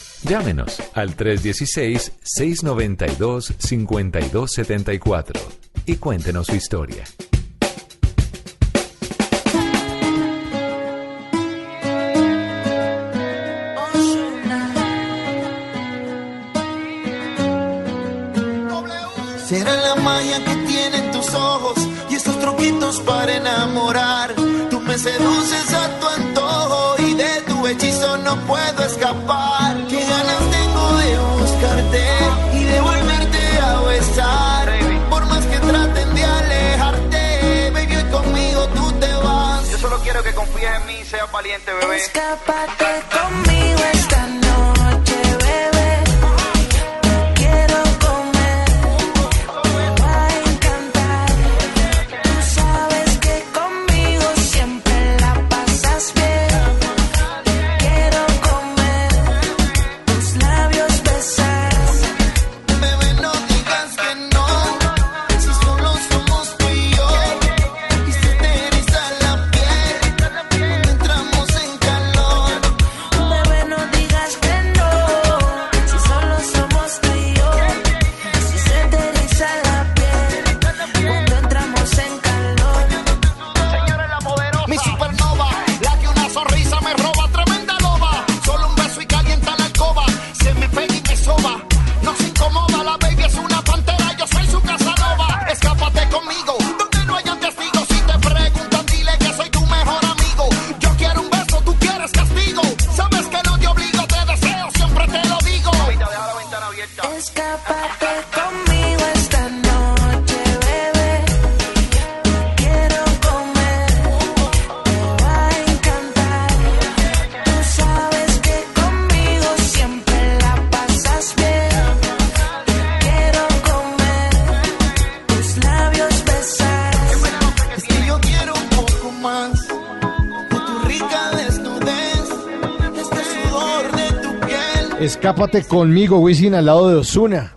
Llámenos al 316-692-5274 y cuéntenos su historia. Será la magia que tienen tus ojos y estos truquitos para enamorar. Tú me seduces a tu no puedo escapar. Qué ganas tengo de buscarte y de volverte a besar. Por más que traten de alejarte, baby, hoy conmigo tú te vas. Yo solo quiero que confíes en mí y seas valiente, bebé. Escápate conmigo esta Escápate conmigo, Wisin, al lado de Osuna.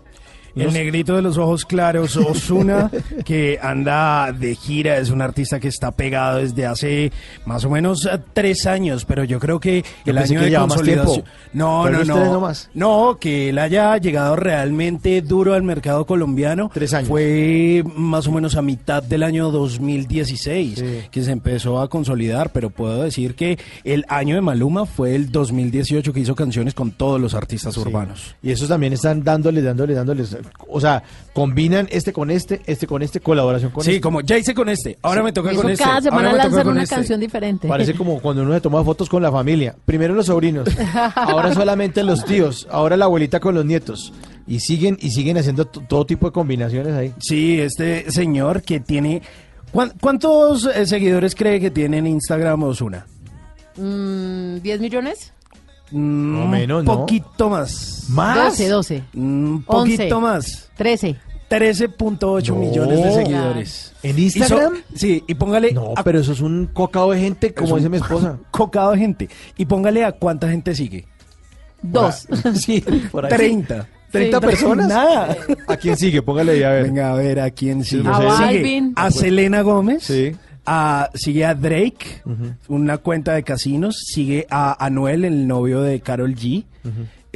El negrito de los ojos claros, Osuna, que anda de gira, es un artista que está pegado desde hace más o menos eh, tres años, pero yo creo que el pensé año que de más consolidación. tiempo. No, no, no. nomás. No, que él haya llegado realmente duro al mercado colombiano. Tres años. Fue más o menos a mitad del año 2016 que se empezó a consolidar, pero puedo decir que el año de Maluma fue el 2018 que hizo canciones con todos los artistas urbanos. Y esos también están dándole, dándole, dándoles. O sea, combinan este con este, este con este, colaboración con Sí, este. como ya hice con este, ahora me toca con este. cada semana ahora lanzan una este. canción diferente. Parece como cuando uno se toma fotos con la familia. Primero los sobrinos, ahora solamente los tíos, ahora la abuelita con los nietos. Y siguen y siguen haciendo todo tipo de combinaciones ahí. Sí, este señor que tiene... ¿cuán- ¿Cuántos eh, seguidores cree que tiene en Instagram Osuna? Mm, ¿10 millones? Un menos, ¿no? poquito más. 12, 12. Un poquito 11. más. 13. 13.8 No. millones de seguidores. ¿En Y Instagram? so- sí, y póngale... No, a- pero eso es un cocado de gente, como dice mi esposa. Cocado de gente. Y póngale a cuánta gente sigue. Dos. Sí, por ahí. 30. ¿30 Sí. personas? Nada. ¿A quién sigue? Póngale ahí a ver. Venga, a ver a quién sigue. A Sigue a Selena Gómez. Sí. a- sigue a Drake, una cuenta de casinos. Sigue a Anuel, el novio de Carol G.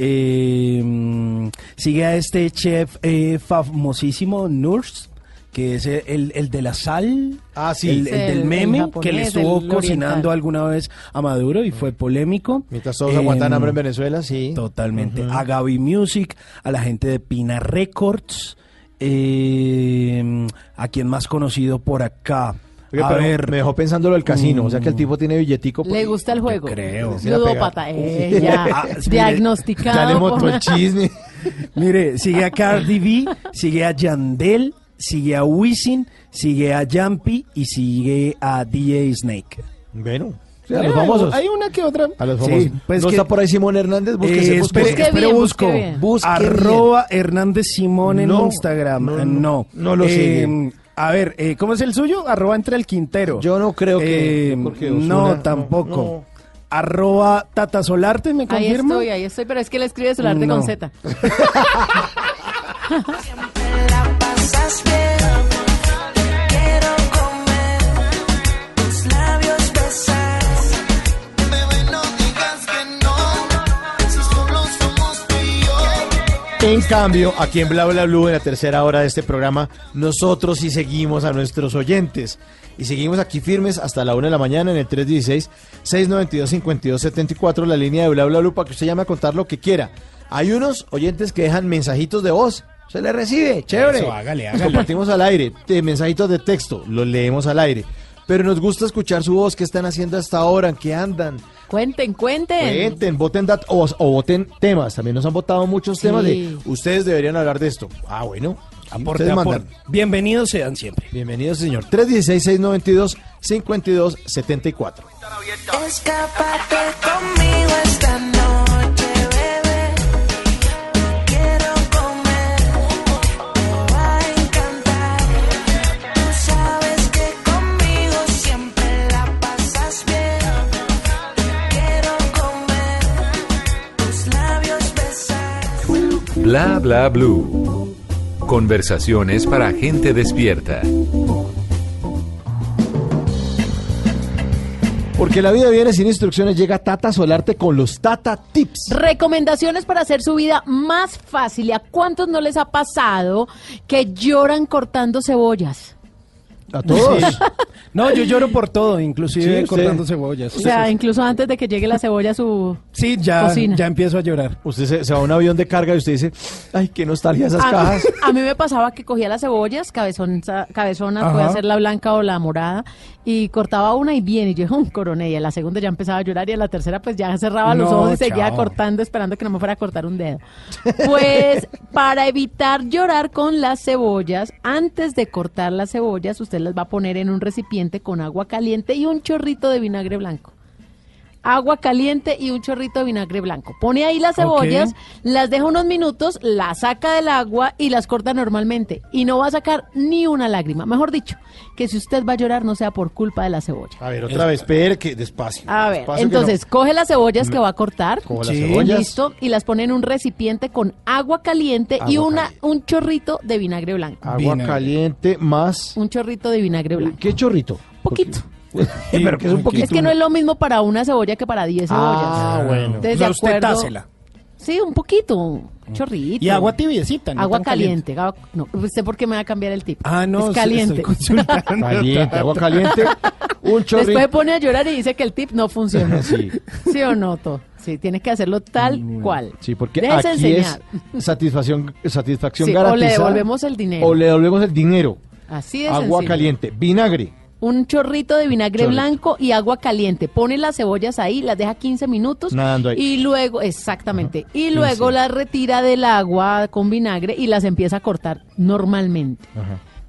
Eh, sigue a este chef eh, famosísimo, Nurs, que es el, el de la sal. Ah, sí. El, del el- el meme japonés, que le estuvo cocinando oriental. alguna vez a Maduro y fue polémico. Mientras todos aguantan Em, hambre en Venezuela, sí. Totalmente. A Gaby Music, a la gente de Pina Records, eh, a quien más conocido por acá. Oiga, a ver, me dejó pensando lo del casino. O sea que el Mm. tipo tiene billetico. Le gusta el juego. creo. Ludópata. pega. Eh, ya. Ah, Diagnosticado. Ya le montó por- el chisme. mire, sigue a Cardi B, sigue a Yandel, sigue a Wisin, sigue a Jumpy y sigue a DJ Snake. Bueno, sí, a Eh, los famosos. Hay una que otra. A los Sí, famosos. pues ¿No que- está por ahí Simón Hernández? Búsquese, Eh, bien, busco. busque bien. Busque Arroba Hernández Simón en Instagram. no, Eh, no, no. no lo sigue. A ver, eh, ¿cómo es el suyo? Arroba entre el Quintero. Yo no creo que Eh, Jorge no, Osuna- tampoco. no. Arroba Tata Solarte, ¿me Ahí confirma? estoy, ahí estoy, pero es que él escribe Solarte No. con Z. En cambio, aquí en Bla Bla Blue, en la tercera hora de este programa, nosotros sí seguimos a nuestros oyentes. Y seguimos aquí firmes hasta la una de la mañana en el 316-692-5274, la línea de Bla Bla Blue, para que usted llame a contar lo que quiera. Hay unos oyentes que dejan mensajitos de voz. Se le recibe, chévere. Eso, hágale, Los hágale. compartimos al aire. De mensajitos de texto, los leemos al aire. Pero nos gusta escuchar su voz. ¿Qué están haciendo hasta ahora? ¿En qué andan? Cuenten, cuenten. Cuenten, voten dat- o, o voten temas. También nos han votado muchos temas de ustedes deberían hablar de esto. Ah, bueno. Aporte, ustedes aporte. mandan. Bienvenidos sean siempre. Bienvenidos, señor. 316-692-5274. Escápate conmigo esta noche, Bla bla blue. Conversaciones para gente despierta. Porque la vida viene sin instrucciones. Llega Tata Solarte con los Tata Tips. Recomendaciones para hacer su vida más fácil. ¿Y a cuántos no les ha pasado que lloran cortando cebollas? A todos. Sí. No, yo lloro por todo, inclusive Sí, cortando cebollas. O sea, incluso antes de que llegue la cebolla a su sí, ya, cocina. ya empiezo a llorar. Usted se, se va a un avión de carga y usted dice, ay, qué nostalgia esas a, cajas. a mí me pasaba que cogía las cebollas, cabezonas, puede ser la blanca o la morada, y cortaba una y bien, y yo un coroné, y a la segunda ya empezaba a llorar, y a la tercera pues ya cerraba los No, ojos y seguía chao. cortando, esperando que no me fuera a cortar un dedo. Pues para evitar llorar con las cebollas, antes de cortar las cebollas, usted las va a poner en un recipiente con agua caliente y un chorrito de vinagre blanco. Agua caliente y un chorrito de vinagre blanco. Pone ahí las cebollas, las deja unos minutos, las saca del agua y las corta normalmente. Y no va a sacar ni una lágrima. Mejor dicho, que si usted va a llorar no sea por culpa de la cebolla. A ver, otra vez, espere que despacio. A ver, Despacio entonces coge las cebollas que va a cortar, Cojo las cebollas. listo, y las pone en un recipiente con agua caliente y una un chorrito de vinagre blanco. Agua caliente más... Un chorrito de vinagre blanco. ¿Qué chorrito? Poquito. Pero que es un poquito. Es que no es lo mismo para una cebolla que para 10 cebollas. Ah, bueno. Entonces, O sea, usted acuerdo. tásela. Sí, un poquito, un chorrito. Y agua tibiecita, no Agua caliente. agua- No, ¿usted por qué me va a cambiar el tip? Ah, no, Es caliente. Caliente, agua caliente, un chorrito. Después pone a llorar y dice que el tip no funciona. Sí. ¿Sí o no, To? Sí, tiene que hacerlo tal cual. Sí, porque aquí enseñar. es satisfacción, satisfacción Sí, o le garantizada. devolvemos el dinero. O le devolvemos el dinero. Así de Agua sencillo. caliente, vinagre. Un chorrito de vinagre Chorrito. blanco y agua caliente. Pone las cebollas ahí, las deja 15 minutos. Nadando ahí. Y luego, exactamente. Y luego las retira del agua con vinagre y las empieza a cortar normalmente.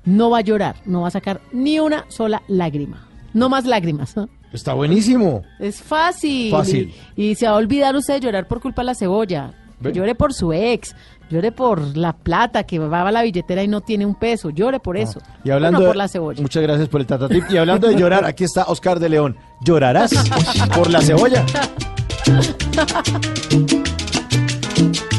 No va a llorar, no va a sacar ni una sola lágrima. No más lágrimas. ¿no? Está buenísimo. Es fácil. Fácil. Y, y se va a olvidar usted de llorar por culpa de la cebolla. Ve. Llore por su ex, llore por la plata que va a la billetera y no tiene un peso. Llore por eso. Ah. Y hablando no de- por la cebolla. Muchas gracias por el tatatip. Y hablando de llorar, aquí está Oscar de León. ¿Llorarás por la cebolla?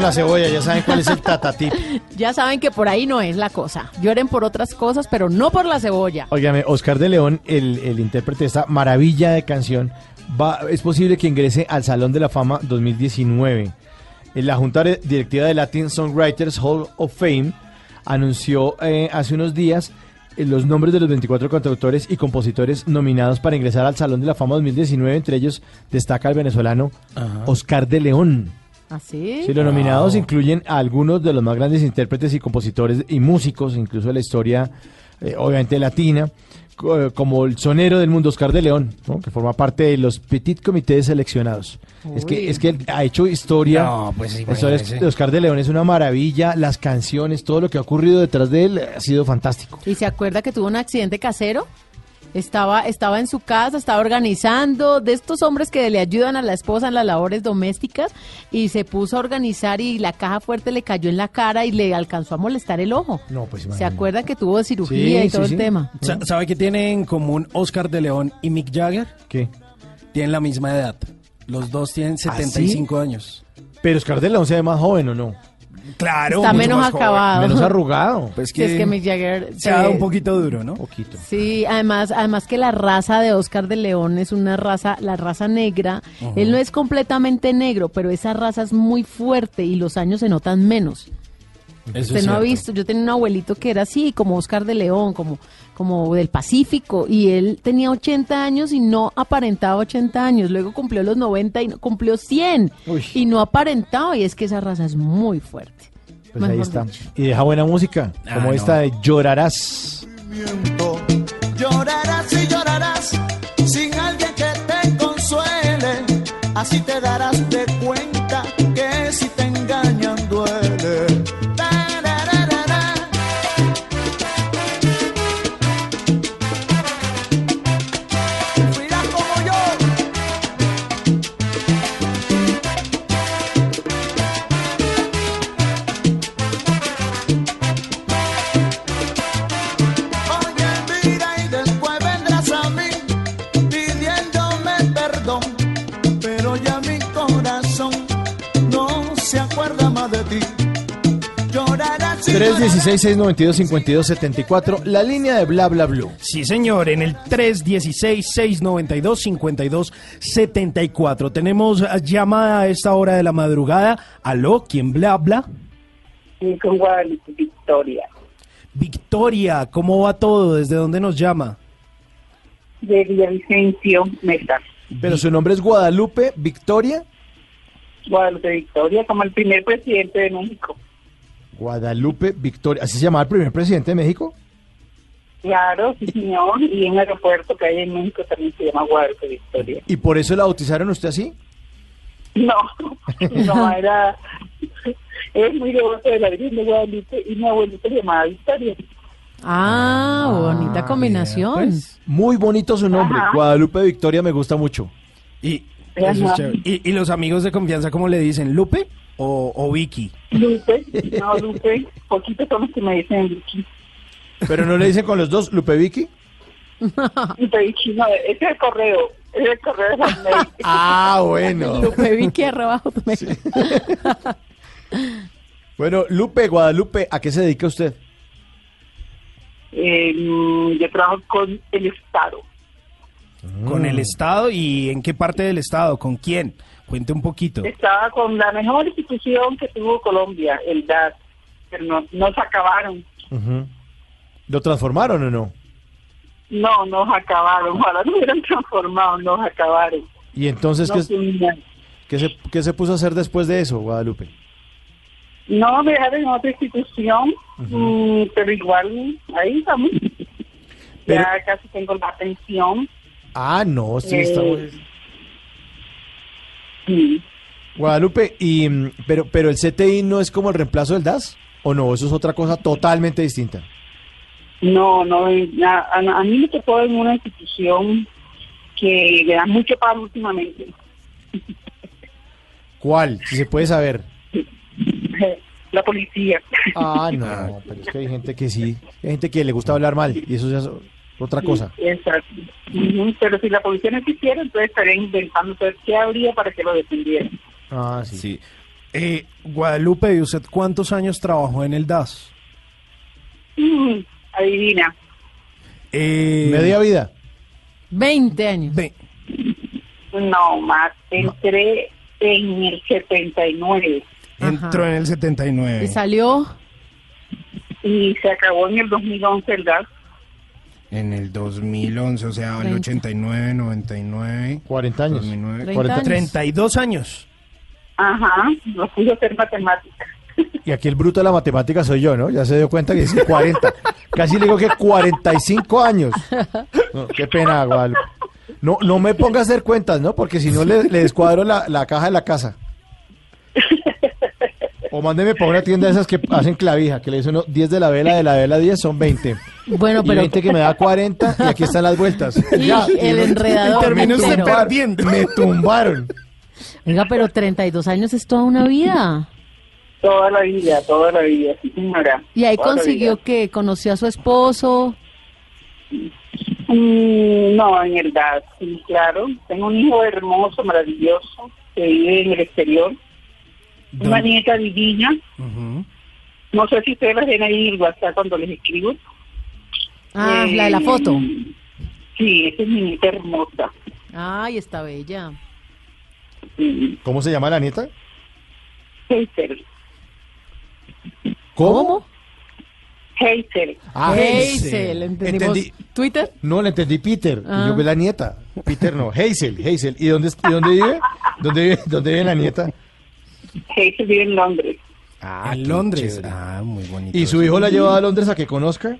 por la cebolla, ya saben cuál es el tatatip. Ya saben que por ahí no es la cosa. Lloren por otras cosas, pero no por la cebolla. Óigame, Oscar de León, el, el intérprete de esta maravilla de canción, va, es posible que ingrese al Salón de la Fama 2019. En La Junta Directiva de Latin Songwriters Hall of Fame anunció eh, hace unos días eh, los nombres de los 24 cantautores y compositores nominados para ingresar al Salón de la Fama 2019. Entre ellos destaca el venezolano Oscar de León. ¿Así? Sí, los nominados incluyen a algunos de los más grandes intérpretes y compositores y músicos, incluso de la historia, eh, obviamente latina, eh, como el sonero del mundo Oscar de León, ¿no? que forma parte de los Petit Comités seleccionados. Es que, es que él ha hecho historia. No, pues, La historia imagínese. de Oscar de León es una maravilla. Las canciones, todo lo que ha ocurrido detrás de él ha sido fantástico. ¿Y se acuerda que tuvo un accidente casero? Estaba, estaba en su casa, estaba organizando, de estos hombres que le ayudan a la esposa en las labores domésticas, y se puso a organizar y la caja fuerte le cayó en la cara y le alcanzó a molestar el ojo. No, pues ¿Se acuerda que tuvo cirugía Sí, y todo sí, el sí. tema? Sa- ¿Sabe qué tienen en común Oscar de León y Mick Jagger? ¿Qué? Tienen la misma edad. Los dos tienen ¿Ah, 75 años. Pero Oscar de León se ve más joven o no? Claro. Está menos más acabado. Menos arrugado. Pues Sí, es que Mick Jagger se ha dado un poquito duro, ¿no? Poquito. Sí, además, además que la raza de Oscar de León es una raza, la raza negra. Él no es completamente negro, pero esa raza es muy fuerte y los años se notan menos. Eso Usted es no ha visto, yo tenía un abuelito que era así, como Oscar de León, como, como del Pacífico, y él tenía 80 años y no aparentaba 80 años. Luego cumplió los 90 y no, cumplió 100 y no aparentaba, y es que esa raza es muy fuerte. Pues ahí está. dicho. Y deja buena música, como Ah, esta no. de Llorarás. Llorarás y llorarás sin alguien que te consuele. Así te darás de cuenta que si te engañan duele. 316-692-5274, la línea de bla bla blue. Sí, señor, en el 316-692-5274. Tenemos eh, llamada a esta hora de la madrugada. Aló, ¿quién bla bla? Sí, con Guadalupe Victoria, Victoria, ¿cómo va todo? ¿Desde dónde nos llama? de Villavicencio Meta. Pero su nombre es Guadalupe Victoria. Guadalupe Victoria, como el primer presidente de México. Guadalupe Victoria. ¿Así se llamaba el primer presidente de México? Claro, sí, señor. Y en un aeropuerto que hay en México también se llama Guadalupe Victoria. ¿Y por eso la bautizaron usted así? No, no, era. Es muy devoto de la Virgen de Guadalupe y mi abuelita se llamaba Victoria. Ah, bonita combinación. Muy bonito su nombre. Ajá. Guadalupe Victoria me gusta mucho. Y, eso es Ajá. chévere. ¿Y, y los amigos de confianza, ¿cómo le dicen? ¿Lupe o, o Vicky? Lupe, no, Lupe, poquitos son los que me dicen Vicky. Pero no le dicen con los dos, Lupe Vicky. Lupe Vicky, no, ese es el correo, ese es el correo de. Ah, bueno. Lupe Vicky arroba hotmail. Bueno, Lupe, Guadalupe, ¿a qué se dedica usted? Eh, mm, yo trabajo con el Estado. con Mm. el Estado y en qué parte del Estado, con quién. Cuente un poquito. Estaba con la mejor institución que tuvo Colombia, el DAS, pero no, nos acabaron. ¿Lo transformaron o no? No, nos acabaron. Ojalá no hubieran transformado, nos acabaron. Y entonces, No ¿qué, qué se, qué se puso a hacer después de eso, Guadalupe? No, me dejaron en otra institución, mm, pero igual ahí estamos. Pero- ya casi tengo la pensión. Ah, no, sí, Eh, estamos... Guadalupe, y, mm, pero, pero el CTI no es como el reemplazo del DAS, ¿o no? Eso es otra cosa totalmente distinta. No, no, a, a- a mí me tocó en una institución que le da mucho paro últimamente. ¿Cuál? Si se puede saber. La policía. Ah, no, pero es que hay gente que sí, hay gente que le gusta hablar mal, y eso ya es otra cosa. Exacto. Pero si la policía no existiera, entonces estarían inventando qué habría para que lo defendieran. Ah, sí. Sí. Eh, Guadalupe, ¿y usted cuántos años trabajó en el DAS? Mm, adivina. Eh, Media vida. 20 años. No, más. Entré en el 79 Entró en el 79. Y salió y se acabó en el 2011 el gas. En el 2011, o sea, el 30. 89, 99. 40 años. 2009, 30 años. 32 años. Ajá, no pude hacer matemáticas. Y aquí el bruto de la matemática soy yo, ¿no? Ya se dio cuenta que dice 40. Casi le digo que 45 años. No, qué pena, Guadalupe. No, no me ponga a hacer cuentas, ¿no? Porque si no le, le descuadro la, la caja de la casa. O mándeme para una tienda de esas que hacen clavija, que le dicen uno 10 de la vela, de la vela 10 son 20. Bueno, Y pero 20 que me da 40 y aquí están las vueltas. Y el me- enredador, termino me usted perdiendo. Me tumbaron. Venga, pero 32 años es toda una vida. Toda la vida, toda la vida, sí, señora. Y ahí Toda consiguió que conoció a su esposo. Mm, no, en gas, sí, claro. Tengo un hijo hermoso, maravilloso, que vive en el exterior. Una nieta divina. No sé si ustedes la ven ahí en el WhatsApp cuando les escribo. Ah, Eh, la de la foto. Sí, esa es mi nieta hermosa. Ay, está bella. ¿Cómo se llama la nieta? Hazel. ¿Cómo? Hazel. Ah, Hazel, entendimos. Entendí. ¿Twitter? No, le entendí Peter. Ah. Y yo vi la nieta. Peter no, Hazel, Hazel. ¿Y dónde, y dónde vive? ¿Dónde vive? ¿Dónde vive la nieta? Hazel vive en Londres. Ah, en Londres. Ah, muy bonito. ¿Y su hijo la lleva a Londres a que conozca?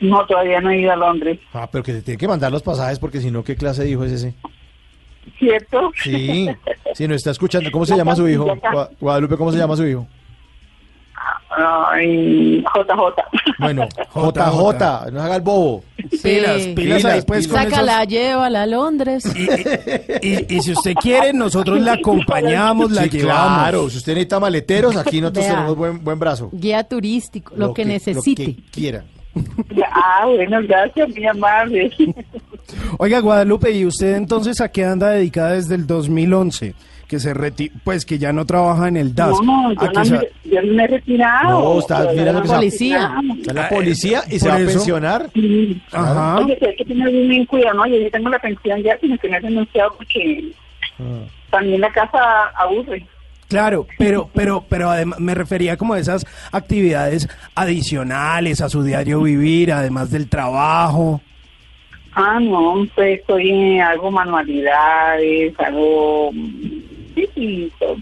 No, todavía no he ido a Londres. Ah, pero que se tiene que mandar los pasajes porque si no, ¿qué clase de hijo es ese? ¿Cierto? Sí, sí, no está escuchando. ¿Cómo se llama su hijo? Gua- Guadalupe, ¿cómo se llama su hijo? Ay, JJ. Bueno, JJ, no haga el bobo. Pilas, pilas ahí, pues, con Sácala, llévala a Londres. Y, y si usted quiere, nosotros la acompañamos, la Sí, llevamos. claro, si usted necesita maleteros, aquí nosotros Vea. tenemos buen, buen brazo. Guía turístico, lo, que, necesite. Lo que quiera. Ah, bueno, gracias, muy amable. Oiga, Guadalupe, ¿y usted entonces a qué anda dedicada desde el 2011? Que se reti pues que ya no trabaja en el DAS. No, ¿A yo no, se- yo no me he retirado. No, está, mira he se Policía. Está en la policía y se va a eso. pensionar. Ajá. Oye, que hay que tener bien cuidado, ¿no? Yo ya tengo la pensión ya, sino que me he renunciado porque Ah. también la casa aburre. Claro, pero, pero, pero además me refería como a esas actividades adicionales a su diario vivir, además del trabajo. Ah, no, pues estoy en algo manualidades, algo distinto.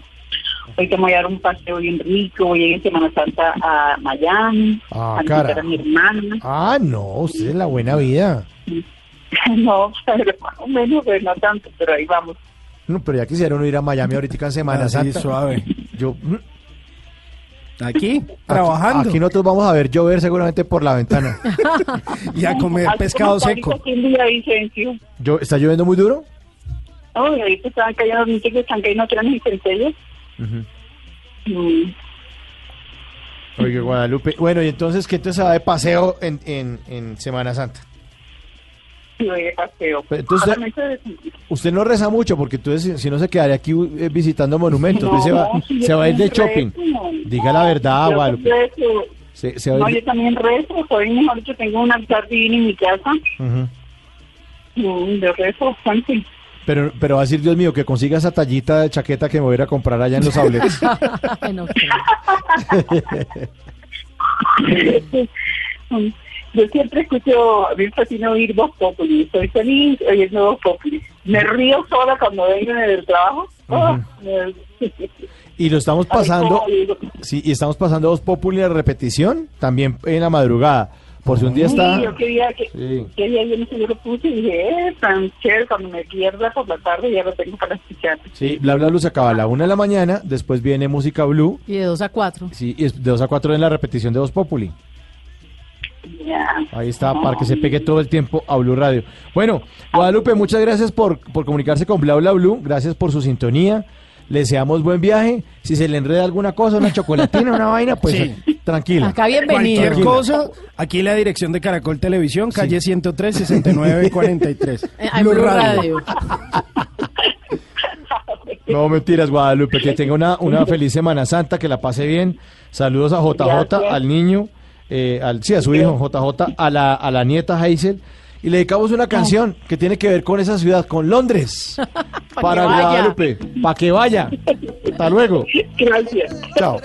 Hoy me voy a dar un paseo bien rico, voy en Semana Santa a Miami, Ah, a visitar cara. a mi hermana. Ah, no, usted es la buena vida. No, pero más o menos, pues no tanto, pero ahí vamos. No, pero ya quisiera uno ir a Miami ahorita en Semana Ah, sí, Santa. suave. Yo, mm, Aquí, trabajando. Aquí nosotros vamos a ver llover seguramente por la ventana. y a comer pescado seco. Yo, ¿Está lloviendo muy duro? No, y ahorita están cayendo que están cayendo trenes y centellas. Mm, Oye, Guadalupe. Bueno, y entonces, ¿qué entonces se va de paseo en, en, en Semana Santa? voy de paseo. Pero entonces- Usted no reza mucho porque entonces, si no, se quedaría aquí eh, visitando monumentos. No, Usted se va, si yo se va a ir de también shopping. rezo. Diga la verdad, Yo Guadalupe. rezo. Se, se va No, ir yo también rezo, soy mejor, yo tengo un altar divino en mi casa Ujú. Mm, De resto, Juanchi. Pero, pero va a decir, Dios mío, que consiga esa tallita de chaqueta que me voy a ir a comprar allá en los outlets. No, Yo siempre escucho, a mí me fascina oír Voz Populi, estoy feliz oyendo Voz Populi. Me río sola cuando vengo del trabajo. Ah, me- Y lo estamos pasando, sí, y estamos pasando dos Populi a repetición, también en la madrugada. Por si un día está... Sí, yo quería que, Sí. que día yo yo lo puse y dije, eh, tan chévere, cuando me pierda por la tarde ya lo tengo para escuchar. Sí, Bla Bla se acaba a la una de la mañana, después viene Música Blue, Y de 2 a 4. sí, y de 2 a 4 en la repetición de Voz Populi. Ya. Ahí está, para que se pegue todo el tiempo a Blue Radio. Bueno, Guadalupe, muchas gracias por, por comunicarse con Bla Bla Blue, gracias por su sintonía. Le deseamos buen viaje. Si se le enreda alguna cosa, una chocolatina, una vaina, pues Sí. tranquila. Acá bienvenido. Cualquier cosa, aquí la dirección de Caracol Televisión, calle 103, 69, 43. Eh, en Blue Radio. No mentiras, Guadalupe, que tenga una, una feliz Semana Santa, que la pase bien. Saludos a JJ, Gracias. al niño, eh, al, sí, a su hijo JJ, a la, a la nieta Hazel. Y le dedicamos una canción que tiene que ver con esa ciudad, con Londres. para que. Guadalupe, para que vaya. Hasta luego. Gracias. Chao.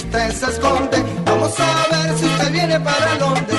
Su tristeza esconde. Vamos a ver si usted viene para Londres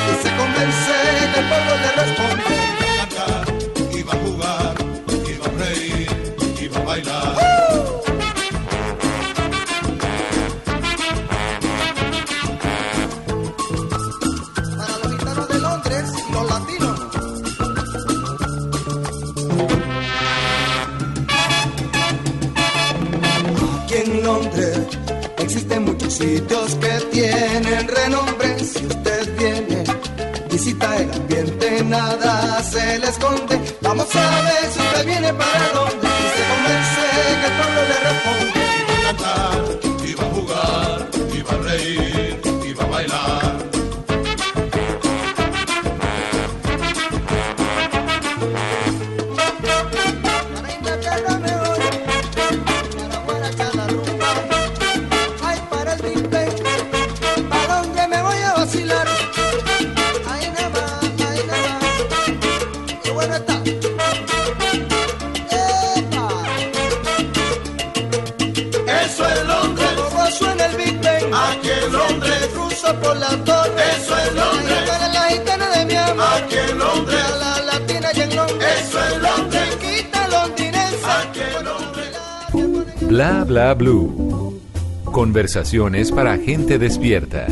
Bla bla blue. Conversaciones para gente despierta.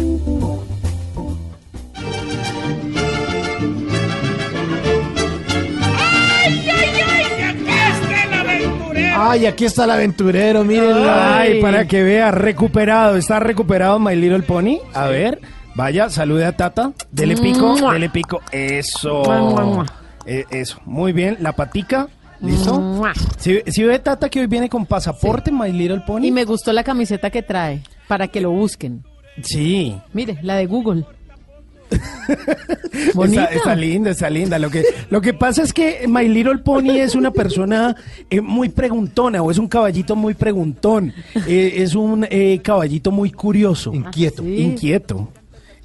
Ay, aquí está el aventurero, mírenlo. Ay, para que vea, recuperado. ¿Está recuperado My Little Pony? A ver, vaya, salude a Tata. Dele pico, dele pico. Eso. Eh, eso, muy bien. La patica, ¿listo? Si, si ve Tata que hoy viene con pasaporte My Little Pony. Y me gustó la camiseta que trae, para que lo busquen. Sí. Mire, la de Google. Está, Bonita. está linda, está linda. Lo que, lo que pasa es que My Little Pony es una persona eh, muy preguntona o es un caballito muy preguntón. Eh, es un eh, caballito muy curioso. Inquieto. Sí. Inquieto.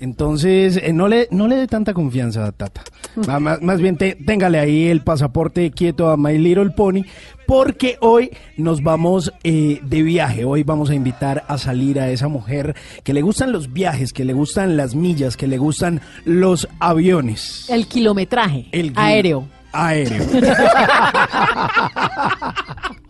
Entonces, eh, no, le, no le dé tanta confianza a Tata. Va, más, más bien, te- téngale ahí el pasaporte quieto a My Little Pony, porque hoy nos vamos eh, de viaje. Hoy vamos a invitar a salir a esa mujer que le gustan los viajes, que le gustan las millas, que le gustan los aviones. El kilometraje El aéreo. Aéreo.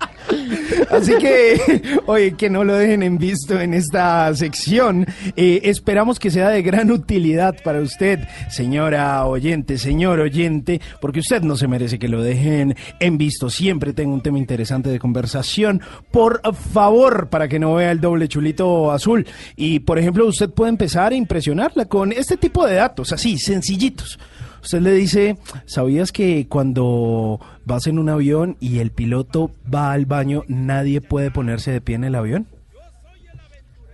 Así que, oye, que no lo dejen en visto en esta sección. Eh, esperamos que sea de gran utilidad para usted, señora oyente, señor oyente, porque usted no se merece que lo dejen en visto. Siempre tengo un tema interesante de conversación. Por favor, para que no vea el doble chulito azul. Y, por ejemplo, usted puede empezar a impresionarla con este tipo de datos, así, sencillitos. Usted le dice, ¿sabías que cuando vas en un avión y el piloto va al baño, nadie puede ponerse de pie en el avión?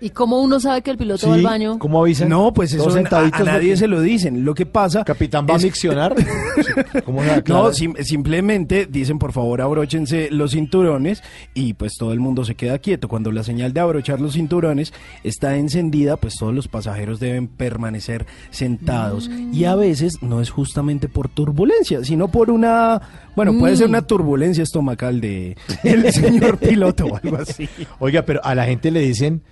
¿Y cómo uno sabe que el piloto va al baño? ¿Cómo avisan? No, pues eso a, a sentaditos nadie se lo dicen. Lo que pasa... Capitán va a miccionar. ¿Cómo se aclara? No, sim- simplemente dicen por favor abróchense los cinturones y pues todo el mundo se queda quieto. Cuando la señal de abrochar los cinturones está encendida, pues todos los pasajeros deben permanecer sentados. Y a veces no es justamente por turbulencia, sino por una, bueno, puede ser Mm. una turbulencia estomacal de el señor piloto o algo así. Oiga, pero a la gente le dicen,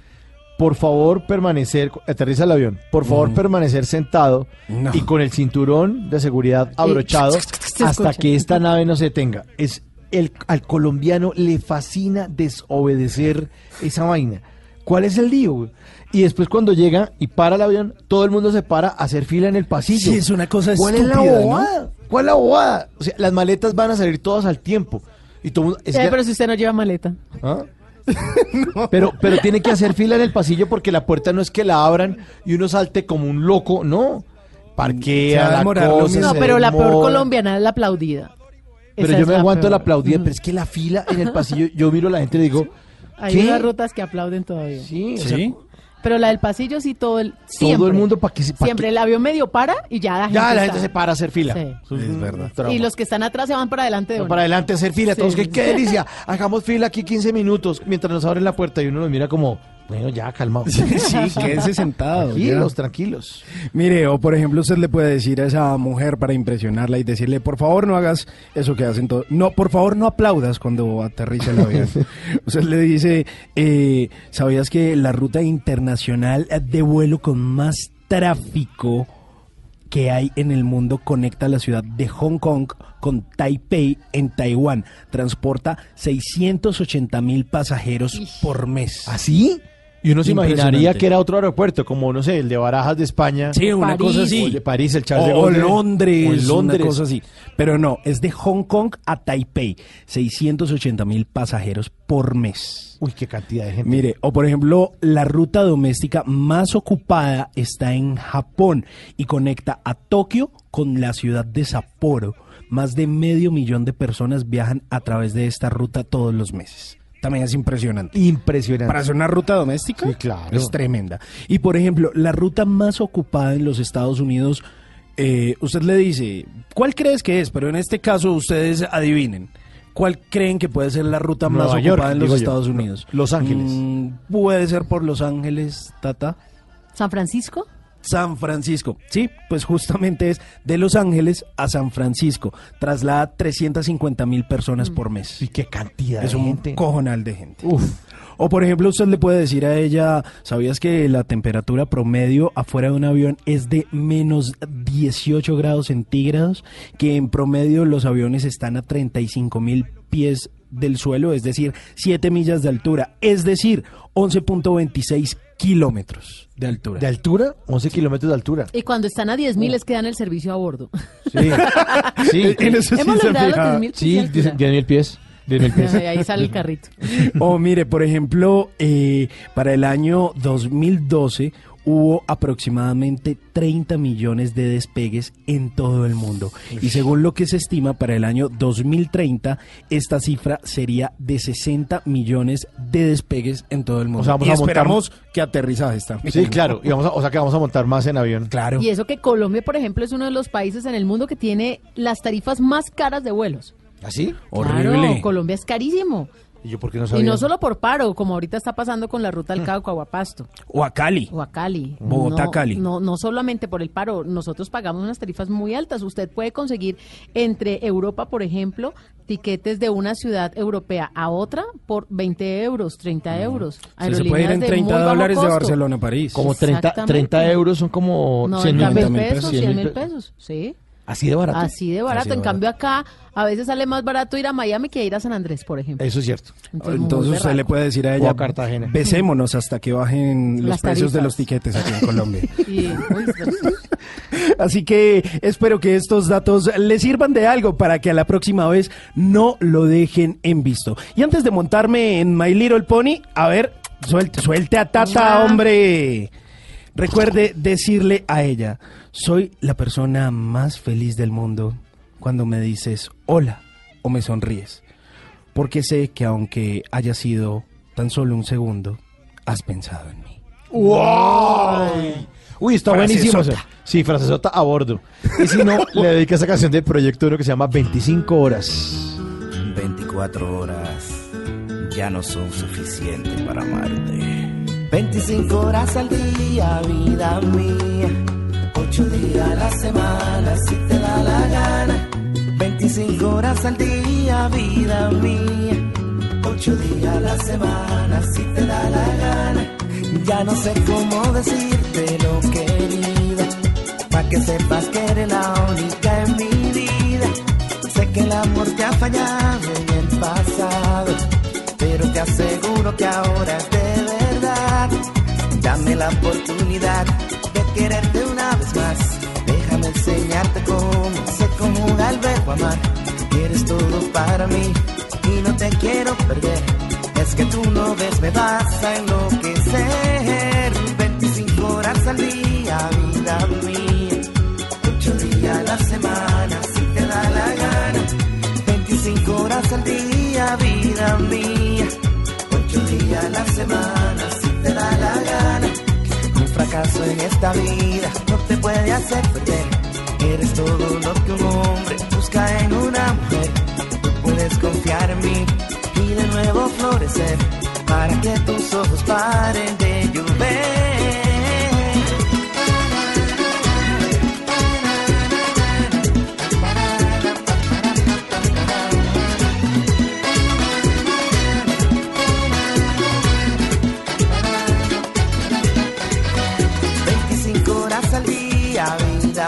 por favor permanecer, aterriza el avión, por favor Mm. permanecer sentado y con el cinturón de seguridad abrochado hasta que esta nave no se tenga. Es el, al colombiano le fascina desobedecer esa vaina. ¿Cuál es el lío? Y después cuando llega y para el avión, todo el mundo se para a hacer fila en el pasillo. Sí, es una cosa ¿Cuál es la estúpida, ¿no? bobada? ¿Cuál es la bobada? O sea, las maletas van a salir todas al tiempo. Y todo el mundo- es Eh, que- pero si usted no lleva maleta. ¿Ah? Pero, pero tiene que hacer fila en el pasillo porque la puerta no es que la abran y uno salte como un loco, no. Parquea la cosa, No, pero la peor colombiana es la aplaudida. Pero Esa yo me aguanto la aplaudida, pero es que la fila en el pasillo, yo miro a la gente y digo, Hay ¿qué? unas rutas que aplauden todavía. Sí, o sea, Sí. Pero la del pasillo sí todo el siempre. todo el mundo para que se pa' Siempre que- el avión medio para y ya la gente Ya la está. gente se para a hacer fila. Sí. Es verdad. trauma. Y los que están atrás se van para adelante de No, para adelante a hacer fila, Sí. todos que qué delicia. Hagamos fila aquí 15 minutos mientras nos abren la puerta y uno nos mira como, bueno, ya calmado. Sí, quédese sentado. Tranquilos, ya. tranquilos. Mire, o por ejemplo, usted le puede decir a esa mujer para impresionarla y decirle, por favor no hagas eso que hacen todos. No, por favor no aplaudas cuando aterriza el avión. usted le dice, eh, ¿sabías que la ruta internacional de vuelo con más tráfico que hay en el mundo conecta la ciudad de Hong Kong con Taipei en Taiwán? Transporta 680 mil pasajeros por mes. ¿Así? Y uno se imaginaría que era otro aeropuerto, como, no sé, el de Barajas de España. Sí, una París. cosa así. O el de París, el Charles de o, o Gaulle. Londres, O Londres. una cosa así. Pero no, es de Hong Kong a Taipei, 680 mil pasajeros por mes. Uy, qué cantidad de gente. Mire, o por ejemplo, la ruta doméstica más ocupada está en Japón y conecta a Tokio con la ciudad de Sapporo. Más de medio millón de personas viajan a través de esta ruta todos los meses. También es impresionante. Impresionante. Para hacer una ruta doméstica, Sí, claro. es tremenda. Y por ejemplo, la ruta más ocupada en los Estados Unidos, eh, usted le dice, ¿cuál crees que es? Pero en este caso ustedes adivinen. ¿Cuál creen que puede ser la ruta más Nueva York, ocupada en los yo. Estados Unidos? Los Ángeles. Mm, puede ser por Los Ángeles, Tata. San Francisco. San Francisco. Sí, pues justamente es de Los Ángeles a San Francisco. Traslada 350 mil personas por mes. Y qué cantidad Es de un gente. cojonal de gente. Uf. O por ejemplo, usted le puede decir a ella, ¿sabías que la temperatura promedio afuera de un avión es de menos 18 grados centígrados? Que en promedio los aviones están a 35 mil pies del suelo, es decir, 7 millas de altura, es decir, 11.26 kilómetros de altura. ¿De altura? 11 kilómetros de altura. Y cuando están a 10.000 les quedan el servicio a bordo. Sí. sí. En eso sí Hemos se logrado fija. los 10.000 pies Sí, de altura. 10 mil pies. 10 mil pies. Ahí sale el carrito. O mire, por ejemplo, eh, para el año 2012 hubo aproximadamente 30 millones de despegues en todo el mundo. Y según lo que se estima para el año 2030, esta cifra sería de 60 millones de despegues en todo el mundo. O sea, vamos y a montar- esperamos que aterrizajes también. Sí, claro. Y vamos a- o sea que vamos a montar más en avión. Claro. Y eso que Colombia, por ejemplo, es uno de los países en el mundo que tiene las tarifas más caras de vuelos. ¿Así? Horrible. Claro, Colombia es carísimo. ¿Y yo por qué no Y sabía? no solo por paro, como ahorita está pasando con la ruta al Cauca o a Pasto O a Cali. o a Cali. Bogotá, no, Cali. No, no solamente por el paro, nosotros pagamos unas tarifas muy altas. Usted puede conseguir entre Europa, por ejemplo, tiquetes de una ciudad europea a otra por 20 euros, 30 euros. Sí, se puede ir en Aerolíneas de 30 muy bajo dólares de. Barcelona a París. Como 30, Exactamente. 30 euros son como 100 90 mil pesos, 100 mil pesos, sí. Así de barato. Así de barato. Así de en barato. cambio acá a veces sale más barato ir a Miami que ir a San Andrés, por ejemplo. Eso es cierto. Entonces, Entonces usted le puede decir a O ella, a Cartagena. besémonos hasta que bajen los Las precios de los tiquetes aquí en Colombia. Sí, Así que espero que estos datos les sirvan de algo para que a la próxima vez no lo dejen en visto. Y antes de montarme en My Little Pony, a ver, suelte, suelte a Tata, hombre. Recuerde decirle a ella, soy la persona más feliz del mundo cuando me dices hola o me sonríes. Porque sé que aunque haya sido tan solo un segundo, has pensado en mí. ¡Wow! Uy, está buenísimo. Sí, frasezota a bordo. Y si no, le dedica esa canción del Proyecto 1 que se llama 25 horas. 24 horas ya no son suficientes para amarte. 25 horas al día, vida mía. 8 días a la semana, si te da la gana. 25 horas al día, vida mía. 8 días a la semana, si te da la gana. Ya no sé cómo decirte lo querida. Pa' que sepas que eres la única en mi vida. Sé que el amor te ha fallado en el pasado, pero te aseguro que ahora es de verdad. Dame la oportunidad de quererte Déjame enseñarte cómo se conjuga el verbo amar. Eres todo para mí y no te quiero perder. Es que tú no ves, me vas a enloquecer. 25 horas al día, vida mía. 8 días a la semana, si te da la gana. 25 horas al día, vida mía. 8 días a la semana, si te da la gana. Fracaso en esta vida no te puede hacer perder. Eres todo lo que un hombre busca en una mujer. Tú puedes confiar en mí y de nuevo florecer para que tus ojos paren de llover.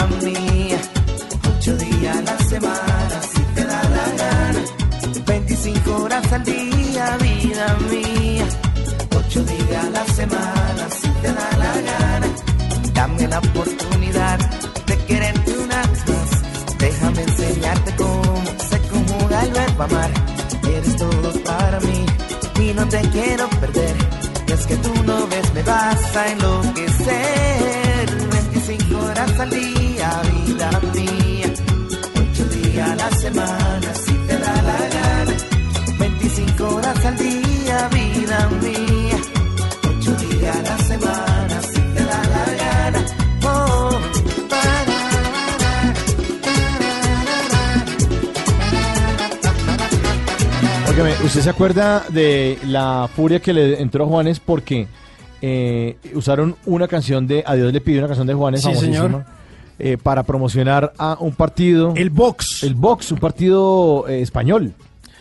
Mía. 8 días a la semana, si te da la gana. 25 horas al día, vida mía. 8 días a la semana, si te da la gana. Dame la oportunidad de quererte una más. Déjame enseñarte cómo se conjuga el verbo amar. Eres todo para mí y no te quiero perder. Es que tú no ves, me vas a enloquecer. 25 horas al día, vida mía. 8 días a la semana, si te da la gana. 25 horas al día, vida mía. 8 días a la semana, si te da la gana. Oh, ¿usted se acuerda de la furia que le entró Juanes porque eh, usaron una canción de Adiós le pidió una canción de Juanes Sí, señor. eh, para promocionar a un partido el Vox el Vox un partido eh, español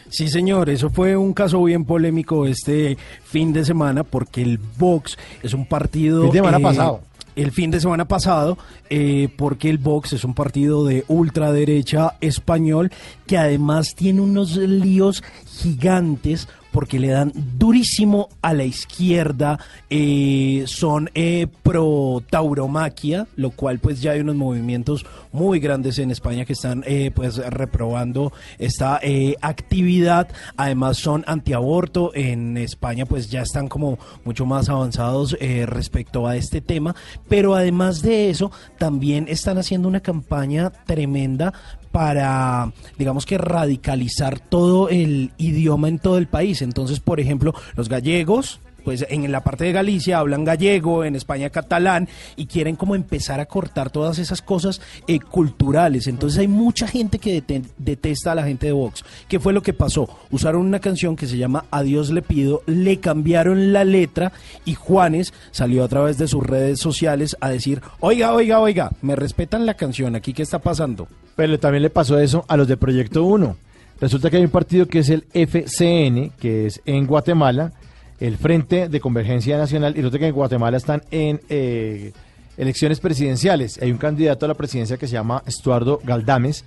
Sí, señor, eso fue un caso bien polémico este fin de semana porque el Vox es un partido... Fin de semana eh, pasado. El fin de semana pasado, eh, porque el Vox es un partido de ultraderecha español que además tiene unos líos gigantes porque le dan durísimo a la izquierda, eh, son eh, pro tauromaquia, lo cual pues ya hay unos movimientos muy grandes en España que están eh, pues reprobando esta eh, actividad, además son antiaborto, en España pues ya están como mucho más avanzados eh, respecto a este tema, pero además de eso también están haciendo una campaña tremenda para, digamos que radicalizar todo el idioma en todo el país. Entonces, por ejemplo, los gallegos, pues en la parte de Galicia hablan gallego, en España catalán, y quieren como empezar a cortar todas esas cosas eh, culturales. Entonces hay mucha gente que dete- detesta a la gente de Vox. ¿Qué fue lo que pasó? Usaron una canción que se llama Adiós le pido, le cambiaron la letra y Juanes salió a través de sus redes sociales a decir, oiga, oiga, oiga, me respetan la canción, aquí qué está pasando. pero también le pasó eso a los de Proyecto 1 resulta que hay un partido que es el FCN que es en Guatemala el Frente de Convergencia Nacional y resulta que en Guatemala están en eh, elecciones presidenciales. Hay un candidato a la presidencia que se llama Estuardo Galdames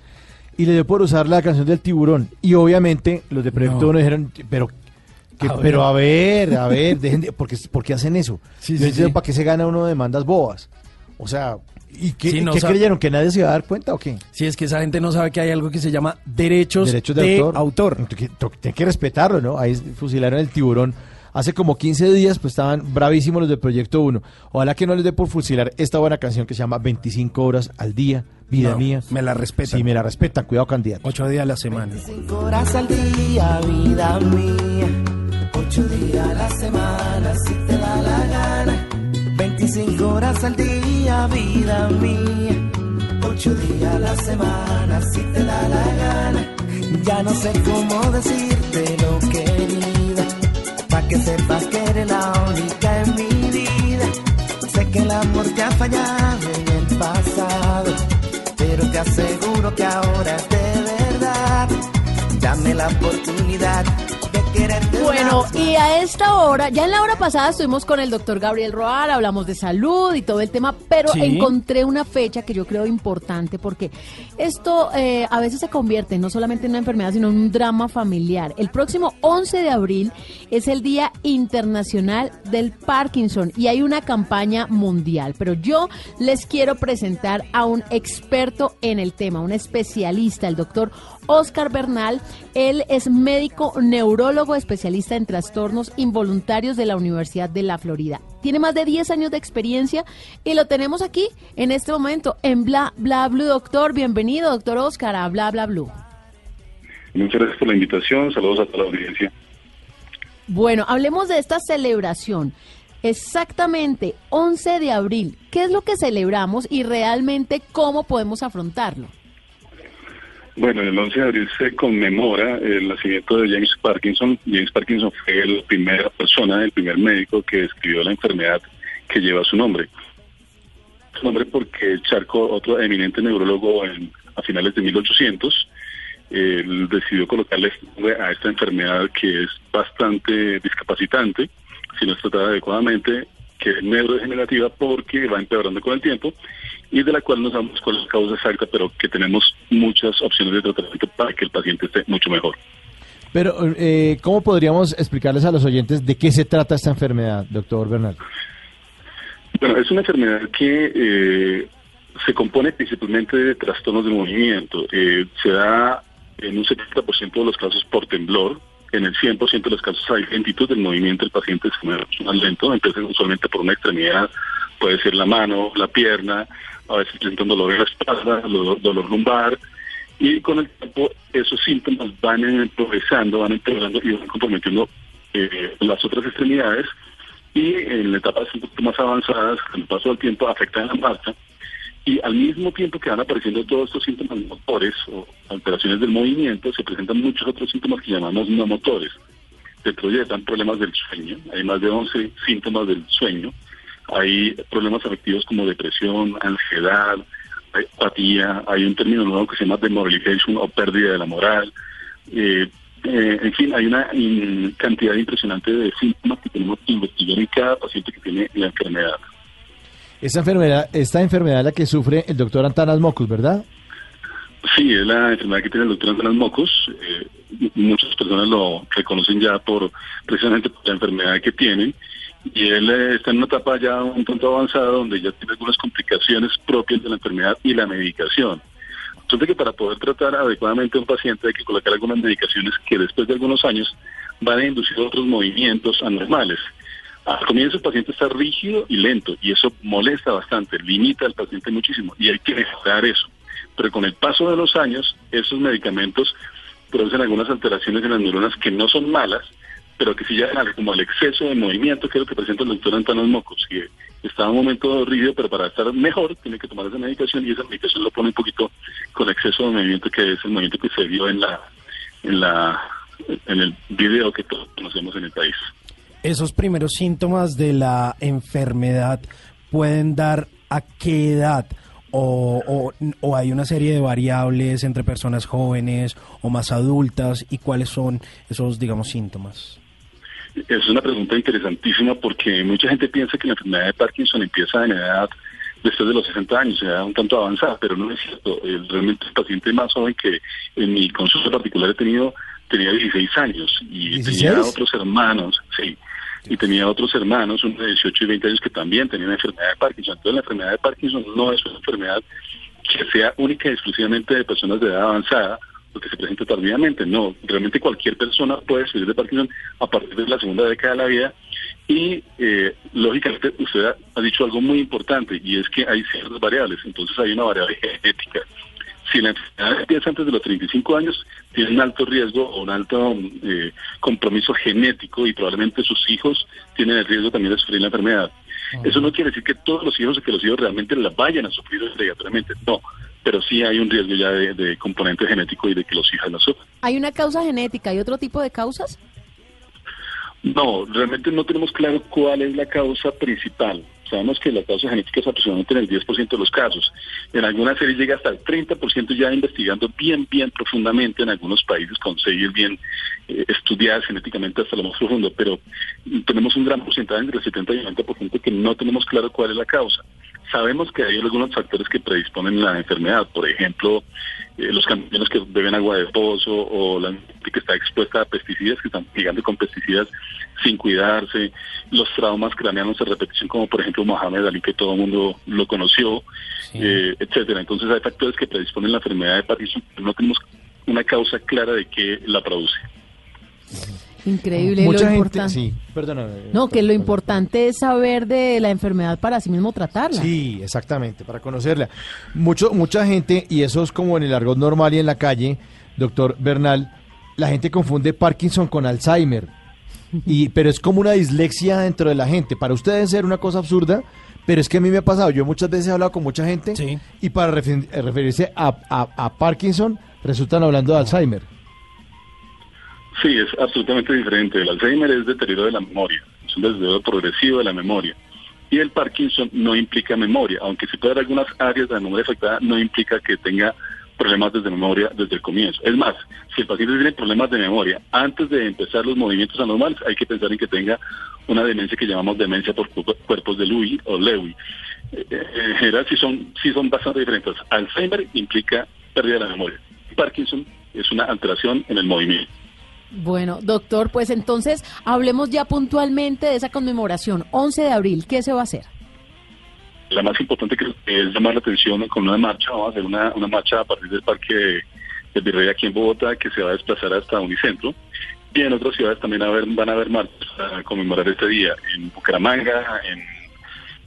y le dio por usar la canción del tiburón. Y obviamente los de Proyecto No. Uno dijeron, pero, que- A pero a ver, a ver, dejen de, ¿por, qué, por qué hacen eso? Sí, sí, sí. ¿Para qué se gana uno de demandas bobas? O sea, ¿y qué, no creyeron? ¿Que nadie se iba a dar cuenta o qué? Si es que esa gente no sabe que hay algo que se llama derechos, Derechos de, de, autor. autor. Tienen que respetarlo, ¿no? Ahí fusilaron el tiburón. Hace como 15 días, pues estaban bravísimos los de Proyecto 1. Ojalá que no les dé por fusilar esta buena canción que se llama 25 horas al día, vida No, mía. me la respetan. Sí, me la respetan. Cuidado, candidato. Ocho días a la semana. Cinco horas al día, vida mía. Ocho días a la semana, si te da la gana. 25 horas al día, vida mía. Ocho días a la semana, si te da la gana. Ya no sé cómo decirte lo querida. Pa' que sepas que eres la única en mi vida. Sé que el amor te ha fallado en el pasado. Pero te aseguro que ahora es de verdad. Dame la oportunidad. Bueno, y a esta hora, ya en la hora pasada estuvimos con el doctor Gabriel Roar, hablamos de salud y todo el tema, pero Sí. encontré una fecha que yo creo importante porque esto eh, a veces se convierte no solamente en una enfermedad, sino en un drama familiar. El próximo 11 de abril es el Día Internacional del Parkinson y hay una campaña mundial, pero yo les quiero presentar a un experto en el tema, un especialista, el doctor Oscar Bernal. Él es médico neurólogo especialista en trastornos involuntarios de la Universidad de la Florida. Tiene más de 10 años de experiencia y lo tenemos aquí en este momento en Bla Bla Blue. Doctor, bienvenido, doctor Oscar, a Bla Bla Blue. Muchas gracias por la invitación. Saludos a toda la audiencia. Bueno, hablemos de esta celebración. Exactamente, 11 de abril. ¿Qué es lo que celebramos y realmente cómo podemos afrontarlo? Bueno, el 11 de abril se conmemora el nacimiento de James Parkinson. James Parkinson fue la primera persona, el primer médico que describió la enfermedad que lleva su nombre. Su nombre porque Charcot, otro eminente neurólogo en- a finales de 1800, él decidió colocarle nombre a esta enfermedad que es bastante discapacitante, si no es tratada adecuadamente, que es neurodegenerativa porque va empeorando con el tiempo y de la cual no sabemos cuál es la causa exacta, pero que tenemos muchas opciones de tratamiento para que el paciente esté mucho mejor. Pero, eh, ¿cómo podríamos explicarles a los oyentes de qué se trata esta enfermedad, doctor Bernal? Bueno, es una enfermedad que eh, se compone principalmente de trastornos de movimiento. Eh, se da en un 70% de los casos por temblor. En el 100% de los casos hay lentitud del movimiento. El paciente mueve más lento. Empieza usualmente por una extremidad, puede ser la mano, la pierna, a veces presenta un dolor en la espalda, dolor, lumbar. Y con el tiempo esos síntomas van progresando, van empeorando y van comprometiendo eh, las otras extremidades y en etapas un poquito más avanzadas, con el paso del tiempo, afectan la marcha. Y al mismo tiempo que van apareciendo todos estos síntomas motores o alteraciones del movimiento, se presentan muchos otros síntomas que llamamos no motores. Ellos están problemas del sueño, hay más de 11 síntomas del sueño. Hay problemas afectivos como depresión, ansiedad, hay apatía, hay un término nuevo que se llama demoralization o pérdida de la moral. Eh, eh, en fin, hay una in- cantidad impresionante de síntomas que tenemos que investigar en cada paciente que tiene la enfermedad. Esta enfermedad, esta enfermedad es la que sufre el doctor Antanas Mocus, ¿verdad? Sí, es la enfermedad que tiene el doctor Antanas Mocos. Eh, muchas personas lo reconocen ya por precisamente por la enfermedad que tienen. Y él eh, está en una etapa ya un tanto avanzada donde ya tiene algunas complicaciones propias de la enfermedad y la medicación. Entonces que para poder tratar adecuadamente a un paciente hay que colocar algunas medicaciones que después de algunos años van a inducir otros movimientos anormales. Al comienzo el paciente está rígido y lento y eso molesta bastante, limita al paciente muchísimo y hay que mejorar eso. Pero con el paso de los años, esos medicamentos producen algunas alteraciones en las neuronas que no son malas, pero que llegan al- como al exceso de movimiento, que es lo que presenta el doctor Antanos Mocos, que está en un momento rígido, pero para estar mejor tiene que tomar esa medicación y esa medicación lo pone un poquito con exceso de movimiento, que es el movimiento que se vio en la en la en el video que todos conocemos en el país. Esos primeros síntomas de la enfermedad pueden dar a qué edad o, o- o hay una serie de variables entre personas jóvenes o más adultas y cuáles son esos, digamos, síntomas. Es una pregunta interesantísima porque mucha gente piensa que la enfermedad de Parkinson empieza en edad después de los 60 años, ya un tanto avanzada, pero no es cierto. Realmente el paciente más joven que en mi consulta particular he tenido tenía 16 años y tenía ¿16? otros hermanos, sí, y tenía otros hermanos, uno de 18 y 20 años que también tenían enfermedad de Parkinson. Entonces la enfermedad de Parkinson no es una enfermedad que sea única y exclusivamente de personas de edad avanzada o que se presente tardíamente. No, realmente cualquier persona puede sufrir de Parkinson a partir de la segunda década de la vida y eh, lógicamente usted ha, ha dicho algo muy importante y es que hay ciertas variables. Entonces hay una variable genética. Si la enfermedad empieza antes de los 35 años, tiene un alto riesgo o un alto eh, compromiso genético y probablemente sus hijos tienen el riesgo también de sufrir la enfermedad. Eso no quiere decir que todos los hijos que los hijos realmente la vayan a sufrir obligatoriamente, no, pero sí hay un riesgo ya de, de componente genético y de que los hijos la sufran. ¿Hay una causa genética y otro tipo de causas? No, realmente no tenemos claro cuál es la causa principal. Sabemos que la causa genética es aproximadamente en el 10% de los casos. En algunas series llega hasta el 30% ya investigando bien, bien profundamente en algunos países, conseguir bien eh, estudiar genéticamente hasta lo más profundo, pero tenemos un gran porcentaje entre el 70 y el 90% que no tenemos claro cuál es la causa. Sabemos que hay algunos factores que predisponen la enfermedad, por ejemplo, eh, los camiones que beben agua de pozo o la gente que está expuesta a pesticidas, que están ligando con pesticidas sin cuidarse, los traumas craneanos de repetición, como por ejemplo Mohamed Ali, que todo el mundo lo conoció, eh, etcétera. Entonces hay factores que predisponen la enfermedad de Parkinson, pero no tenemos una causa clara de qué la produce. Increíble. Mucha lo gente, importante. sí, perdona. No, que lo importante es saber de la enfermedad para así mismo tratarla. Sí, exactamente, para conocerla. Mucho, mucha gente, y eso es como en el argot normal y en la calle, doctor Bernal, la gente confunde Parkinson con Alzheimer. Y, pero es como una dislexia dentro de la gente. Para ustedes ser una cosa absurda, pero es que a mí me ha pasado. Yo muchas veces he hablado con mucha gente y para refer- referirse a, a- a Parkinson resultan hablando de Alzheimer. Sí, es absolutamente diferente. El Alzheimer es deterioro de la memoria, es un deterioro progresivo de la memoria. Y el Parkinson no implica memoria, aunque si puede haber algunas áreas de la memoria afectada, no implica que tenga problemas desde memoria desde el comienzo. Es más, si el paciente tiene problemas de memoria antes de empezar los movimientos anormales, hay que pensar en que tenga una demencia que llamamos demencia por cu- cuerpos de Lewy o Lewy. Eh, eh, En general sí son, sí son bastante diferentes. Alzheimer implica pérdida de la memoria. Parkinson es una alteración en el movimiento. Bueno, doctor, pues entonces hablemos ya puntualmente de esa conmemoración, 11 de abril, ¿qué se va a hacer? La más importante que es llamar la atención con una marcha. Vamos a hacer una, marcha a partir del Parque del Virrey aquí en Bogotá que se va a desplazar hasta Unicentro. Y en otras ciudades también a van a haber marchas para conmemorar este día. En Bucaramanga, en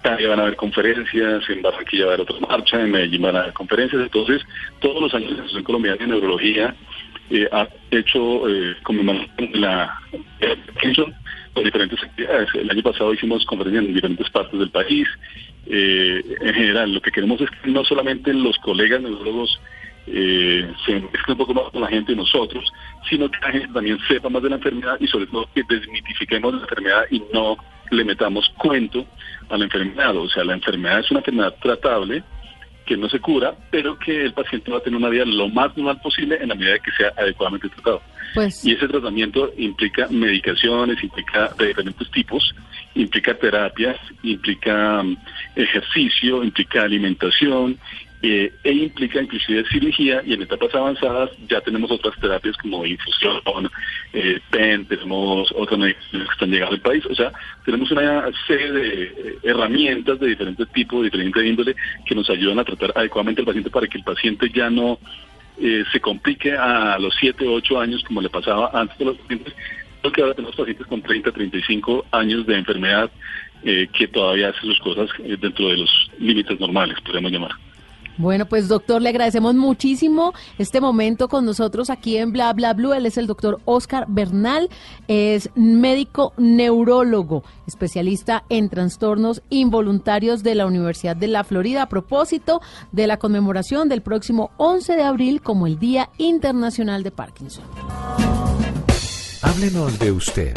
Cali van a haber conferencias, en Barranquilla va a haber otra marcha, en Medellín van a haber conferencias. Entonces, todos los años la Asociación Colombiana de Neurología eh, ha hecho eh, conmemoración de la Parkinson con diferentes actividades. El año pasado hicimos conferencias en diferentes partes del país. Eh, en general, lo que queremos es que no solamente los colegas neurólogos eh, se mezclen un poco más con la gente y nosotros, sino que la gente también sepa más de la enfermedad y sobre todo que desmitifiquemos la enfermedad y no le metamos cuento a la enfermedad. O sea, la enfermedad es una enfermedad tratable que no se cura, pero que el paciente va a tener una vida lo más normal posible en la medida de que sea adecuadamente tratado. Pues Y ese tratamiento implica medicaciones, implica de diferentes tipos, implica terapias, implica mm, ejercicio, implica alimentación eh, e implica inclusive cirugía y en etapas avanzadas ya tenemos otras terapias como infusión, eh, PEN, tenemos otras medicaciones que están llegando al país, o sea, tenemos una serie de eh, herramientas de diferentes tipos, de diferente índole que nos ayudan a tratar adecuadamente al paciente para que el paciente ya no eh, se complique a los 7 o 8 años como le pasaba antes de los pacientes, porque ahora tenemos pacientes con 30, 35 años de enfermedad eh, que todavía hacen sus cosas eh, dentro de los límites normales, podemos llamar. Bueno, pues doctor, le agradecemos muchísimo este momento con nosotros aquí en Bla Bla Blue. Él es el doctor Oscar Bernal, es médico neurólogo, especialista en trastornos involuntarios de la Universidad de la Florida a propósito de la conmemoración del próximo 11 de abril como el Día Internacional de Parkinson. Háblenos de usted.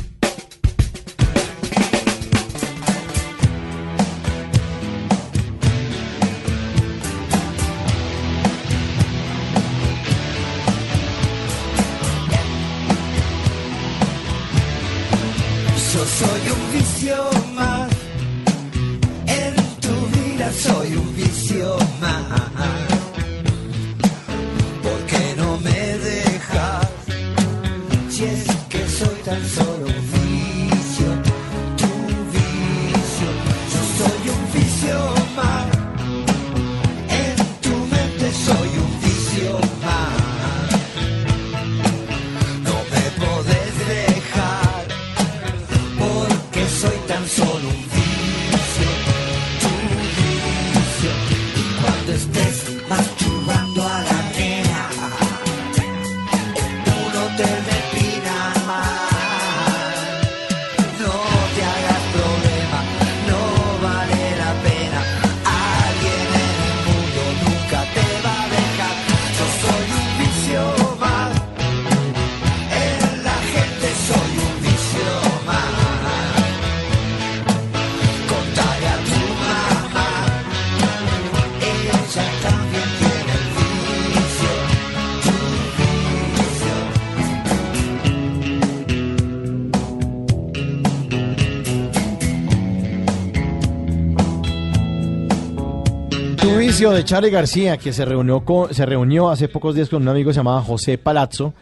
Si De Charlie García, que se reunió, con, se reunió hace pocos días con un amigo que se llamaba José Palazzo.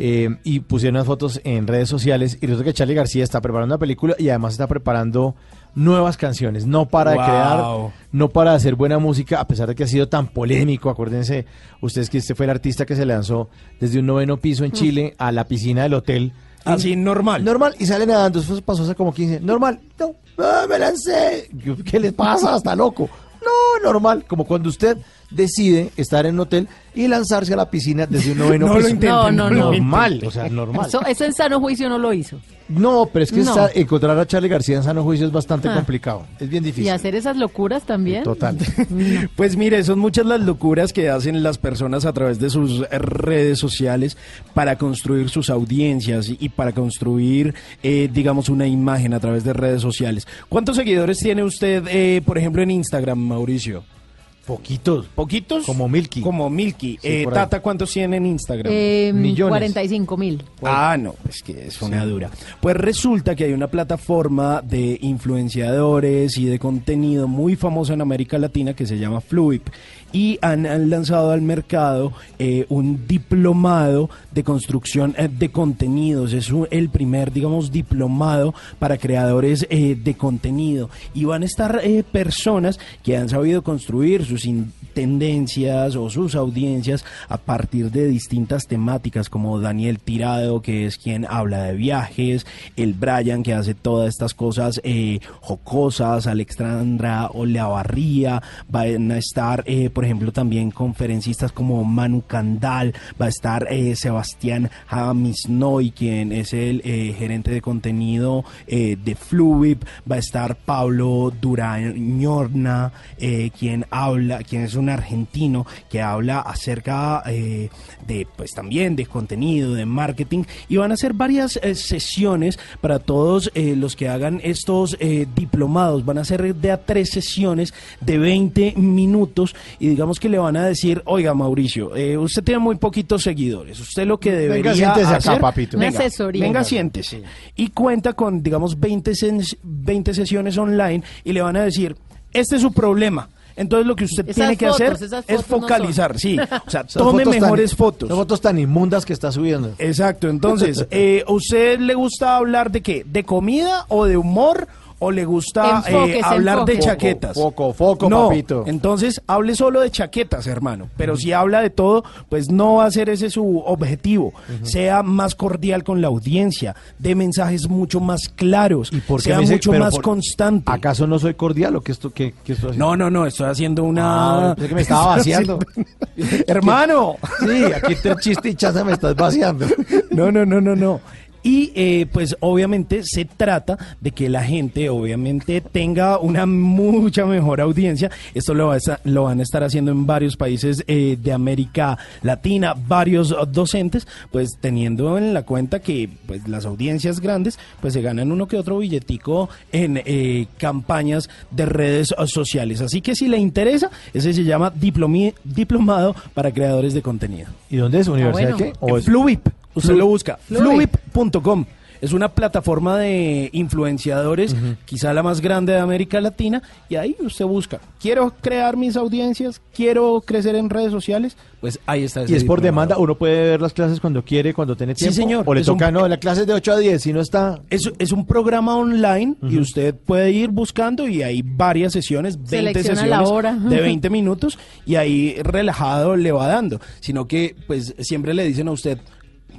eh, y pusieron unas fotos en redes sociales y resulta que Charlie García está preparando una película y además está preparando nuevas canciones, no para de Wow. crear, no para hacer buena música, a pesar de que ha sido tan polémico, acuérdense ustedes que este fue el artista que se lanzó desde un noveno piso en Chile a la piscina del hotel. Así, normal. Normal, y sale nadando, eso pasó hace como 15, normal, no, ah, me lancé, ¿qué le pasa? Está loco. No, normal, como cuando usted decide estar en un hotel y lanzarse a la piscina desde un noveno No lo intenten, No, no, no. Normal, o sea, normal. Eso, eso en sano juicio no lo hizo. No, pero es que No. esa- encontrar a Charlie García en sano juicio es bastante Ah. complicado. Es bien Y difícil. hacer esas locuras también. Total. Pues mire, son muchas las locuras que hacen las personas a través de sus redes sociales para construir sus audiencias y y para construir, eh, digamos, una imagen a través de redes sociales. ¿Cuántos seguidores tiene usted, eh, por ejemplo, en Instagram, Mauricio? Poquitos. ¿Poquitos? Como Milky. Como Milky. Sí, Eh. Tata, ¿cuántos tiene en Instagram? Eh, 45 mil. Ah, no, es que es una dura. Pues resulta que hay una plataforma de influenciadores y de contenido muy famosa en América Latina que se llama Fluip y han, lanzado al mercado eh, un diplomado de construcción eh, de contenidos. Es un- el primer, digamos, diplomado para creadores eh, de contenido y van a estar personas que han sabido construir sus tendencias o sus audiencias a partir de distintas temáticas como Daniel Tirado que es quien habla de viajes, el Brian que hace todas estas cosas jocosas, Alexandra Oleavarría, van a estar eh, por ejemplo también conferencistas como Manu Candal, va a estar eh, Sebastián Jamisnoy quien es el eh, gerente de contenido eh, de Fluip, va a estar Pablo Durañorna eh, quien habla, quien es un argentino que habla acerca de, pues también de contenido, de marketing, y van a hacer varias sesiones para todos los que hagan estos diplomados. Van a ser de a tres sesiones de 20 minutos y digamos que le van a decir, oiga Mauricio, eh, usted tiene muy poquitos seguidores, usted lo que debería siéntese acá, hacer, papito. Una venga, asesoría. venga, siéntese. Y cuenta con, digamos, 20, ses- 20 sesiones online y le van a decir, este es su problema. Entonces lo que usted Esas tiene que fotos, hacer es no focalizar, sí. O sea, tome fotos tan- mejores fotos. son fotos tan inmundas que está subiendo. Exacto, entonces, eh, ¿usted le gusta hablar de qué? ¿De comida o de humor? ¿O le gusta eh, hablar de chaquetas? Foco, foco, no, papito. Entonces, hable solo de chaquetas, hermano. Pero si habla de todo, pues no va a ser ese su objetivo. Sea más cordial con la audiencia, de mensajes mucho más claros, ¿Por qué sea dice- mucho más por- constante. ¿Acaso no soy cordial o qué esto qué, qué estoy haciendo? No, no, no, estoy haciendo una... Ah, pensé que me estaba vaciando. Hermano. Sí, aquí te chiste y chaza me estás vaciando. No, no, no, no, no. Y eh, pues obviamente se trata de que la gente obviamente tenga una mucha mejor audiencia. Esto lo, va a lo van a estar haciendo en varios países eh, de América Latina, varios docentes, pues teniendo en la cuenta que pues las audiencias grandes pues se ganan uno que otro billetico en eh, campañas de redes sociales. Así que si le interesa, ese se llama diplomi- diplomado para creadores de contenido. ¿Y dónde es? ¿Universidad bueno. qué? En es- Fluip. Usted Flu- lo busca. Fluip. Fluip.com. Es una plataforma de influenciadores, quizá la más grande de América Latina, y ahí usted busca, quiero crear mis audiencias, quiero crecer en redes sociales, pues ahí está. ese Y es por diplomado. demanda, uno puede ver las clases cuando quiere, cuando tiene Sí, tiempo. señor. O le Es un- toca, no, la clase es de 8 a 10, si no está... Es, es un programa online y usted puede ir buscando y hay varias sesiones, 20 Selecciona sesiones la hora. de 20 minutos y ahí relajado le va dando. Sino que pues siempre le dicen a usted,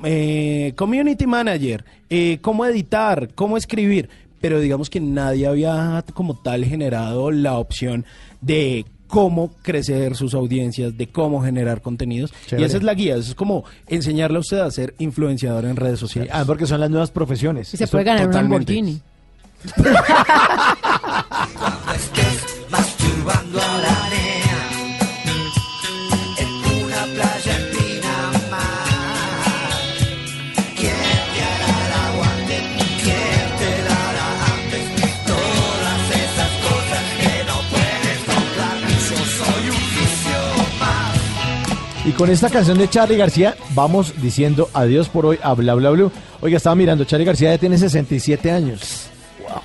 eh, community manager, eh, cómo editar, cómo escribir, pero digamos que nadie había como tal generado la opción de cómo crecer sus audiencias, de cómo generar contenidos. Chévere. Y esa es la guía, eso es como enseñarle a usted a ser influenciador en redes sociales. Ah, porque son las nuevas profesiones. Y se puede ganar un. Lamborghini. con esta canción de Charlie García vamos diciendo adiós por hoy a Bla Bla Blue. Oiga, estaba mirando, Charlie García ya tiene 67 años. Wow.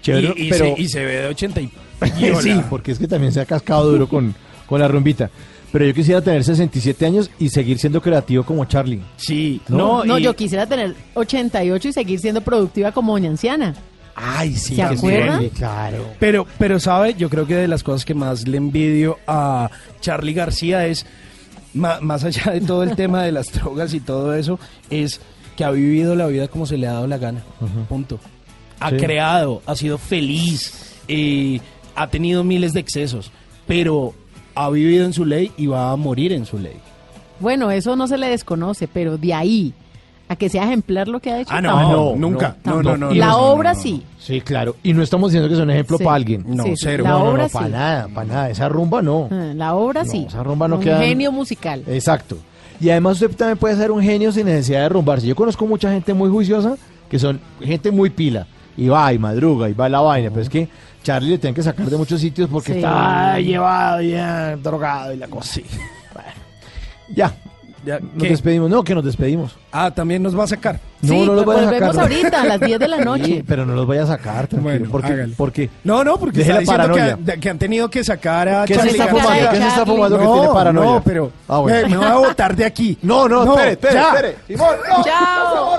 Chévere, y, y pero... se, y se ve de 80 y sí, porque es que también se ha cascado duro con, con la rumbita. Pero yo quisiera tener 67 años y seguir siendo creativo como Charlie. Sí, No, No, y- yo quisiera tener 88 y seguir siendo productiva como doña anciana. Ay, sí, ¿Se sí, claro. Pero, pero sabe, yo creo que de las cosas que más le envidio a Charlie García es, más allá de todo el tema de las drogas y todo eso, es que ha vivido la vida como se le ha dado la gana. Punto. Ha Sí. creado, ha sido feliz, eh, ha tenido miles de excesos, pero ha vivido en su ley y va a morir en su ley. Bueno, eso no se le desconoce, pero de ahí a que sea ejemplar lo que ha hecho. Ah, no, tampoco. nunca. No, no, no, La no- obra no, no. sí. Sí, claro. Y no estamos diciendo que es un ejemplo Sí. para alguien. No, Sí, sí. cero. La no, no, obra no, para sí. nada, para nada. Esa rumba no. Ah, La obra No, sí. esa rumba no Un queda- genio musical. Exacto. Y además usted también puede ser un genio sin necesidad de rumbarse. Yo conozco mucha gente muy juiciosa que son gente muy pila. Y va y madruga y va a la vaina. Pero es que Charlie le tienen que sacar de muchos sitios porque Sí. está llevado ya, drogado y la cosa. Sí. Bueno. Ya. Ya, Nos ¿qué? despedimos. No, que nos despedimos. Ah, también nos va a sacar. No, Sí, no los pues vaya a volvemos sacar. ahorita a las 10 de la noche. Sí, pero no los vaya a sacar, tranquilo. Bueno, porque, hágale. porque No, no, porque está diciendo que, paranoia. de- que han tenido que sacar a ¿Qué se está fumando? ¿Qué se está fumando que no, tiene paranoia? No, pero Ah, bueno. me, me voy a botar de aquí. No, no, espere, espere, ya. espere. Simón, no. Chao.